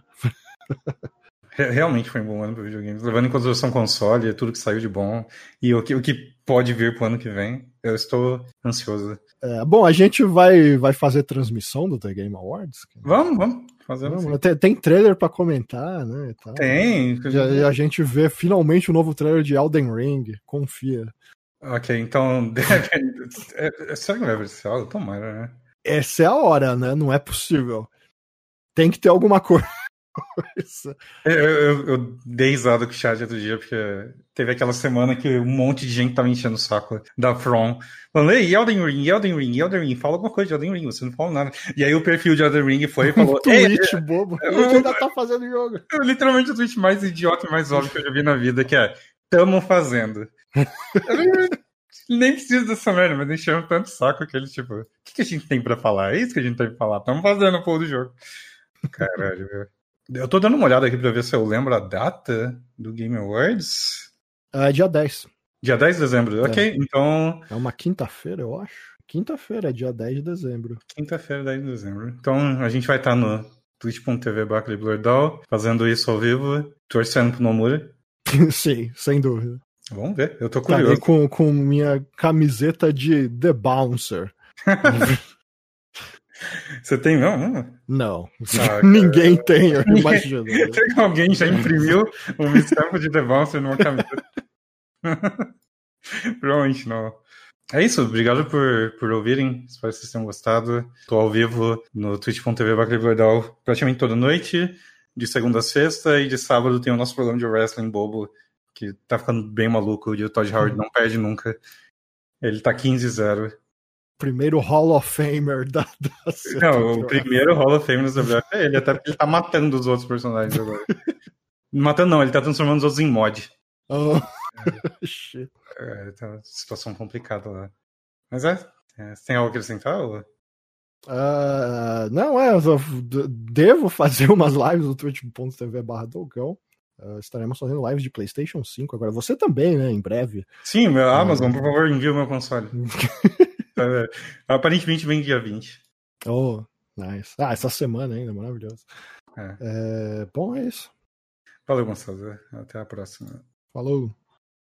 Re- Realmente foi um bom ano para videogames. Levando em consideração console, tudo que saiu de bom e o que, o que pode vir pro ano que vem, eu estou ansioso. É, bom, a gente vai, vai fazer transmissão do The Game Awards. Vamos, vamos. Fazer Vamos, assim. tem, tem trailer pra comentar, né? e tal. Tem. E a, e a gente vê finalmente o novo trailer de Elden Ring. Confia. Ok, então. é- será que vai ser algo? Tomara, né? Essa é a hora, né? Não é possível. Tem que ter alguma coisa. Eu, eu, eu dei risada com o chat outro dia, porque teve aquela semana que um monte de gente tava enchendo o saco da From. Falando, ei, Elden Ring, Elden Ring, Elden Ring, fala alguma coisa de Elden Ring, você não fala nada. E aí o perfil de Elden Ring foi e falou, tweet bobo. Eu- ainda tá fazendo jogo. é literalmente o tweet mais idiota e mais óbvio que eu já vi na vida, que é, tamo fazendo. Eu nem- preciso dessa merda, mas enchendo tanto saco que ele, tipo, o que, que a gente tem pra falar? É isso que a gente tem pra falar, tamo fazendo o povo do jogo. Caralho, velho. Eu tô dando uma olhada aqui pra ver se eu lembro a data do Game Awards. É dia 10. Dia 10 de dezembro. Ok, então, É uma quinta-feira, eu acho. Quinta-feira, é dia 10 de dezembro. quinta-feira, 10 de dezembro. Então, a gente vai estar no twitch.tv Blurdown, fazendo isso ao vivo, torcendo pro Nomura. Sim, sem dúvida. Vamos ver, eu tô Estarei curioso. com, com minha camiseta de The Bouncer. Você tem mesmo? Não. cara. Ninguém tem, eu imagino. Será que alguém já imprimiu um estampo de The Bouncer numa camiseta? Provavelmente não. É isso, obrigado por, por ouvirem. Espero que vocês tenham gostado. Tô ao vivo no twitch.tv Bacalibordal praticamente toda noite, de segunda a sexta, e de sábado tem o nosso programa de wrestling bobo, que tá ficando bem maluco, e o Todd Howard não perde nunca. Ele tá 15-0. Primeiro Hall of Famer da, da Não, o primeiro Hall of Fame no WWF é ele, até porque ele tá matando os outros personagens agora. matando não, ele tá transformando os outros em mod. Oh. Shit. É, tá uma situação complicada lá. Mas é, é, você tem algo a acrescentar? Ou... Ah, não, é, eu devo fazer umas lives no twitch.tv barra Dogão. Ah, estaremos fazendo lives de PlayStation 5 agora. Você também, né? Em breve. Sim, meu Amazon, por favor, envia o meu console. É, aparentemente vem dia 20. Oh, nice. Ah, essa semana ainda, maravilhoso. É. É, bom, é isso. Valeu, Gonçalo. Até a próxima. Falou.